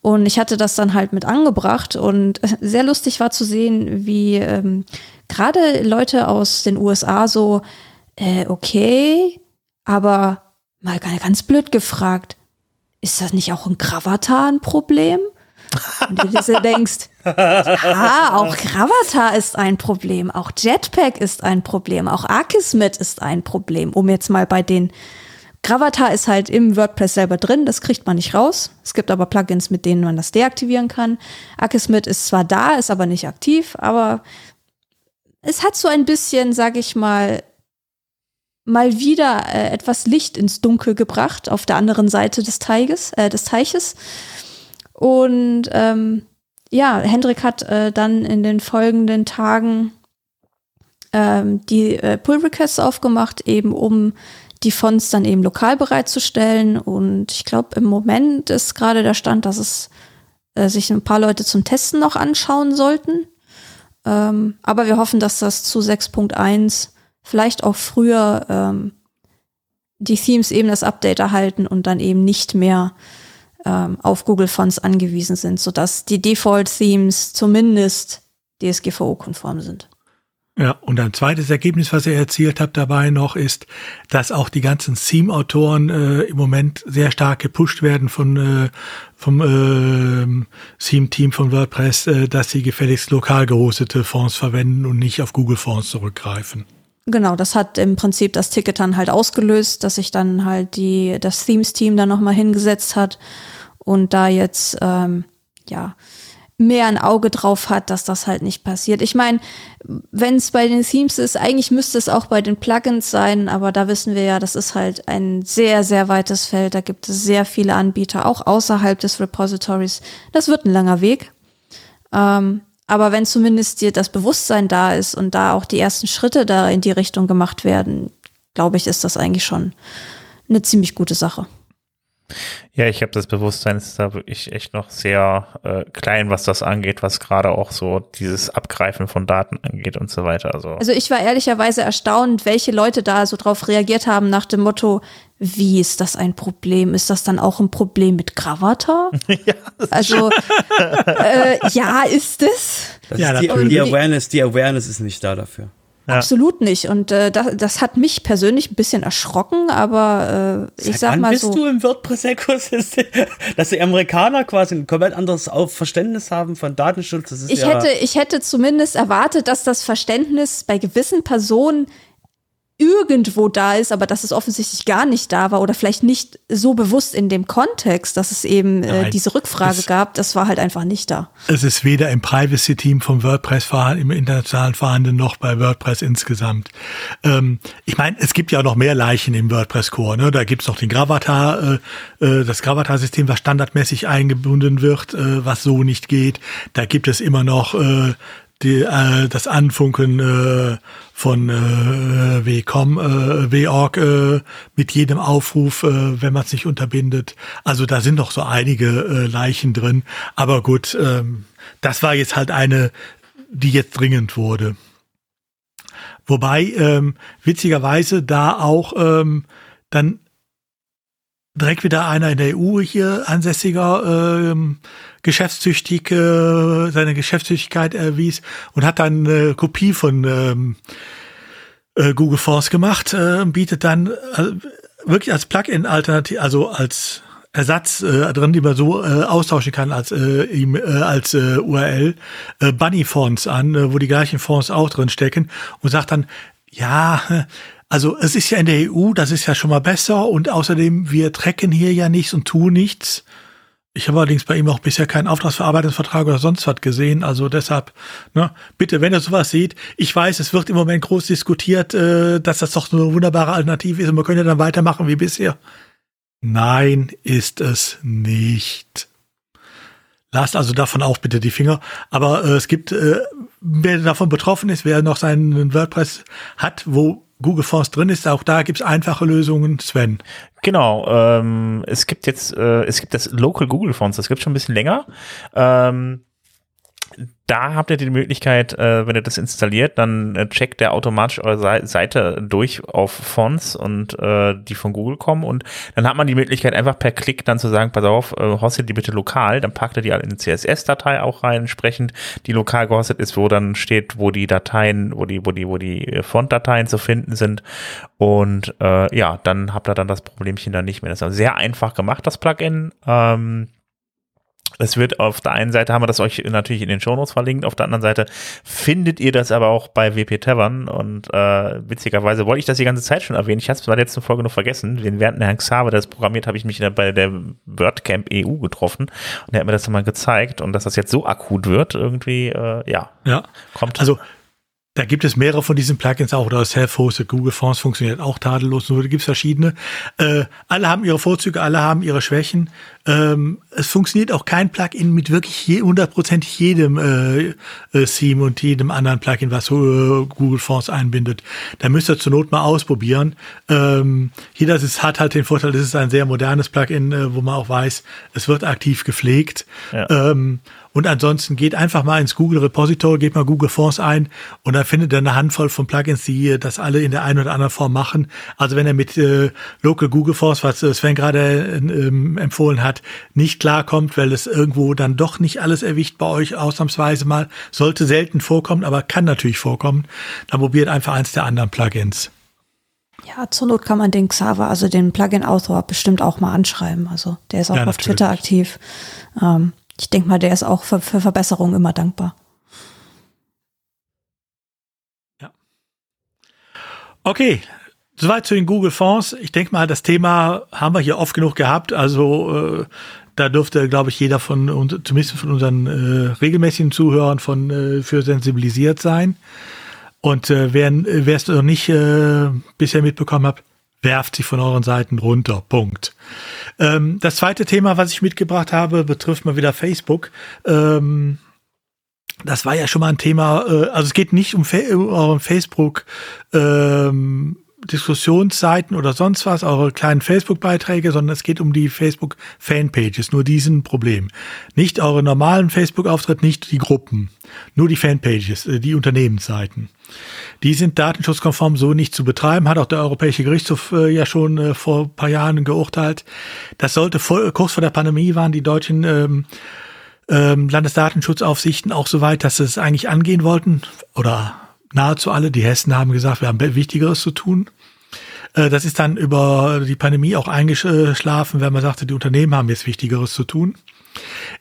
D: Und ich hatte das dann halt mit angebracht und [laughs] sehr lustig war zu sehen, wie ähm, gerade Leute aus den USA so, äh, okay, aber mal ganz blöd gefragt, ist das nicht auch ein Gravatar ein Problem? Und du dir denkst, ja, auch Gravatar ist ein Problem, auch Jetpack ist ein Problem, auch Akismet ist ein Problem, um jetzt mal bei den Gravatar ist halt im WordPress selber drin, das kriegt man nicht raus. Es gibt aber Plugins, mit denen man das deaktivieren kann. Akismet ist zwar da, ist aber nicht aktiv, aber es hat so ein bisschen, sag ich mal, mal wieder äh, etwas Licht ins Dunkel gebracht auf der anderen Seite des Teiges, äh, des Teiches. Und ähm, ja, Hendrik hat äh, dann in den folgenden Tagen ähm, die äh, Pull Requests aufgemacht, eben um die Fonts dann eben lokal bereitzustellen. Und ich glaube, im Moment ist gerade der Stand, dass es äh, sich ein paar Leute zum Testen noch anschauen sollten. Ähm, aber wir hoffen, dass das zu 6.1 vielleicht auch früher ähm, die Themes eben das Update erhalten und dann eben nicht mehr ähm, auf Google Fonts angewiesen sind, sodass die Default-Themes zumindest DSGVO-konform sind.
B: Ja, und ein zweites Ergebnis, was ihr erzielt habt dabei noch, ist, dass auch die ganzen Theme-Autoren äh, im Moment sehr stark gepusht werden von äh, vom äh, Theme-Team von WordPress, äh, dass sie gefälligst lokal gehostete Fonts verwenden und nicht auf Google Fonts zurückgreifen.
D: Genau, das hat im Prinzip das Ticket dann halt ausgelöst, dass sich dann halt die das Themes-Team dann nochmal hingesetzt hat und da jetzt ähm, ja mehr ein Auge drauf hat, dass das halt nicht passiert. Ich meine, wenn es bei den Themes ist, eigentlich müsste es auch bei den Plugins sein, aber da wissen wir ja, das ist halt ein sehr, sehr weites Feld. Da gibt es sehr viele Anbieter, auch außerhalb des Repositories. Das wird ein langer Weg. Ähm, aber wenn zumindest dir das Bewusstsein da ist und da auch die ersten Schritte da in die Richtung gemacht werden, glaube ich, ist das eigentlich schon eine ziemlich gute Sache.
A: Ja, ich habe das Bewusstsein, es ist da wirklich echt noch sehr äh, klein, was das angeht, was gerade auch so dieses Abgreifen von Daten angeht und so weiter. Also,
D: also ich war ehrlicherweise erstaunt, welche Leute da so drauf reagiert haben nach dem Motto, wie ist das ein Problem? Ist das dann auch ein Problem mit Gravata? [laughs] ja, also äh, ja, ist es.
C: Das ja, ist die, die Awareness, die Awareness ist nicht da dafür.
D: Ja. Absolut nicht. Und äh, das, das hat mich persönlich ein bisschen erschrocken, aber äh, ich Seit sag mal
C: bist
D: so.
C: bist du im WordPress-Ökosystem? [laughs] Dass die Amerikaner quasi ein komplett anderes Verständnis haben von Datenschutz. Das
D: ist ich, ja hätte, ich hätte zumindest erwartet, dass das Verständnis bei gewissen Personen irgendwo da ist, aber dass es offensichtlich gar nicht da war oder vielleicht nicht so bewusst in dem Kontext, dass es eben äh, diese Rückfrage gab, das war halt einfach nicht da.
B: Es ist weder im Privacy-Team vom WordPress vorhanden, im internationalen vorhanden, noch bei WordPress insgesamt. Ähm, ich meine, es gibt ja auch noch mehr Leichen im WordPress-Core. Ne? Da gibt's noch den Gravatar, äh, äh, das Gravatar-System, was standardmäßig eingebunden wird, äh, was so nicht geht. Da gibt es immer noch äh, die, äh, das Anfunken äh, von äh, WCOM, äh, WORG äh, mit jedem Aufruf, äh, wenn man es nicht unterbindet. Also da sind noch so einige äh, Leichen drin. Aber gut, ähm, das war jetzt halt eine, die jetzt dringend wurde. Wobei ähm, witzigerweise da auch ähm, dann direkt wieder einer in der EU hier ansässiger ähm, geschäftstüchtig äh, seine Geschäftstüchtigkeit erwies und hat dann eine Kopie von ähm, äh, Google Force gemacht, äh, bietet dann äh, wirklich als Plugin alternativ, also als Ersatz äh, drin, die man so äh, austauschen kann als äh, ihm, äh, als äh, URL äh, Bunny Fonts an, äh, wo die gleichen Fonts auch drin stecken und sagt dann ja, also es ist ja in der EU, das ist ja schon mal besser und außerdem wir tracken hier ja nichts und tun nichts. Ich habe allerdings bei ihm auch bisher keinen Auftragsverarbeitungsvertrag oder sonst was gesehen. Also deshalb, ne, bitte, wenn ihr sowas seht, ich weiß, es wird im Moment groß diskutiert, äh, dass das doch eine wunderbare Alternative ist und man könnte dann weitermachen wie bisher. Nein, ist es nicht. Lasst also davon auch bitte die Finger. Aber äh, es gibt, äh, wer davon betroffen ist, wer noch seinen WordPress hat, wo Google Fonts drin ist, auch da gibt es einfache Lösungen, Sven.
A: Genau, ähm, es gibt jetzt, äh, es gibt das Local Google Fonts, das gibt schon ein bisschen länger. Ähm, da habt ihr die Möglichkeit, äh, wenn ihr das installiert, dann äh, checkt der automatisch eure Seite durch auf Fonts und äh, die von Google kommen und dann hat man die Möglichkeit einfach per Klick dann zu sagen, pass auf, äh, hostet die bitte lokal, dann packt ihr die in CSS-Datei auch rein, entsprechend, die lokal gehostet ist, wo dann steht, wo die Dateien, wo die, wo die, wo die Font-Dateien zu finden sind und äh, ja, dann habt ihr dann das Problemchen dann nicht mehr. Das ist sehr einfach gemacht, das Plugin. Ähm, es wird auf der einen Seite haben wir das euch natürlich in den Shownotes verlinkt, auf der anderen Seite findet ihr das aber auch bei WP Tavern und äh, witzigerweise wollte ich das die ganze Zeit schon erwähnen. Ich habe es bei der letzten Folge noch vergessen. Während der Herrn Xaver das programmiert, habe ich mich bei der WordCamp EU getroffen und er hat mir das mal gezeigt und dass das jetzt so akut wird, irgendwie, äh, ja,
B: ja, kommt. Also da gibt es mehrere von diesen Plugins auch, oder Self-Hosted Google Fonts funktioniert auch tadellos, nur da gibt es verschiedene. Äh, alle haben ihre Vorzüge, alle haben ihre Schwächen. Ähm, es funktioniert auch kein Plugin mit wirklich hundertprozentig jedem äh, äh, Theme und jedem anderen Plugin, was äh, Google Fonts einbindet. Da müsst ihr zur Not mal ausprobieren. Ähm, hier das ist, hat halt den Vorteil, das ist ein sehr modernes Plugin, äh, wo man auch weiß, es wird aktiv gepflegt. Ja. Ähm, und ansonsten geht einfach mal ins Google Repository, geht mal Google Fonts ein und dann findet ihr eine Handvoll von Plugins, die das alle in der einen oder anderen Form machen. Also wenn er mit äh, Local Google Fonts, was Sven gerade äh, empfohlen hat, Monat nicht klarkommt, weil es irgendwo dann doch nicht alles erwischt bei euch ausnahmsweise mal. Sollte selten vorkommen, aber kann natürlich vorkommen. Dann probiert einfach eins der anderen Plugins.
D: Ja, zur Not kann man den Xaver, also den Plugin-Autor, bestimmt auch mal anschreiben. Also der ist auch ja, auf Twitter aktiv. Ähm, ich denke mal, der ist auch für, für Verbesserungen immer dankbar.
B: Ja. Okay, soweit zu den Google Fonds. Ich denke mal, das Thema haben wir hier oft genug gehabt. Also äh, da dürfte, glaube ich, jeder von uns, zumindest von unseren äh, regelmäßigen Zuhörern von äh, für sensibilisiert sein. Und äh, wer es noch nicht äh, bisher mitbekommen hat, werft sie von euren Seiten runter. Punkt. Ähm, das zweite Thema, was ich mitgebracht habe, betrifft mal wieder Facebook. Ähm, das war ja schon mal ein Thema, äh, also es geht nicht um, Fa um euren Facebook ähm, Diskussionsseiten oder sonst was, eure kleinen Facebook-Beiträge, sondern es geht um die Facebook-Fanpages, nur diesen Problem. Nicht eure normalen Facebook-Auftritte, nicht die Gruppen, nur die Fanpages, äh, die Unternehmensseiten. Die sind datenschutzkonform so nicht zu betreiben, hat auch der Europäische Gerichtshof äh, ja schon äh, vor ein paar Jahren geurteilt. Das sollte vor, kurz vor der Pandemie waren die deutschen ähm, ähm, Landesdatenschutzaufsichten auch so weit, dass sie es eigentlich angehen wollten oder nahezu alle. Die Hessen haben gesagt, wir haben Wichtigeres zu tun. Äh, das ist dann über die Pandemie auch eingeschlafen, wenn man sagte, die Unternehmen haben jetzt Wichtigeres zu tun.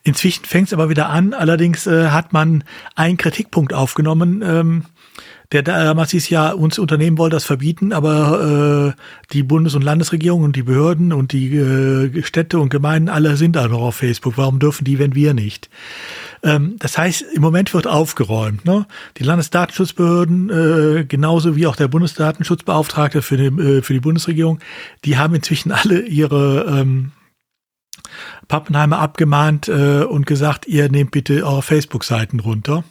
B: Inzwischen fängt es aber wieder an. Allerdings äh, hat man einen Kritikpunkt aufgenommen. Ähm, der damals hieß ja, uns Unternehmen wollen das verbieten, aber äh, die Bundes- und Landesregierung und die Behörden und die äh, Städte und Gemeinden alle sind da noch auf Facebook. Warum dürfen die, wenn wir nicht? Ähm, das heißt, im Moment wird aufgeräumt. Ne? Die Landesdatenschutzbehörden, äh, genauso wie auch der Bundesdatenschutzbeauftragte für die, äh, für die Bundesregierung, die haben inzwischen alle ihre ähm, Pappenheimer abgemahnt äh, und gesagt, ihr nehmt bitte eure Facebook-Seiten runter.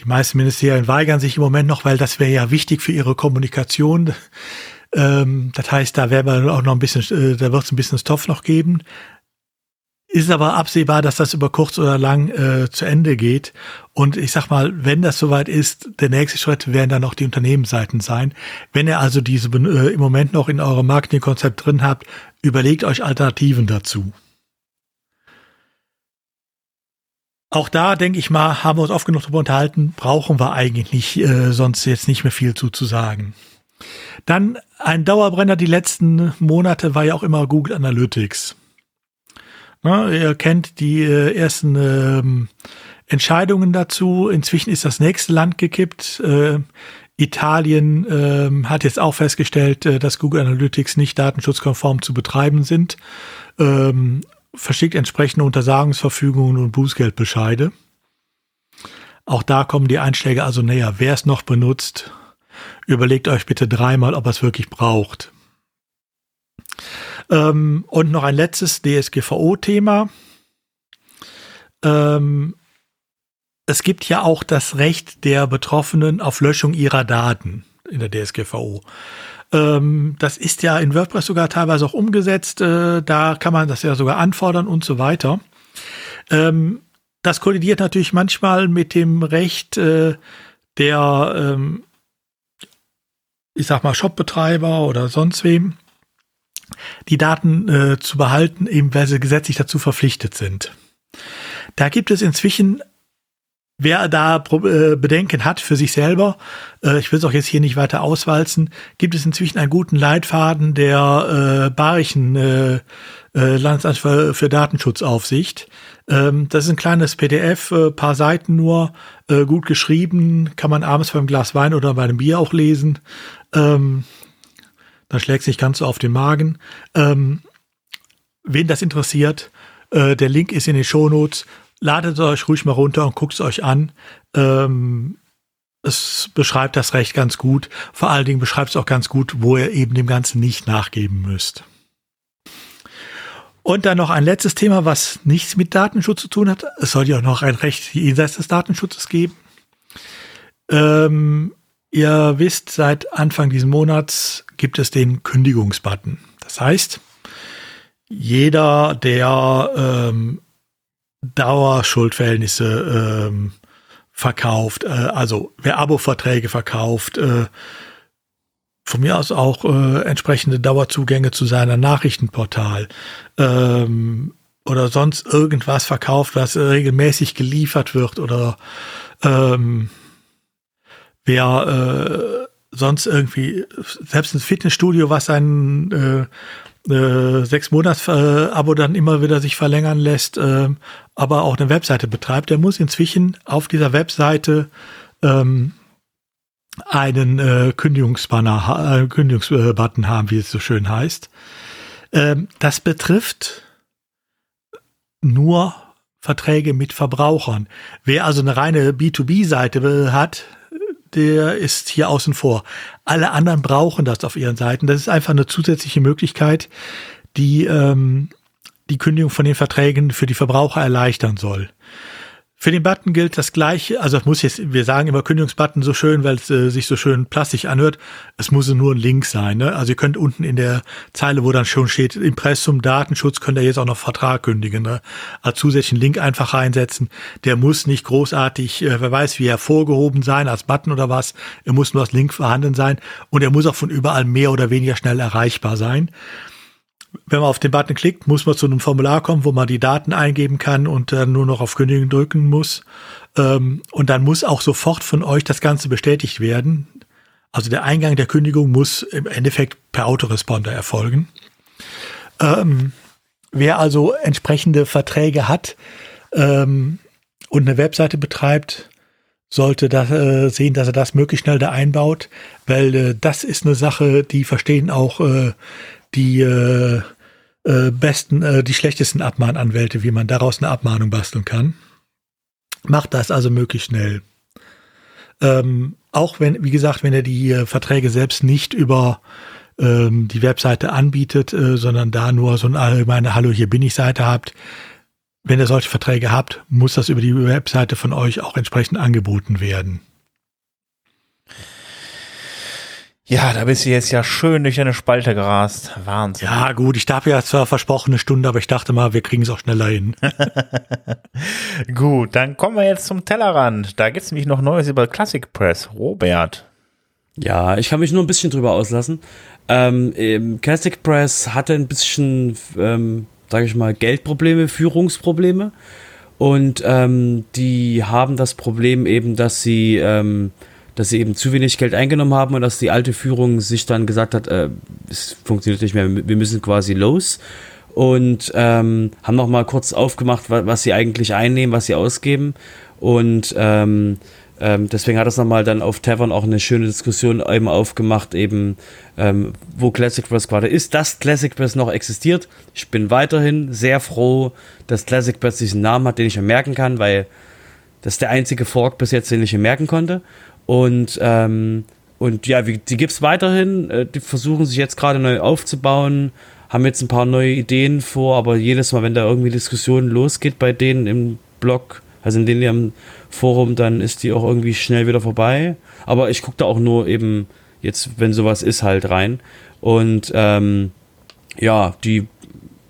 B: Die meisten Ministerien weigern sich im Moment noch, weil das wäre ja wichtig für ihre Kommunikation. Ähm, das heißt, da werden wir auch noch ein bisschen, äh, da wird es ein bisschen Stoff noch geben. Ist aber absehbar, dass das über kurz oder lang äh, zu Ende geht. Und ich sag mal, wenn das soweit ist, der nächste Schritt werden dann auch die Unternehmensseiten sein. Wenn ihr also diese äh, im Moment noch in eurem Marketingkonzept drin habt, überlegt euch Alternativen dazu. Auch da, denke ich mal, haben wir uns oft genug darüber unterhalten, brauchen wir eigentlich nicht, äh, sonst jetzt nicht mehr viel zu, zu sagen. Dann ein Dauerbrenner die letzten Monate war ja auch immer Google Analytics. Na, ihr kennt die äh, ersten ähm, Entscheidungen dazu. Inzwischen ist das nächste Land gekippt. Äh, Italien ähm, hat jetzt auch festgestellt, äh, dass Google Analytics nicht datenschutzkonform zu betreiben sind. Ähm, verschickt entsprechende Untersagungsverfügungen und Bußgeldbescheide. Auch da kommen die Einschläge also näher. Wer es noch benutzt, überlegt euch bitte dreimal, ob er es wirklich braucht. Ähm, und noch ein letztes DSGVO-Thema. Ähm, es gibt ja auch das Recht der Betroffenen auf Löschung ihrer Daten in der DSGVO. Ähm, das ist ja in WordPress sogar teilweise auch umgesetzt. Äh, da kann man das ja sogar anfordern und so weiter. Ähm, das kollidiert natürlich manchmal mit dem Recht äh, der, ähm, ich sag mal, Shopbetreiber oder sonst wem, die Daten äh, zu behalten, eben weil sie gesetzlich dazu verpflichtet sind. Da gibt es inzwischen, wer da äh, Bedenken hat für sich selber, äh, ich will es auch jetzt hier nicht weiter auswalzen, gibt es inzwischen einen guten Leitfaden der äh, äh, Landesamt für, Datenschutzaufsicht. Ähm, das ist ein kleines PDF, äh, paar Seiten nur, gut geschrieben, kann man abends beim Glas Wein oder bei einem Bier auch lesen. Ähm, dann schlägt sich ganz so auf den Magen. Ähm, wen das interessiert, der Link ist in den Shownotes. Ladet es euch ruhig mal runter und guckt es euch an. Ähm, es beschreibt das Recht ganz gut. Vor allen Dingen beschreibt es auch ganz gut, wo ihr eben dem Ganzen nicht nachgeben müsst. Und dann noch ein letztes Thema, was nichts mit Datenschutz zu tun hat. Es soll ja auch noch ein Recht jenseits des Datenschutzes geben. Ähm, Ihr wisst, seit Anfang diesen Monats gibt es den Kündigungsbutton. Das heißt, jeder, der ähm, Dauerschuldverhältnisse ähm, verkauft, äh, also wer Abo-Verträge verkauft, äh, von mir aus auch äh, entsprechende Dauerzugänge zu seiner Nachrichtenportal, ähm, oder sonst irgendwas verkauft, was regelmäßig geliefert wird oder ähm, wer äh, sonst irgendwie, selbst ein Fitnessstudio, was ein äh, sechs Monats äh, Abo dann immer wieder sich verlängern lässt, äh, aber auch eine Webseite betreibt, der muss inzwischen auf dieser Webseite ähm, einen äh, Kündigungsbanner, äh, Kündigungsbutton haben, wie es so schön heißt. Ähm, das betrifft nur Verträge mit Verbrauchern. Wer also eine reine B2B-Seite hat, der ist hier außen vor. Alle anderen brauchen das auf ihren Seiten. Das ist einfach eine zusätzliche Möglichkeit, die ähm, die Kündigung von den Verträgen für die Verbraucher erleichtern soll. Für den Button gilt das gleiche, also es muss jetzt, wir sagen immer Kündigungsbutton so schön, weil es äh, sich so schön plastisch anhört. Es muss nur ein Link sein. Ne? Also ihr könnt unten in der Zeile, wo dann schon steht, Impressum, Datenschutz, könnt ihr jetzt auch noch Vertrag kündigen. Ne? Als zusätzlichen Link einfach reinsetzen. Der muss nicht großartig, äh, wer weiß, wie hervorgehoben sein, als Button oder was. Er muss nur als Link vorhanden sein und er muss auch von überall mehr oder weniger schnell erreichbar sein wenn man auf den Button klickt, muss man zu einem Formular kommen, wo man die Daten eingeben kann und dann nur noch auf Kündigen drücken muss. Ähm, und dann muss auch sofort von euch das Ganze bestätigt werden. Also der Eingang der Kündigung muss im Endeffekt per Autoresponder erfolgen. Ähm, wer also entsprechende Verträge hat ähm, und eine Webseite betreibt, sollte das, äh, sehen, dass er das möglichst schnell da einbaut, weil äh, das ist eine Sache, die verstehen auch äh, die äh, äh, besten, äh, die schlechtesten Abmahnanwälte, wie man daraus eine Abmahnung basteln kann. Macht das also möglichst schnell. Ähm, auch wenn, wie gesagt, wenn er die äh, Verträge selbst nicht über ähm, die Webseite anbietet, äh, sondern da nur so eine allgemeine Hallo, hier bin ich Seite habt, wenn ihr solche Verträge habt, muss das über die Webseite von euch auch entsprechend angeboten werden.
A: Ja, da bist du jetzt ja schön durch eine Spalte gerast. Wahnsinn.
B: Ja, gut, ich habe ja zwar versprochen eine Stunde, aber ich dachte mal, wir kriegen es auch schneller hin. [laughs]
A: gut, dann kommen wir jetzt zum Tellerrand. Da gibt es nämlich noch Neues über Classic Press. Robert.
C: Ja, ich kann mich nur ein bisschen drüber auslassen. Ähm, Classic Press hatte ein bisschen, ähm, sage ich mal, Geldprobleme, Führungsprobleme. Und ähm, die haben das Problem eben, dass sie ähm, dass sie eben zu wenig Geld eingenommen haben und dass die alte Führung sich dann gesagt hat, äh, es funktioniert nicht mehr, wir müssen quasi los und ähm, haben noch mal kurz aufgemacht, was, was, sie eigentlich einnehmen, was sie ausgeben und ähm, ähm, deswegen hat das nochmal dann auf Tavern auch eine schöne Diskussion eben aufgemacht, eben ähm, wo Classic Press gerade ist, dass Classic Press noch existiert. Ich bin weiterhin sehr froh, dass Classic Press diesen Namen hat, den ich mir merken kann, weil das ist der einzige Fork bis jetzt, den ich mir merken konnte. Und, ähm, und ja, wie, die gibt es weiterhin. Äh, die versuchen sich jetzt gerade neu aufzubauen, haben jetzt ein paar neue Ideen vor, aber jedes Mal, wenn da irgendwie Diskussionen losgeht bei denen im Blog, also in denen im Forum, dann ist die auch irgendwie schnell wieder vorbei. Aber ich gucke da auch nur eben jetzt, wenn sowas ist, halt rein. Und ähm, ja, die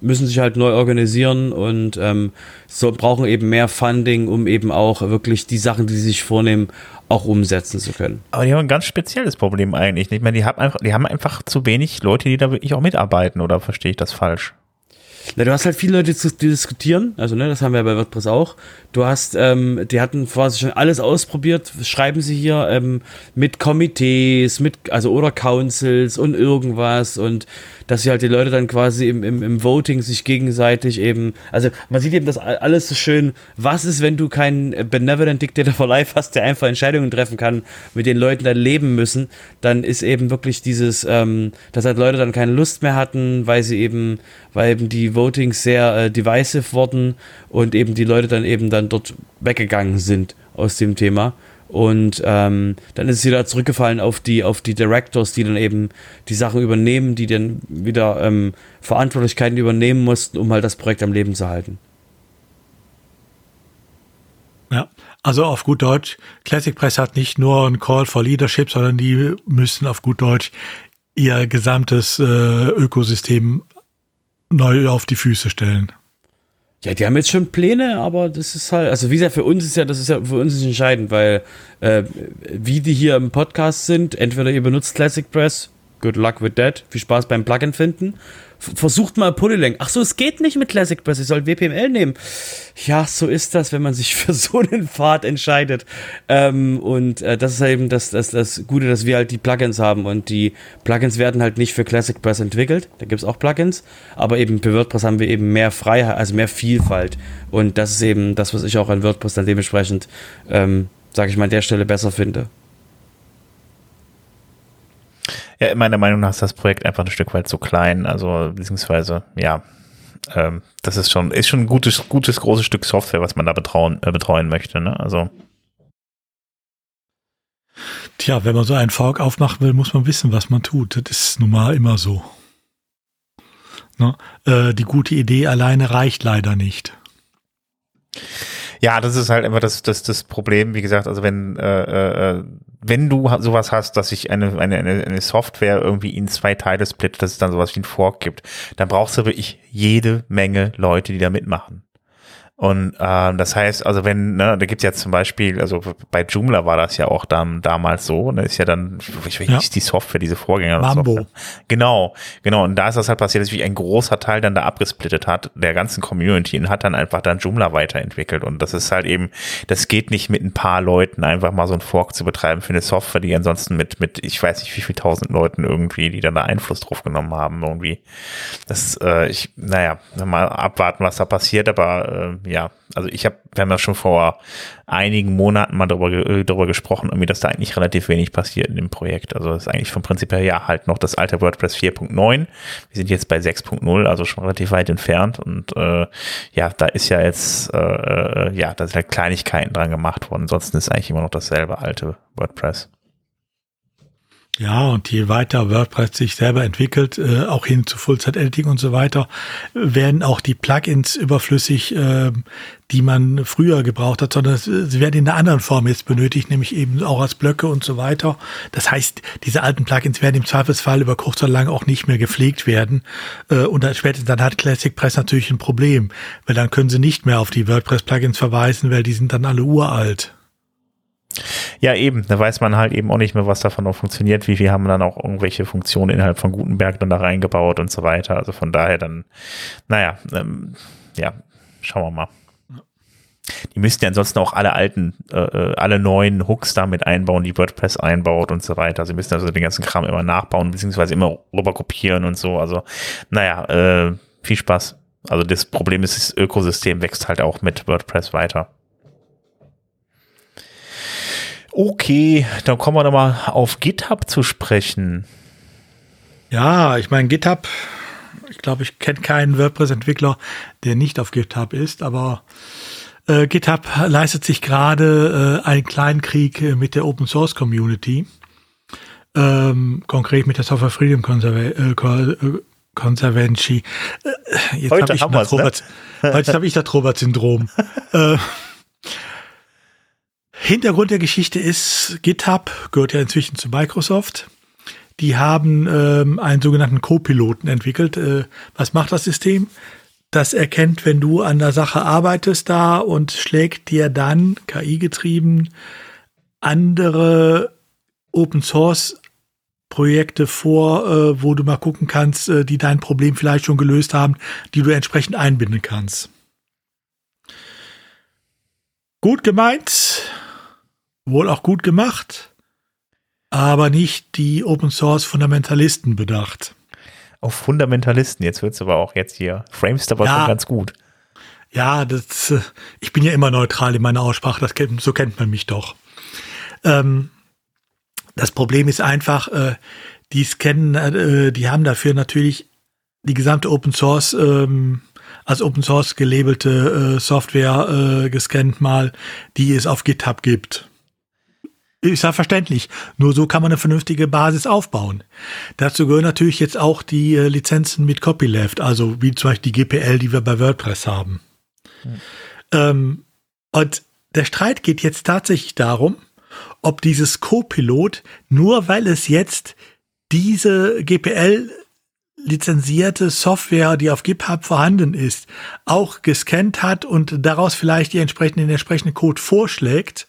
C: müssen sich halt neu organisieren und ähm, so brauchen eben mehr Funding, um eben auch wirklich die Sachen, die sie sich vornehmen, auch umsetzen zu können.
A: Aber die haben ein ganz spezielles Problem eigentlich. Ich meine, die haben einfach, die haben einfach zu wenig Leute, die da wirklich auch mitarbeiten, oder verstehe ich das falsch?
C: Na, du hast halt viele Leute, die diskutieren, also ne, das haben wir bei WordPress auch. Du hast, ähm, die hatten quasi schon alles ausprobiert, schreiben sie hier ähm, mit Komitees, mit, also oder Councils und irgendwas und dass sie halt die Leute dann quasi im, im, im Voting sich gegenseitig eben, also man sieht eben das alles so schön, was ist, wenn du keinen Benevolent Dictator for Life hast, der einfach Entscheidungen treffen kann, mit den Leuten dann leben müssen, dann ist eben wirklich dieses, ähm, dass halt Leute dann keine Lust mehr hatten, weil sie eben, weil eben die Votings sehr äh, divisive wurden und eben die Leute dann eben dann dort weggegangen sind aus dem Thema. Und ähm, dann ist es wieder zurückgefallen auf die, auf die Directors, die dann eben die Sachen übernehmen, die dann wieder ähm, Verantwortlichkeiten übernehmen mussten, um halt das Projekt am Leben zu halten.
B: Ja, also auf gut Deutsch, Classic Press hat nicht nur einen Call for Leadership, sondern die müssen auf gut Deutsch ihr gesamtes äh, Ökosystem neu auf die Füße stellen.
C: Ja, die haben jetzt schon Pläne, aber das ist halt, also wie gesagt, für uns ist ja, das ist ja für uns ist entscheidend, weil äh, wie die hier im Podcast sind, entweder ihr benutzt Classic Press, good luck with that, viel Spaß beim Plugin finden, versucht mal Polylang. Ach so, es geht nicht mit Classic Press, ich soll WPML nehmen. Ja, so ist das, wenn man sich [laughs] für so einen Pfad entscheidet. Ähm, und äh, das ist eben das, das, das Gute, dass wir halt die Plugins haben und die Plugins werden halt nicht für Classic Press entwickelt. Da gibt's auch Plugins, aber eben für WordPress haben wir eben mehr Freiheit, also mehr Vielfalt. Und das ist eben das, was ich auch an WordPress dann dementsprechend, ähm, sage ich mal, an der Stelle besser finde.
A: Ja, meiner Meinung nach ist das Projekt einfach ein Stück weit zu klein. Also, beziehungsweise, ja, ähm, das ist schon, ist schon ein gutes, gutes, großes Stück Software, was man da betrauen, äh, betreuen möchte. Ne? Also.
B: Tja, wenn man so einen Fork aufmachen will, muss man wissen, was man tut. Das ist nun mal immer so. Ne? Äh, die gute Idee alleine reicht leider nicht.
A: Ja, das ist halt immer das, das, das Problem, wie gesagt, also wenn, äh, äh, wenn du sowas hast, dass sich eine, eine, eine Software irgendwie in zwei Teile splittet, dass es dann sowas wie ein Fork gibt, dann brauchst du wirklich jede Menge Leute, die da mitmachen. Und ähm, das heißt, also wenn, ne, da gibt's ja zum Beispiel, also bei Joomla war das ja auch dann, damals so, ne, ist ja dann, ich weiß nicht, ja. die Software, diese Vorgänger.
B: Mambo.
A: Genau, genau. Und da ist das halt passiert, dass sich ein großer Teil dann da abgesplittet hat, der ganzen Community und hat dann einfach dann Joomla weiterentwickelt. Und das ist halt eben, das geht nicht mit ein paar Leuten einfach mal so ein Fork zu betreiben für eine Software, die ansonsten mit, mit, ich weiß nicht wie viel tausend Leuten irgendwie, die dann da Einfluss drauf genommen haben, irgendwie. Das, äh, ich, naja, mal abwarten, was da passiert, aber äh, ja, also ich habe, wir haben ja schon vor einigen Monaten mal darüber, äh, darüber gesprochen, irgendwie, dass da eigentlich relativ wenig passiert in dem Projekt. Also das ist eigentlich vom Prinzip her ja halt noch das alte WordPress 4.9. Wir sind jetzt bei 6.0, also schon relativ weit entfernt. Und äh, ja, da ist ja jetzt, äh, äh, ja, da sind halt Kleinigkeiten dran gemacht worden. Ansonsten ist eigentlich immer noch dasselbe alte WordPress.
B: Ja, und je weiter WordPress sich selber entwickelt, äh, auch hin zu Full-Set-Editing und so weiter, werden auch die Plugins überflüssig, äh, die man früher gebraucht hat, sondern sie werden in einer anderen Form jetzt benötigt, nämlich eben auch als Blöcke und so weiter. Das heißt, diese alten Plugins werden im Zweifelsfall über kurz oder lang auch nicht mehr gepflegt werden. Äh, und dann, spätestens dann hat Classic Press natürlich ein Problem, weil dann können sie nicht mehr auf die WordPress-Plugins verweisen, weil die sind dann alle uralt.
A: Ja, eben, da weiß man halt eben auch nicht mehr, was davon noch funktioniert, wie viel haben dann auch irgendwelche Funktionen innerhalb von Gutenberg dann da reingebaut und so weiter. Also von daher dann, naja, ähm, ja, schauen wir mal. Die müssten ja ansonsten auch alle alten, äh, äh, alle neuen Hooks damit einbauen, die WordPress einbaut und so weiter. Sie müssen also den ganzen Kram immer nachbauen, beziehungsweise immer rüber kopieren und so. Also, naja, äh, viel Spaß. Also das Problem ist, das Ökosystem wächst halt auch mit WordPress weiter. Okay, dann kommen wir nochmal auf GitHub zu sprechen.
B: Ja, ich meine, GitHub, ich glaube, ich kenne keinen WordPress-Entwickler, der nicht auf GitHub ist, aber äh, GitHub leistet sich gerade äh, einen kleinen Krieg äh, mit der Open Source Community. Ähm, konkret mit der Software Freedom Conserva äh, Conservancy. Äh, jetzt habe ich, ne? hab ich das Robert-Syndrom. [laughs] äh, Hintergrund der Geschichte ist, GitHub gehört ja inzwischen zu Microsoft. Die haben ähm, einen sogenannten Co-Piloten entwickelt. Äh, was macht das System? Das erkennt, wenn du an der Sache arbeitest da und schlägt dir dann, KI getrieben, andere Open Source Projekte vor, äh, wo du mal gucken kannst, äh, die dein Problem vielleicht schon gelöst haben, die du entsprechend einbinden kannst. Gut gemeint, wohl auch gut gemacht, aber nicht die Open Source Fundamentalisten bedacht.
A: Auf Fundamentalisten, jetzt wird es aber auch jetzt hier. Frames aber ja, schon ganz gut.
B: Ja, das, äh, ich bin ja immer neutral in meiner Aussprache, das kennt, so kennt man mich doch. Ähm, das Problem ist einfach, äh, die scannen, äh, die haben dafür natürlich die gesamte Open Source ähm, als Open Source gelabelte äh, Software äh, gescannt mal, die es auf GitHub gibt. Ist ja verständlich. Nur so kann man eine vernünftige Basis aufbauen. Dazu gehören natürlich jetzt auch die äh, Lizenzen mit Copyleft, also wie zum Beispiel die GPL, die wir bei WordPress haben. Hm. Ähm, und der Streit geht jetzt tatsächlich darum, ob dieses Copilot, nur weil es jetzt diese GPL lizenzierte Software, die auf GitHub vorhanden ist, auch gescannt hat und daraus vielleicht die entsprechenden, den entsprechenden Code vorschlägt,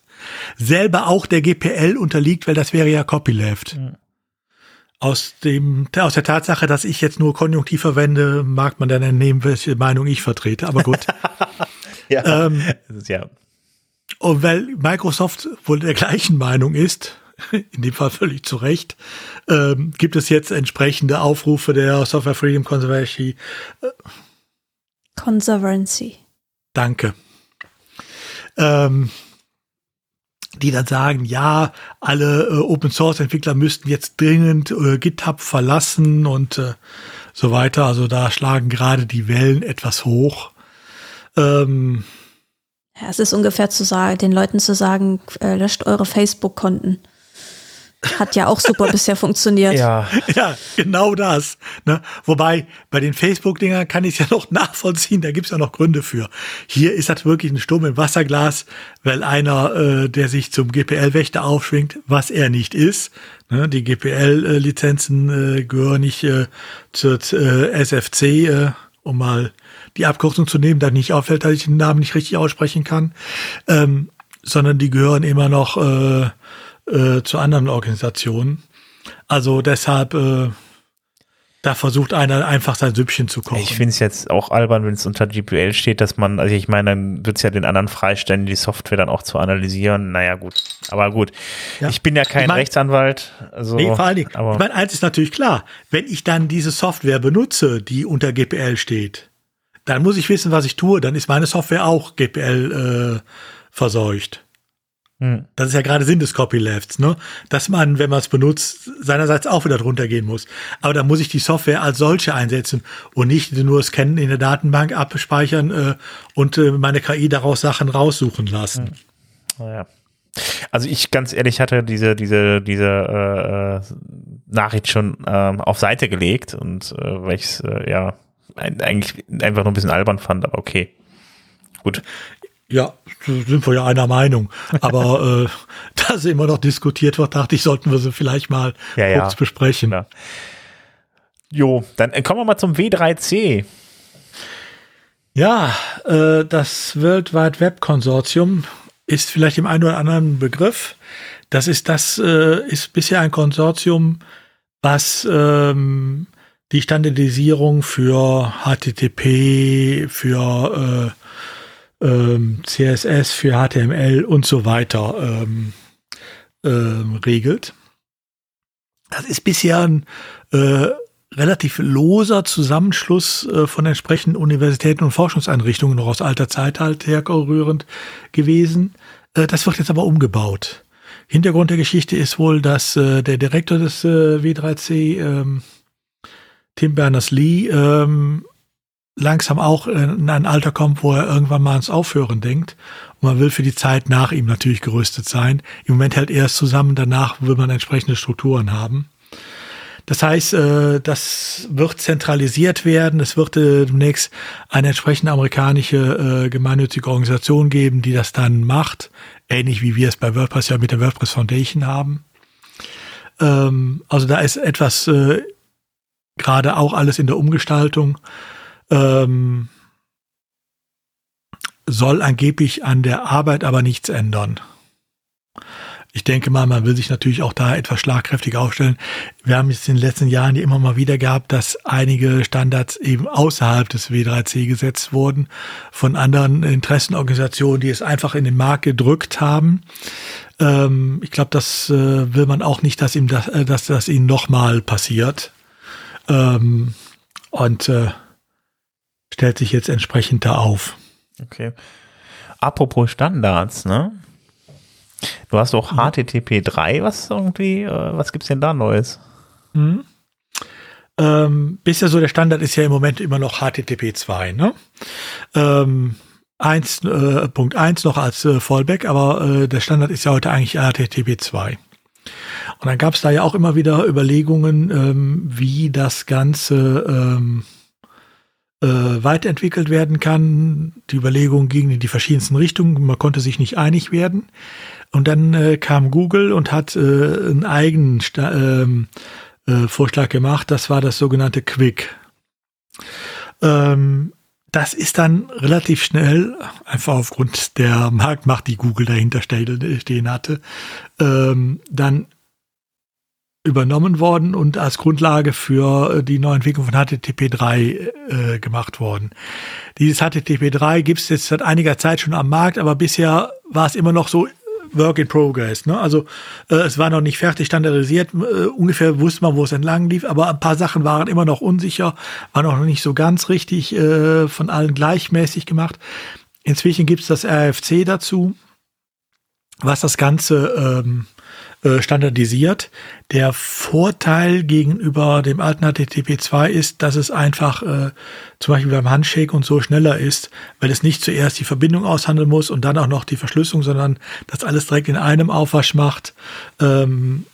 B: selber auch der GPL unterliegt, weil das wäre ja Copyleft. Mhm. Aus, dem, aus der Tatsache, dass ich jetzt nur Konjunktiv verwende, mag man dann entnehmen, welche Meinung ich vertrete. Aber gut. [laughs]
A: ja. Ähm, ja.
B: Und weil Microsoft wohl der gleichen Meinung ist, [laughs] in dem Fall völlig zu Recht, ähm, gibt es jetzt entsprechende Aufrufe der Software Freedom Conservancy.
D: Conservancy.
B: Danke. Ähm, die dann sagen, ja, alle äh, Open Source Entwickler müssten jetzt dringend äh, GitHub verlassen und äh, so weiter. Also da schlagen gerade die Wellen etwas hoch. Ähm,
D: ja, es ist ungefähr zu sagen, den Leuten zu sagen, äh, löscht eure Facebook-Konten. Hat ja auch super bisher funktioniert.
B: Ja, ja genau das. Ne? Wobei bei den Facebook-Dingern kann ich es ja noch [laughs] nachvollziehen, da gibt es ja noch Gründe für. Hier ist das wirklich ein Sturm im Wasserglas, weil einer, äh, der sich zum GPL-Wächter aufschwingt, was er nicht ist. Ne? Die GPL-Lizenzen äh, gehören nicht äh, zur äh, SFC, äh, um mal die Abkürzung zu nehmen, da nicht auffällt, dass ich den Namen nicht richtig aussprechen kann, ähm, sondern die gehören immer noch äh, zu anderen Organisationen. Also deshalb, äh, da versucht einer einfach sein Süppchen zu kochen.
A: Ich finde es jetzt auch albern, wenn es unter GPL steht, dass man, also ich meine, dann wird es ja den anderen freistellen, die Software dann auch zu analysieren. Naja, gut. Aber gut. Ja. Ich bin ja kein ich mein, Rechtsanwalt. Also,
B: nee, vor allen Dingen. Aber ich meine, eins ist natürlich klar. Wenn ich dann diese Software benutze, die unter GPL steht, dann muss ich wissen, was ich tue. Dann ist meine Software auch GPL äh, verseucht. Hm. Das ist ja gerade Sinn des Copylefts, ne? Dass man, wenn man es benutzt, seinerseits auch wieder drunter gehen muss. Aber da muss ich die Software als solche einsetzen und nicht nur Scannen in der Datenbank abspeichern äh, und äh, meine KI daraus Sachen raussuchen lassen. Hm.
A: Naja. Also ich ganz ehrlich hatte diese diese diese äh, äh Nachricht schon äh, auf Seite gelegt und äh, weil ich es äh, ja eigentlich einfach nur ein bisschen albern fand, aber okay. Gut.
B: Ja, sind wir ja einer Meinung. Aber [laughs] äh, da sie immer noch diskutiert wird, dachte ich, sollten wir sie vielleicht mal
A: ja, kurz
B: ja. besprechen. Ja.
A: Jo, dann kommen wir mal zum W3C.
B: Ja, äh, das World Wide Web Konsortium ist vielleicht im einen oder anderen Begriff. Das ist das äh, ist bisher ein Konsortium, was ähm, die Standardisierung für HTTP, für äh, ähm, CSS, für HTML und so weiter ähm, ähm, regelt. Das ist bisher ein äh, relativ loser Zusammenschluss äh, von entsprechenden Universitäten und Forschungseinrichtungen noch aus alter Zeit halt herrührend gewesen. Äh, das wird jetzt aber umgebaut. Hintergrund der Geschichte ist wohl, dass äh, der Direktor des äh, W3C, ähm, Tim Berners-Lee, ähm, langsam auch in ein Alter kommt, wo er irgendwann mal ans Aufhören denkt. Und man will für die Zeit nach ihm natürlich gerüstet sein. Im Moment hält er es zusammen, danach will man entsprechende Strukturen haben. Das heißt, äh, das wird zentralisiert werden. Es wird äh, demnächst eine entsprechende amerikanische äh, gemeinnützige Organisation geben, die das dann macht. Ähnlich wie wir es bei WordPress ja mit der WordPress Foundation haben. Ähm, also da ist etwas gerade auch alles in der Umgestaltung ähm, soll angeblich an der Arbeit aber nichts ändern. Ich denke mal, man will sich natürlich auch da etwas schlagkräftig aufstellen. Wir haben jetzt in den letzten Jahren immer mal wieder gehabt, dass einige Standards eben außerhalb des W3C gesetzt wurden von anderen Interessenorganisationen, die es einfach in den Markt gedrückt haben. Ähm, ich glaube, das äh, will man auch nicht, dass ihm das, äh, dass das ihnen nochmal passiert. Ähm, und äh, stellt sich jetzt entsprechend da auf.
A: Okay. Apropos Standards, ne? Du hast auch HTTP 3, was irgendwie, äh, was gibt's denn da Neues?
B: Mhm. Ähm, bisher so der Standard ist ja im Moment immer noch HTTP 2, ne? Ähm, 1, äh, Punkt 1 noch als äh, Fallback, aber äh, der Standard ist ja heute eigentlich HTTP 2. Und dann gab es da ja auch immer wieder Überlegungen, ähm, wie das Ganze ähm, äh, weiterentwickelt werden kann. Die Überlegungen gingen in die verschiedensten Richtungen. Man konnte sich nicht einig werden. Und dann äh, kam Google und hat äh, einen eigenen Sta ähm, äh, Vorschlag gemacht. Das war das sogenannte Quick. Ähm, das ist dann relativ schnell, einfach aufgrund der Marktmacht, die Google dahinter stehen hatte, ähm, dann übernommen worden und als Grundlage für äh, die Neuentwicklung von HTTP 3 äh, gemacht worden. Dieses HTTP 3 gibt es jetzt seit einiger Zeit schon am Markt, aber bisher war es immer noch so Work in Progress. Ne? Also äh, es war noch nicht fertig standardisiert. Äh, ungefähr wusste man, wo es entlang lief, aber ein paar Sachen waren immer noch unsicher, waren auch noch nicht so ganz richtig äh, von allen gleichmäßig gemacht. Inzwischen gibt es das RFC dazu, was das Ganze ähm, äh, standardisiert. Der Vorteil gegenüber dem alten HTTP 2 ist, dass es einfach äh, zum Beispiel beim Handshake und so schneller ist, weil es nicht zuerst die Verbindung aushandeln muss und dann auch noch die Verschlüsselung, sondern das alles direkt in einem Aufwasch macht. Ähm,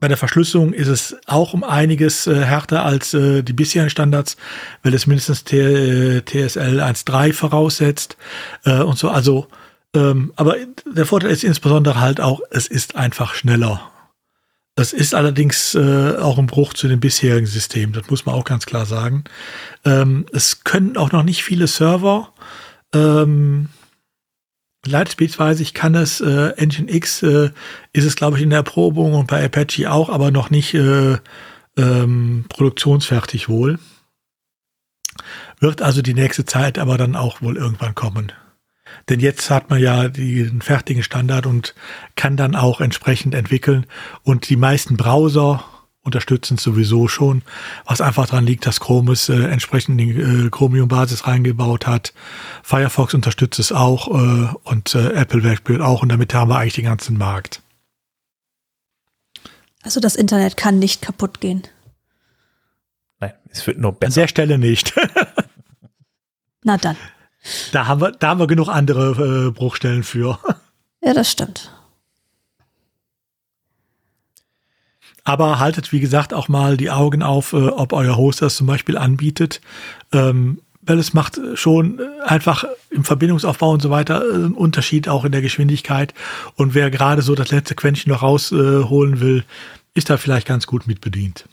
B: bei der Verschlüsselung ist es auch um einiges äh, härter als äh, die bisherigen Standards, weil es mindestens T äh, TSL 1.3 voraussetzt äh, und so. Also ähm, aber der Vorteil ist insbesondere halt auch, es ist einfach schneller. Das ist allerdings äh, auch ein Bruch zu dem bisherigen System, das muss man auch ganz klar sagen. Ähm, es können auch noch nicht viele Server. Ähm, Lightspeed ich kann es, äh, Engine X äh, ist es, glaube ich, in der Erprobung und bei Apache auch, aber noch nicht äh, ähm, produktionsfertig wohl. Wird also die nächste Zeit aber dann auch wohl irgendwann kommen. Denn jetzt hat man ja den fertigen Standard und kann dann auch entsprechend entwickeln. Und die meisten Browser unterstützen es sowieso schon, was einfach daran liegt, dass Chrome es äh, entsprechend in die äh, Chromium-Basis reingebaut hat. Firefox unterstützt es auch äh, und äh, Apple Werkbild auch und damit haben wir eigentlich den ganzen Markt.
D: Also das Internet kann nicht kaputt gehen.
A: Nein, es wird nur besser.
B: An der Stelle nicht. [laughs]
D: Na dann.
B: Da haben wir, da haben wir genug andere äh, Bruchstellen für.
D: Ja, das stimmt.
B: Aber haltet, wie gesagt, auch mal die Augen auf, äh, ob euer Host das zum Beispiel anbietet. Ähm, weil es macht schon einfach im Verbindungsaufbau und so weiter äh, einen Unterschied auch in der Geschwindigkeit. Und wer gerade so das letzte Quäntchen noch rausholen äh, will, ist da vielleicht ganz gut mit bedient.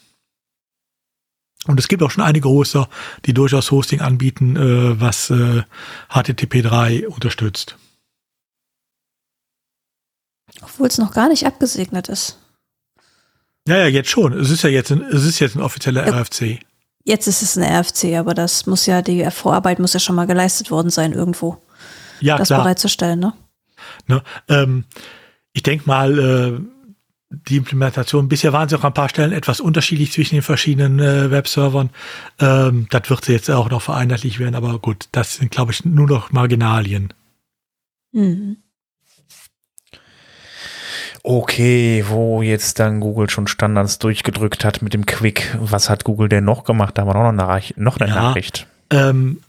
B: Und es gibt auch schon einige Hoster, die durchaus Hosting anbieten, äh, was äh, HTTP 3 unterstützt.
D: Obwohl es noch gar nicht abgesegnet ist.
B: Ja, ja, jetzt schon. Es ist ja jetzt ein, es ist jetzt ein offizieller ja. RFC.
D: Jetzt ist es ein RFC, aber das muss ja, die Vorarbeit muss ja schon mal geleistet worden sein irgendwo. Ja, das klar. bereitzustellen, ne?
B: ne ähm, ich denke mal, äh, die Implementation. Bisher waren sie auch an ein paar Stellen etwas unterschiedlich zwischen den verschiedenen äh, Webservern. Ähm, das wird sie jetzt auch noch vereinheitlich werden, aber gut, das sind, glaube ich, nur noch Marginalien. Mhm.
A: Okay, wo jetzt dann Google schon Standards durchgedrückt hat mit dem Quick, was hat Google denn noch gemacht? Da haben wir noch eine, noch eine ja, Nachricht.
B: Ähm,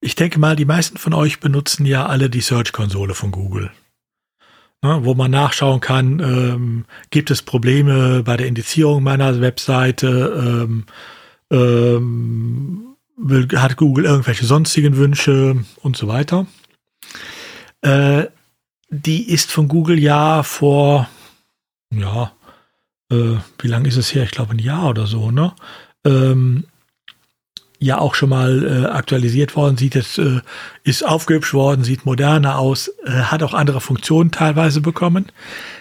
B: ich denke mal, die meisten von euch benutzen ja alle die Search-Konsole von Google ne, wo man nachschauen kann, ähm, gibt es Probleme bei der Indizierung meiner Webseite, ähm, ähm, will, hat Google irgendwelche sonstigen Wünsche und so weiter. Äh, die ist von Google ja vor, ja, äh, wie lange ist es her? Ich glaube ein Jahr oder so, ne? Ja auch schon mal äh, aktualisiert worden, sieht jetzt, äh, ist aufgehübscht worden, sieht moderner aus, äh, hat auch andere Funktionen teilweise bekommen.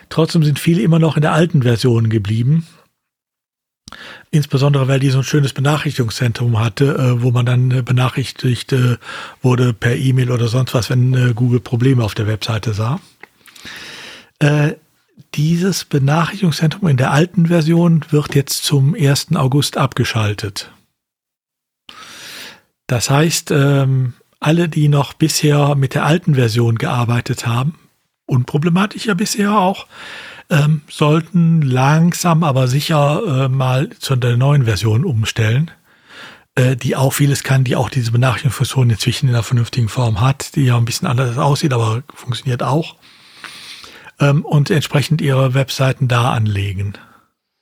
B: Trotzdem sind viele immer noch in der alten Version geblieben. Insbesondere, weil die so ein schönes Benachrichtigungszentrum hatte, äh, wo man dann äh, benachrichtigt äh, wurde per E-Mail oder sonst was, wenn äh, Google Probleme auf der Webseite sah. Äh, dieses Benachrichtigungszentrum in der alten Version wird jetzt zum 1. August abgeschaltet. Das heißt, ähm, alle, die noch bisher mit der alten Version gearbeitet haben, unproblematisch ja bisher auch, ähm, sollten langsam aber sicher äh, mal zu der neuen Version umstellen, äh, die auch vieles kann, die auch diese Benachrichtigungsfunktion inzwischen in einer vernünftigen Form hat, die ja ein bisschen anders aussieht, aber funktioniert auch. Ähm, und entsprechend ihre Webseiten da anlegen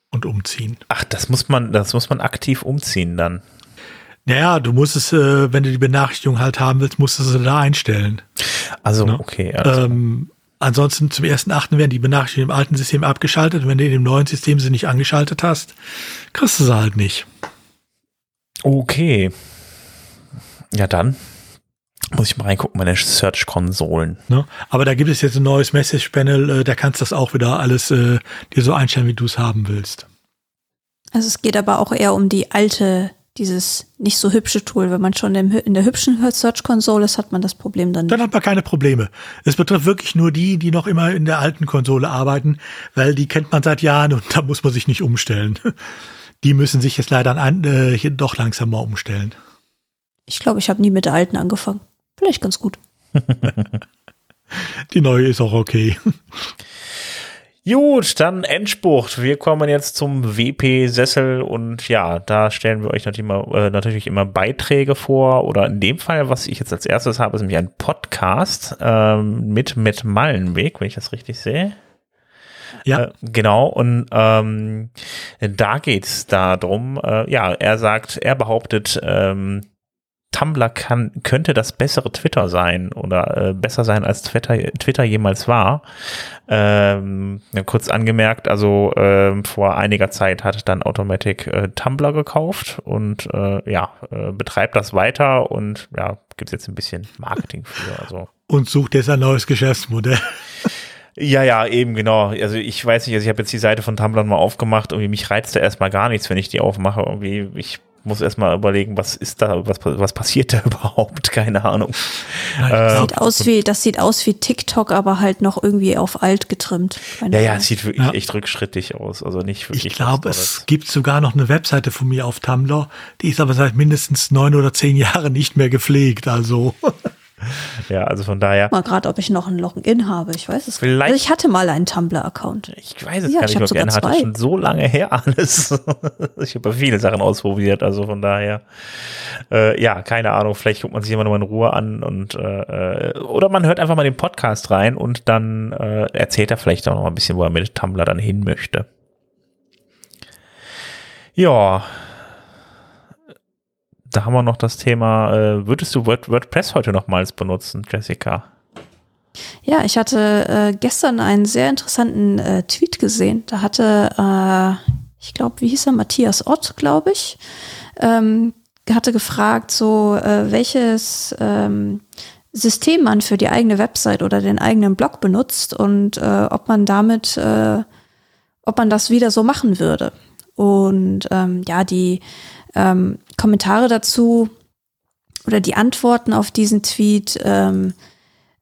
B: und umziehen.
A: Ach, das muss man, das muss man aktiv umziehen dann.
B: Naja, du musst es, äh, wenn du die Benachrichtigung halt haben willst, musst du sie da einstellen.
A: Also, ne? okay.
B: Also. Ähm, ansonsten zum ersten Achten werden die Benachrichtigungen im alten System abgeschaltet. Und wenn du in dem neuen System sie nicht angeschaltet hast, kriegst du sie halt nicht.
A: Okay. Ja, dann. Muss ich mal reingucken, meine Search-Konsolen.
B: Ne? Aber da gibt es jetzt ein neues Message-Panel, äh, da kannst du das auch wieder alles äh, dir so einstellen, wie du es haben willst.
D: Also es geht aber auch eher um die alte, dieses nicht so hübsche Tool. Wenn man schon in der hübschen Search-Konsole ist, hat man das Problem dann nicht.
B: Dann hat man keine Probleme. Es betrifft wirklich nur die, die noch immer in der alten Konsole arbeiten, weil die kennt man seit Jahren und [laughs] da muss man sich nicht umstellen. [laughs] Die müssen sich jetzt leider an, äh, doch langsam mal umstellen.
D: Ich glaube, ich habe nie mit der alten angefangen. Vielleicht ganz gut. [laughs]
B: Die neue ist auch okay.
A: Gut, dann Endspurt. Wir kommen jetzt zum WP-Sessel und ja, da stellen wir euch natürlich immer, äh, natürlich immer Beiträge vor oder in dem Fall, was ich jetzt als erstes habe, ist nämlich ein Podcast ähm, mit mit Mallenweg, wenn ich das richtig sehe.
B: Ja.
A: Äh, genau, und ähm, da geht's darum, äh, ja, er sagt, er behauptet, ähm, Tumblr kann, könnte das bessere Twitter sein oder äh, besser sein als Twitter, Twitter jemals war. Ähm, kurz angemerkt, also ähm, vor einiger Zeit hat dann Automatic äh, Tumblr gekauft und äh, ja, äh, betreibt das weiter und ja, gibt jetzt ein bisschen Marketing für. Also.
B: Und sucht jetzt ein neues Geschäftsmodell.
A: Ja, ja, eben genau. Also ich weiß nicht, also ich habe jetzt die Seite von Tumblr mal aufgemacht, irgendwie mich reizt da erstmal gar nichts, wenn ich die aufmache. Irgendwie, ich muss erstmal überlegen, was ist da, was, was passiert da [laughs] überhaupt? Keine Ahnung.
D: Ja, sieht aus wie, das sieht aus wie TikTok, aber halt noch irgendwie auf alt getrimmt.
A: Ja, ja, es sieht wirklich ja. echt rückschrittig aus. Also nicht wirklich.
B: Ich glaube, es gibt sogar noch eine Webseite von mir auf Tumblr, die ist aber seit mindestens neun oder zehn Jahren nicht mehr gepflegt. Also. [laughs] [laughs]
A: Ja, also von daher.
D: Mal gerade, ob ich noch ein Login habe. Ich weiß es Vielleicht, also ich hatte mal einen Tumblr-Account.
A: Ich weiß es ja, gar nicht. Ich Login hatte schon so lange her [laughs] alles. ich habe viele Sachen ausprobiert. Also von daher, äh, ja, keine Ahnung. Vielleicht guckt man sich immer noch mal in Ruhe an und äh, äh, oder man hört einfach mal den Podcast rein und dann äh, erzählt er vielleicht auch noch ein bisschen, wo er mit Tumblr dann hin möchte. Ja, da haben wir noch das Thema, äh, würdest du Word, WordPress heute nochmals benutzen, Jessica?
D: Ja, ich hatte äh, gestern einen sehr interessanten äh, Tweet gesehen. Da hatte, äh, ich glaube, wie hieß er, Matthias Ott, glaube ich, ähm, hatte gefragt, so äh, welches ähm, System man für die eigene Website oder den eigenen Blog benutzt und äh, ob man damit, ob man das wieder so machen würde. Und ähm, ja, die ähm, Kommentare dazu oder die Antworten auf diesen Tweet ähm,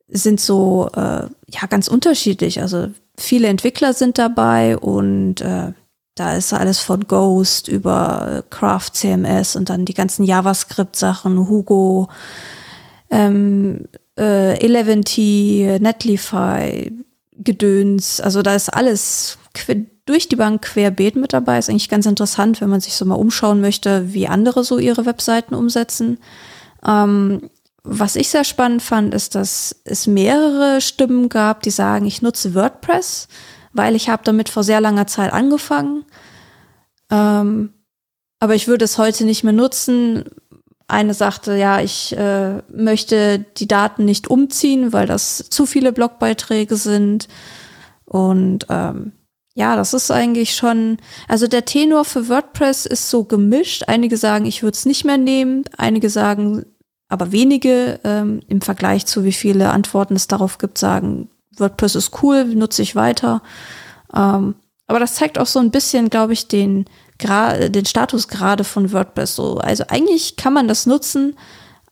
D: sind so äh, ja ganz unterschiedlich. Also viele Entwickler sind dabei und äh, da ist alles von Ghost über Craft CMS und dann die ganzen JavaScript-Sachen, Hugo, ähm, äh, 11T, Netlify, Gedöns. Also da ist alles durch die Bank querbeet mit dabei. Ist eigentlich ganz interessant, wenn man sich so mal umschauen möchte, wie andere so ihre Webseiten umsetzen. Ähm, was ich sehr spannend fand, ist, dass es mehrere Stimmen gab, die sagen, ich nutze WordPress, weil ich habe damit vor sehr langer Zeit angefangen. Ähm, aber ich würde es heute nicht mehr nutzen. Eine sagte, ja, ich äh, möchte die Daten nicht umziehen, weil das zu viele Blogbeiträge sind. Und ähm, ja, das ist eigentlich schon, also der Tenor für WordPress ist so gemischt. Einige sagen, ich würde es nicht mehr nehmen, einige sagen, aber wenige ähm, im Vergleich zu wie viele Antworten es darauf gibt, sagen, WordPress ist cool, nutze ich weiter. Ähm, aber das zeigt auch so ein bisschen, glaube ich, den, den Status gerade von WordPress. So, also eigentlich kann man das nutzen,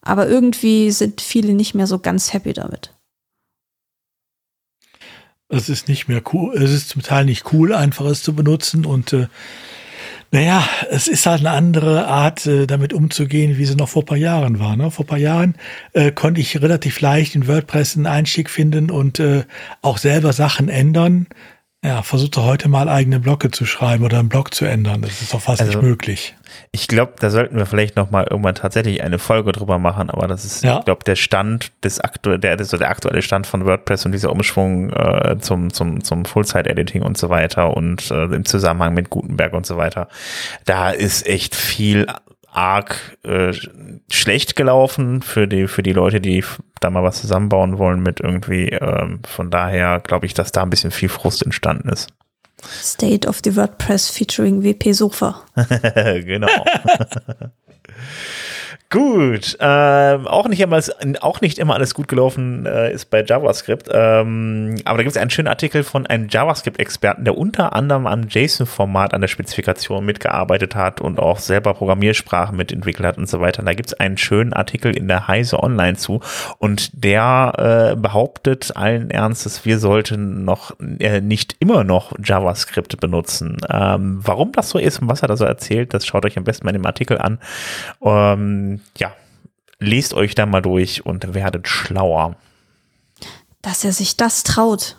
D: aber irgendwie sind viele nicht mehr so ganz happy damit
B: es ist nicht mehr cool, es ist zum Teil nicht cool, einfach es zu benutzen und äh, naja, es ist halt eine andere Art, äh, damit umzugehen, wie sie noch vor ein paar Jahren war. Ne? Vor ein paar Jahren äh, konnte ich relativ leicht in WordPress einen Einstieg finden und äh, auch selber Sachen ändern. Ja, versuchte heute mal eigene Blocke zu schreiben oder einen Blog zu ändern. Das ist doch fast also, nicht möglich.
A: Ich glaube, da sollten wir vielleicht noch mal irgendwann tatsächlich eine Folge drüber machen, aber das ist, ja. ich glaube, der Stand des aktuell, der, der, der aktuelle Stand von WordPress und dieser Umschwung äh, zum, zum, zum Full-Site-Editing und so weiter und äh, im Zusammenhang mit Gutenberg und so weiter. Da ist echt viel arg äh, schlecht gelaufen für die für die Leute, die da mal was zusammenbauen wollen mit irgendwie. Ähm, von daher glaube ich, dass da ein bisschen viel Frust entstanden ist.
D: State of the WordPress featuring WP Sofa. [laughs]
A: genau. [laughs] Gut, ähm, auch, nicht immer, auch nicht immer alles gut gelaufen äh, ist bei JavaScript, ähm, aber da gibt es einen schönen Artikel von einem JavaScript-Experten, der unter anderem am JSON-Format an der Spezifikation mitgearbeitet hat und auch selber Programmiersprachen mitentwickelt hat und so weiter. Und da gibt es einen schönen Artikel in der Heise Online zu und der äh, behauptet allen Ernstes, wir sollten noch äh, nicht immer noch JavaScript benutzen. Ähm, warum das so ist und was er da so erzählt, das schaut euch am besten mal in dem Artikel an. Ähm, ja, lest euch da mal durch und werdet schlauer.
D: Dass er sich das traut.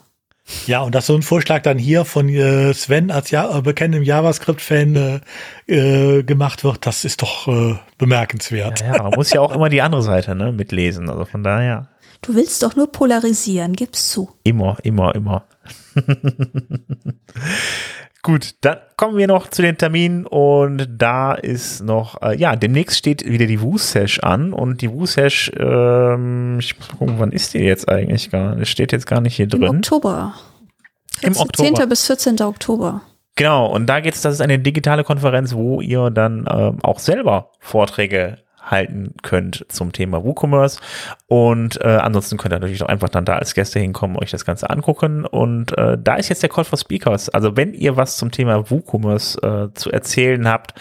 B: Ja, und dass so ein Vorschlag dann hier von äh, Sven als ja, äh, bekanntem JavaScript-Fan äh, äh, gemacht wird, das ist doch äh, bemerkenswert.
A: Ja, ja, man muss ja auch immer die andere Seite ne, mitlesen. Also von daher.
D: Du willst doch nur polarisieren, gib's zu.
A: Immer, immer, immer. [laughs] Gut, dann kommen wir noch zu den Terminen und da ist noch, äh, ja, demnächst steht wieder die Woo-Sesh an und die Woo-Sesh, ähm, ich muss mal gucken, wann ist die jetzt eigentlich gar nicht? Steht jetzt gar nicht hier
D: Im
A: drin.
D: Oktober.
A: Im
D: 14.
A: Oktober.
D: 10. bis 14. Oktober.
A: Genau, und da geht's, das ist eine digitale Konferenz, wo ihr dann ähm, auch selber Vorträge halten könnt zum Thema WooCommerce. Und äh, ansonsten könnt ihr natürlich auch einfach dann da als Gäste hinkommen, euch das Ganze angucken. Und äh, da ist jetzt der Call for Speakers. Also wenn ihr was zum Thema WooCommerce äh, zu erzählen habt,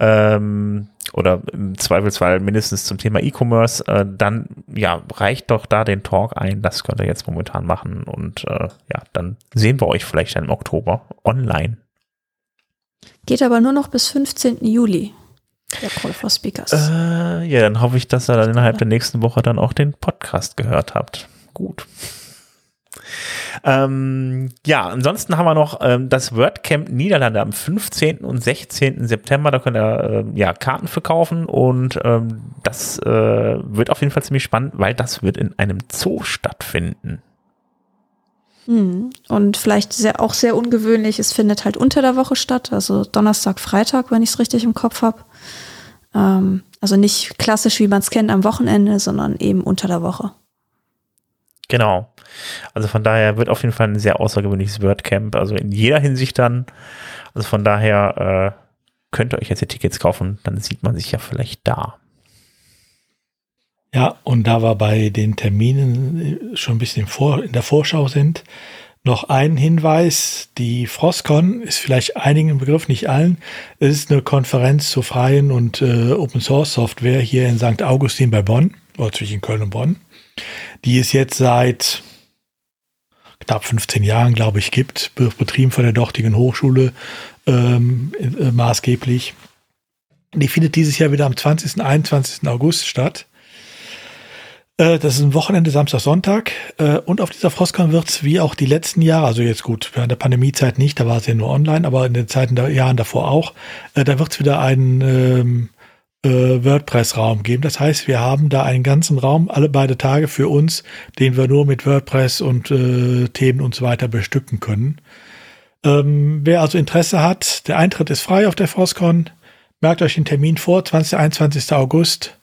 A: ähm, oder im Zweifelsfall mindestens zum Thema E-Commerce, äh, dann ja, reicht doch da den Talk ein. Das könnt ihr jetzt momentan machen. Und äh, ja, dann sehen wir euch vielleicht dann im Oktober online.
D: Geht aber nur noch bis 15. Juli. Der Call for Speakers.
A: Äh, ja, dann hoffe ich, dass ihr dann innerhalb der nächsten Woche dann auch den Podcast gehört habt. Gut. Ähm, ja, ansonsten haben wir noch ähm, das WordCamp Niederlande am 15. und 16. September. Da könnt ihr ähm, ja, Karten verkaufen und ähm, das äh, wird auf jeden Fall ziemlich spannend, weil das wird in einem Zoo stattfinden.
D: Hm. Und vielleicht sehr, auch sehr ungewöhnlich, es findet halt unter der Woche statt, also Donnerstag, Freitag, wenn ich es richtig im Kopf habe. Ähm, also nicht klassisch, wie man es kennt, am Wochenende, sondern eben unter der Woche.
A: Genau. Also von daher wird auf jeden Fall ein sehr außergewöhnliches WordCamp. Also in jeder Hinsicht dann. Also von daher äh, könnt ihr euch jetzt die Tickets kaufen, dann sieht man sich ja vielleicht da.
B: Ja, und da wir bei den Terminen schon ein bisschen vor, in der Vorschau sind, noch ein Hinweis. Die Frostcon ist vielleicht einigen im Begriff, nicht allen. Es ist eine Konferenz zur freien und äh, Open Source Software hier in St. Augustin bei Bonn, oder zwischen Köln und Bonn. Die es jetzt seit knapp 15 Jahren, glaube ich, gibt, betrieben von der dortigen Hochschule ähm, äh, maßgeblich. Die findet dieses Jahr wieder am 20. und 21. August statt. Äh, das ist ein Wochenende, Samstag, Sonntag. Äh, und auf dieser Frostcon wird es wie auch die letzten Jahre, also jetzt gut, während der Pandemiezeit nicht, da war es ja nur online, aber in den Zeiten der Jahren davor auch, äh, da wird es wieder einen ähm, äh, WordPress-Raum geben. Das heißt, wir haben da einen ganzen Raum, alle beide Tage für uns, den wir nur mit WordPress und äh, Themen und so weiter bestücken können. Ähm, wer also Interesse hat, der Eintritt ist frei auf der Frostcon. Merkt euch den Termin vor, 20. 21. August.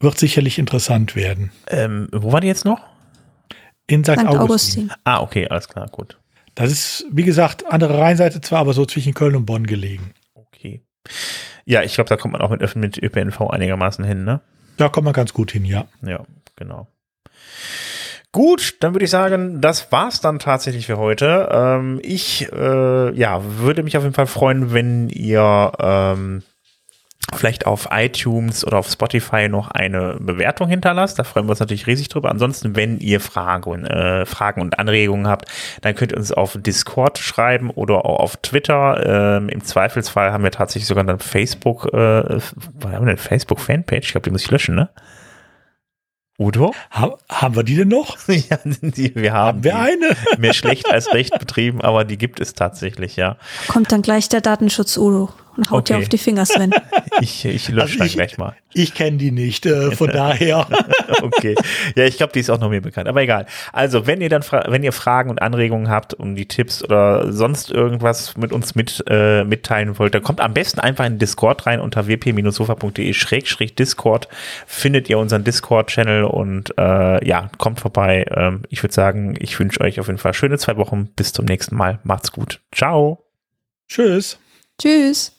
B: Wird sicherlich interessant werden.
A: Ähm, wo war die jetzt noch?
B: In St.
D: St.
B: Augustin.
D: Augustin.
A: Ah, okay, alles klar, gut.
B: Das ist, wie gesagt, andere Rheinseite zwar, aber so zwischen Köln und Bonn gelegen.
A: Okay. Ja, ich glaube, da kommt man auch mit, mit ÖPNV einigermaßen hin, ne?
B: Da kommt man ganz gut hin, ja.
A: Ja, genau. Gut, dann würde ich sagen, das war's dann tatsächlich für heute. Ähm, ich äh, ja, würde mich auf jeden Fall freuen, wenn ihr ähm, vielleicht auf iTunes oder auf Spotify noch eine Bewertung hinterlasst. Da freuen wir uns natürlich riesig drüber. Ansonsten, wenn ihr Fragen, äh, Fragen und Anregungen habt, dann könnt ihr uns auf Discord schreiben oder auch auf Twitter. Ähm, Im Zweifelsfall haben wir tatsächlich sogar eine Facebook, äh, was haben wir eine Facebook-Fanpage. Ich glaube, die muss ich löschen, ne? Udo?
B: Ha haben wir die denn noch? [laughs]
A: ja, die, wir haben,
B: Haben wir
A: die.
B: eine?
A: Mehr schlecht als recht betrieben, aber die gibt es tatsächlich, ja.
D: Kommt dann gleich der Datenschutz Udo und haut dir
A: Okay.
D: auf die Finger, Sven. [laughs]
A: Ich, ich lösche
B: Also
A: dann
B: ich-
A: gleich mal.
B: Ich kenne die nicht, äh, von [laughs] daher. [laughs]
A: Okay. Ja, ich glaube, die ist auch noch mir bekannt. Aber egal. Also, wenn ihr dann, wenn ihr Fragen und Anregungen habt um die Tipps oder sonst irgendwas mit uns mit, äh, mitteilen wollt, dann kommt am besten einfach in Discord rein unter wp-sofa.de schrägstrich Discord. Findet ihr unseren Discord-Channel und äh, ja, kommt vorbei. Ähm, ich würde sagen, ich wünsche euch auf jeden Fall schöne zwei Wochen. Bis zum nächsten Mal. Macht's gut. Ciao.
B: Tschüss.
D: Tschüss.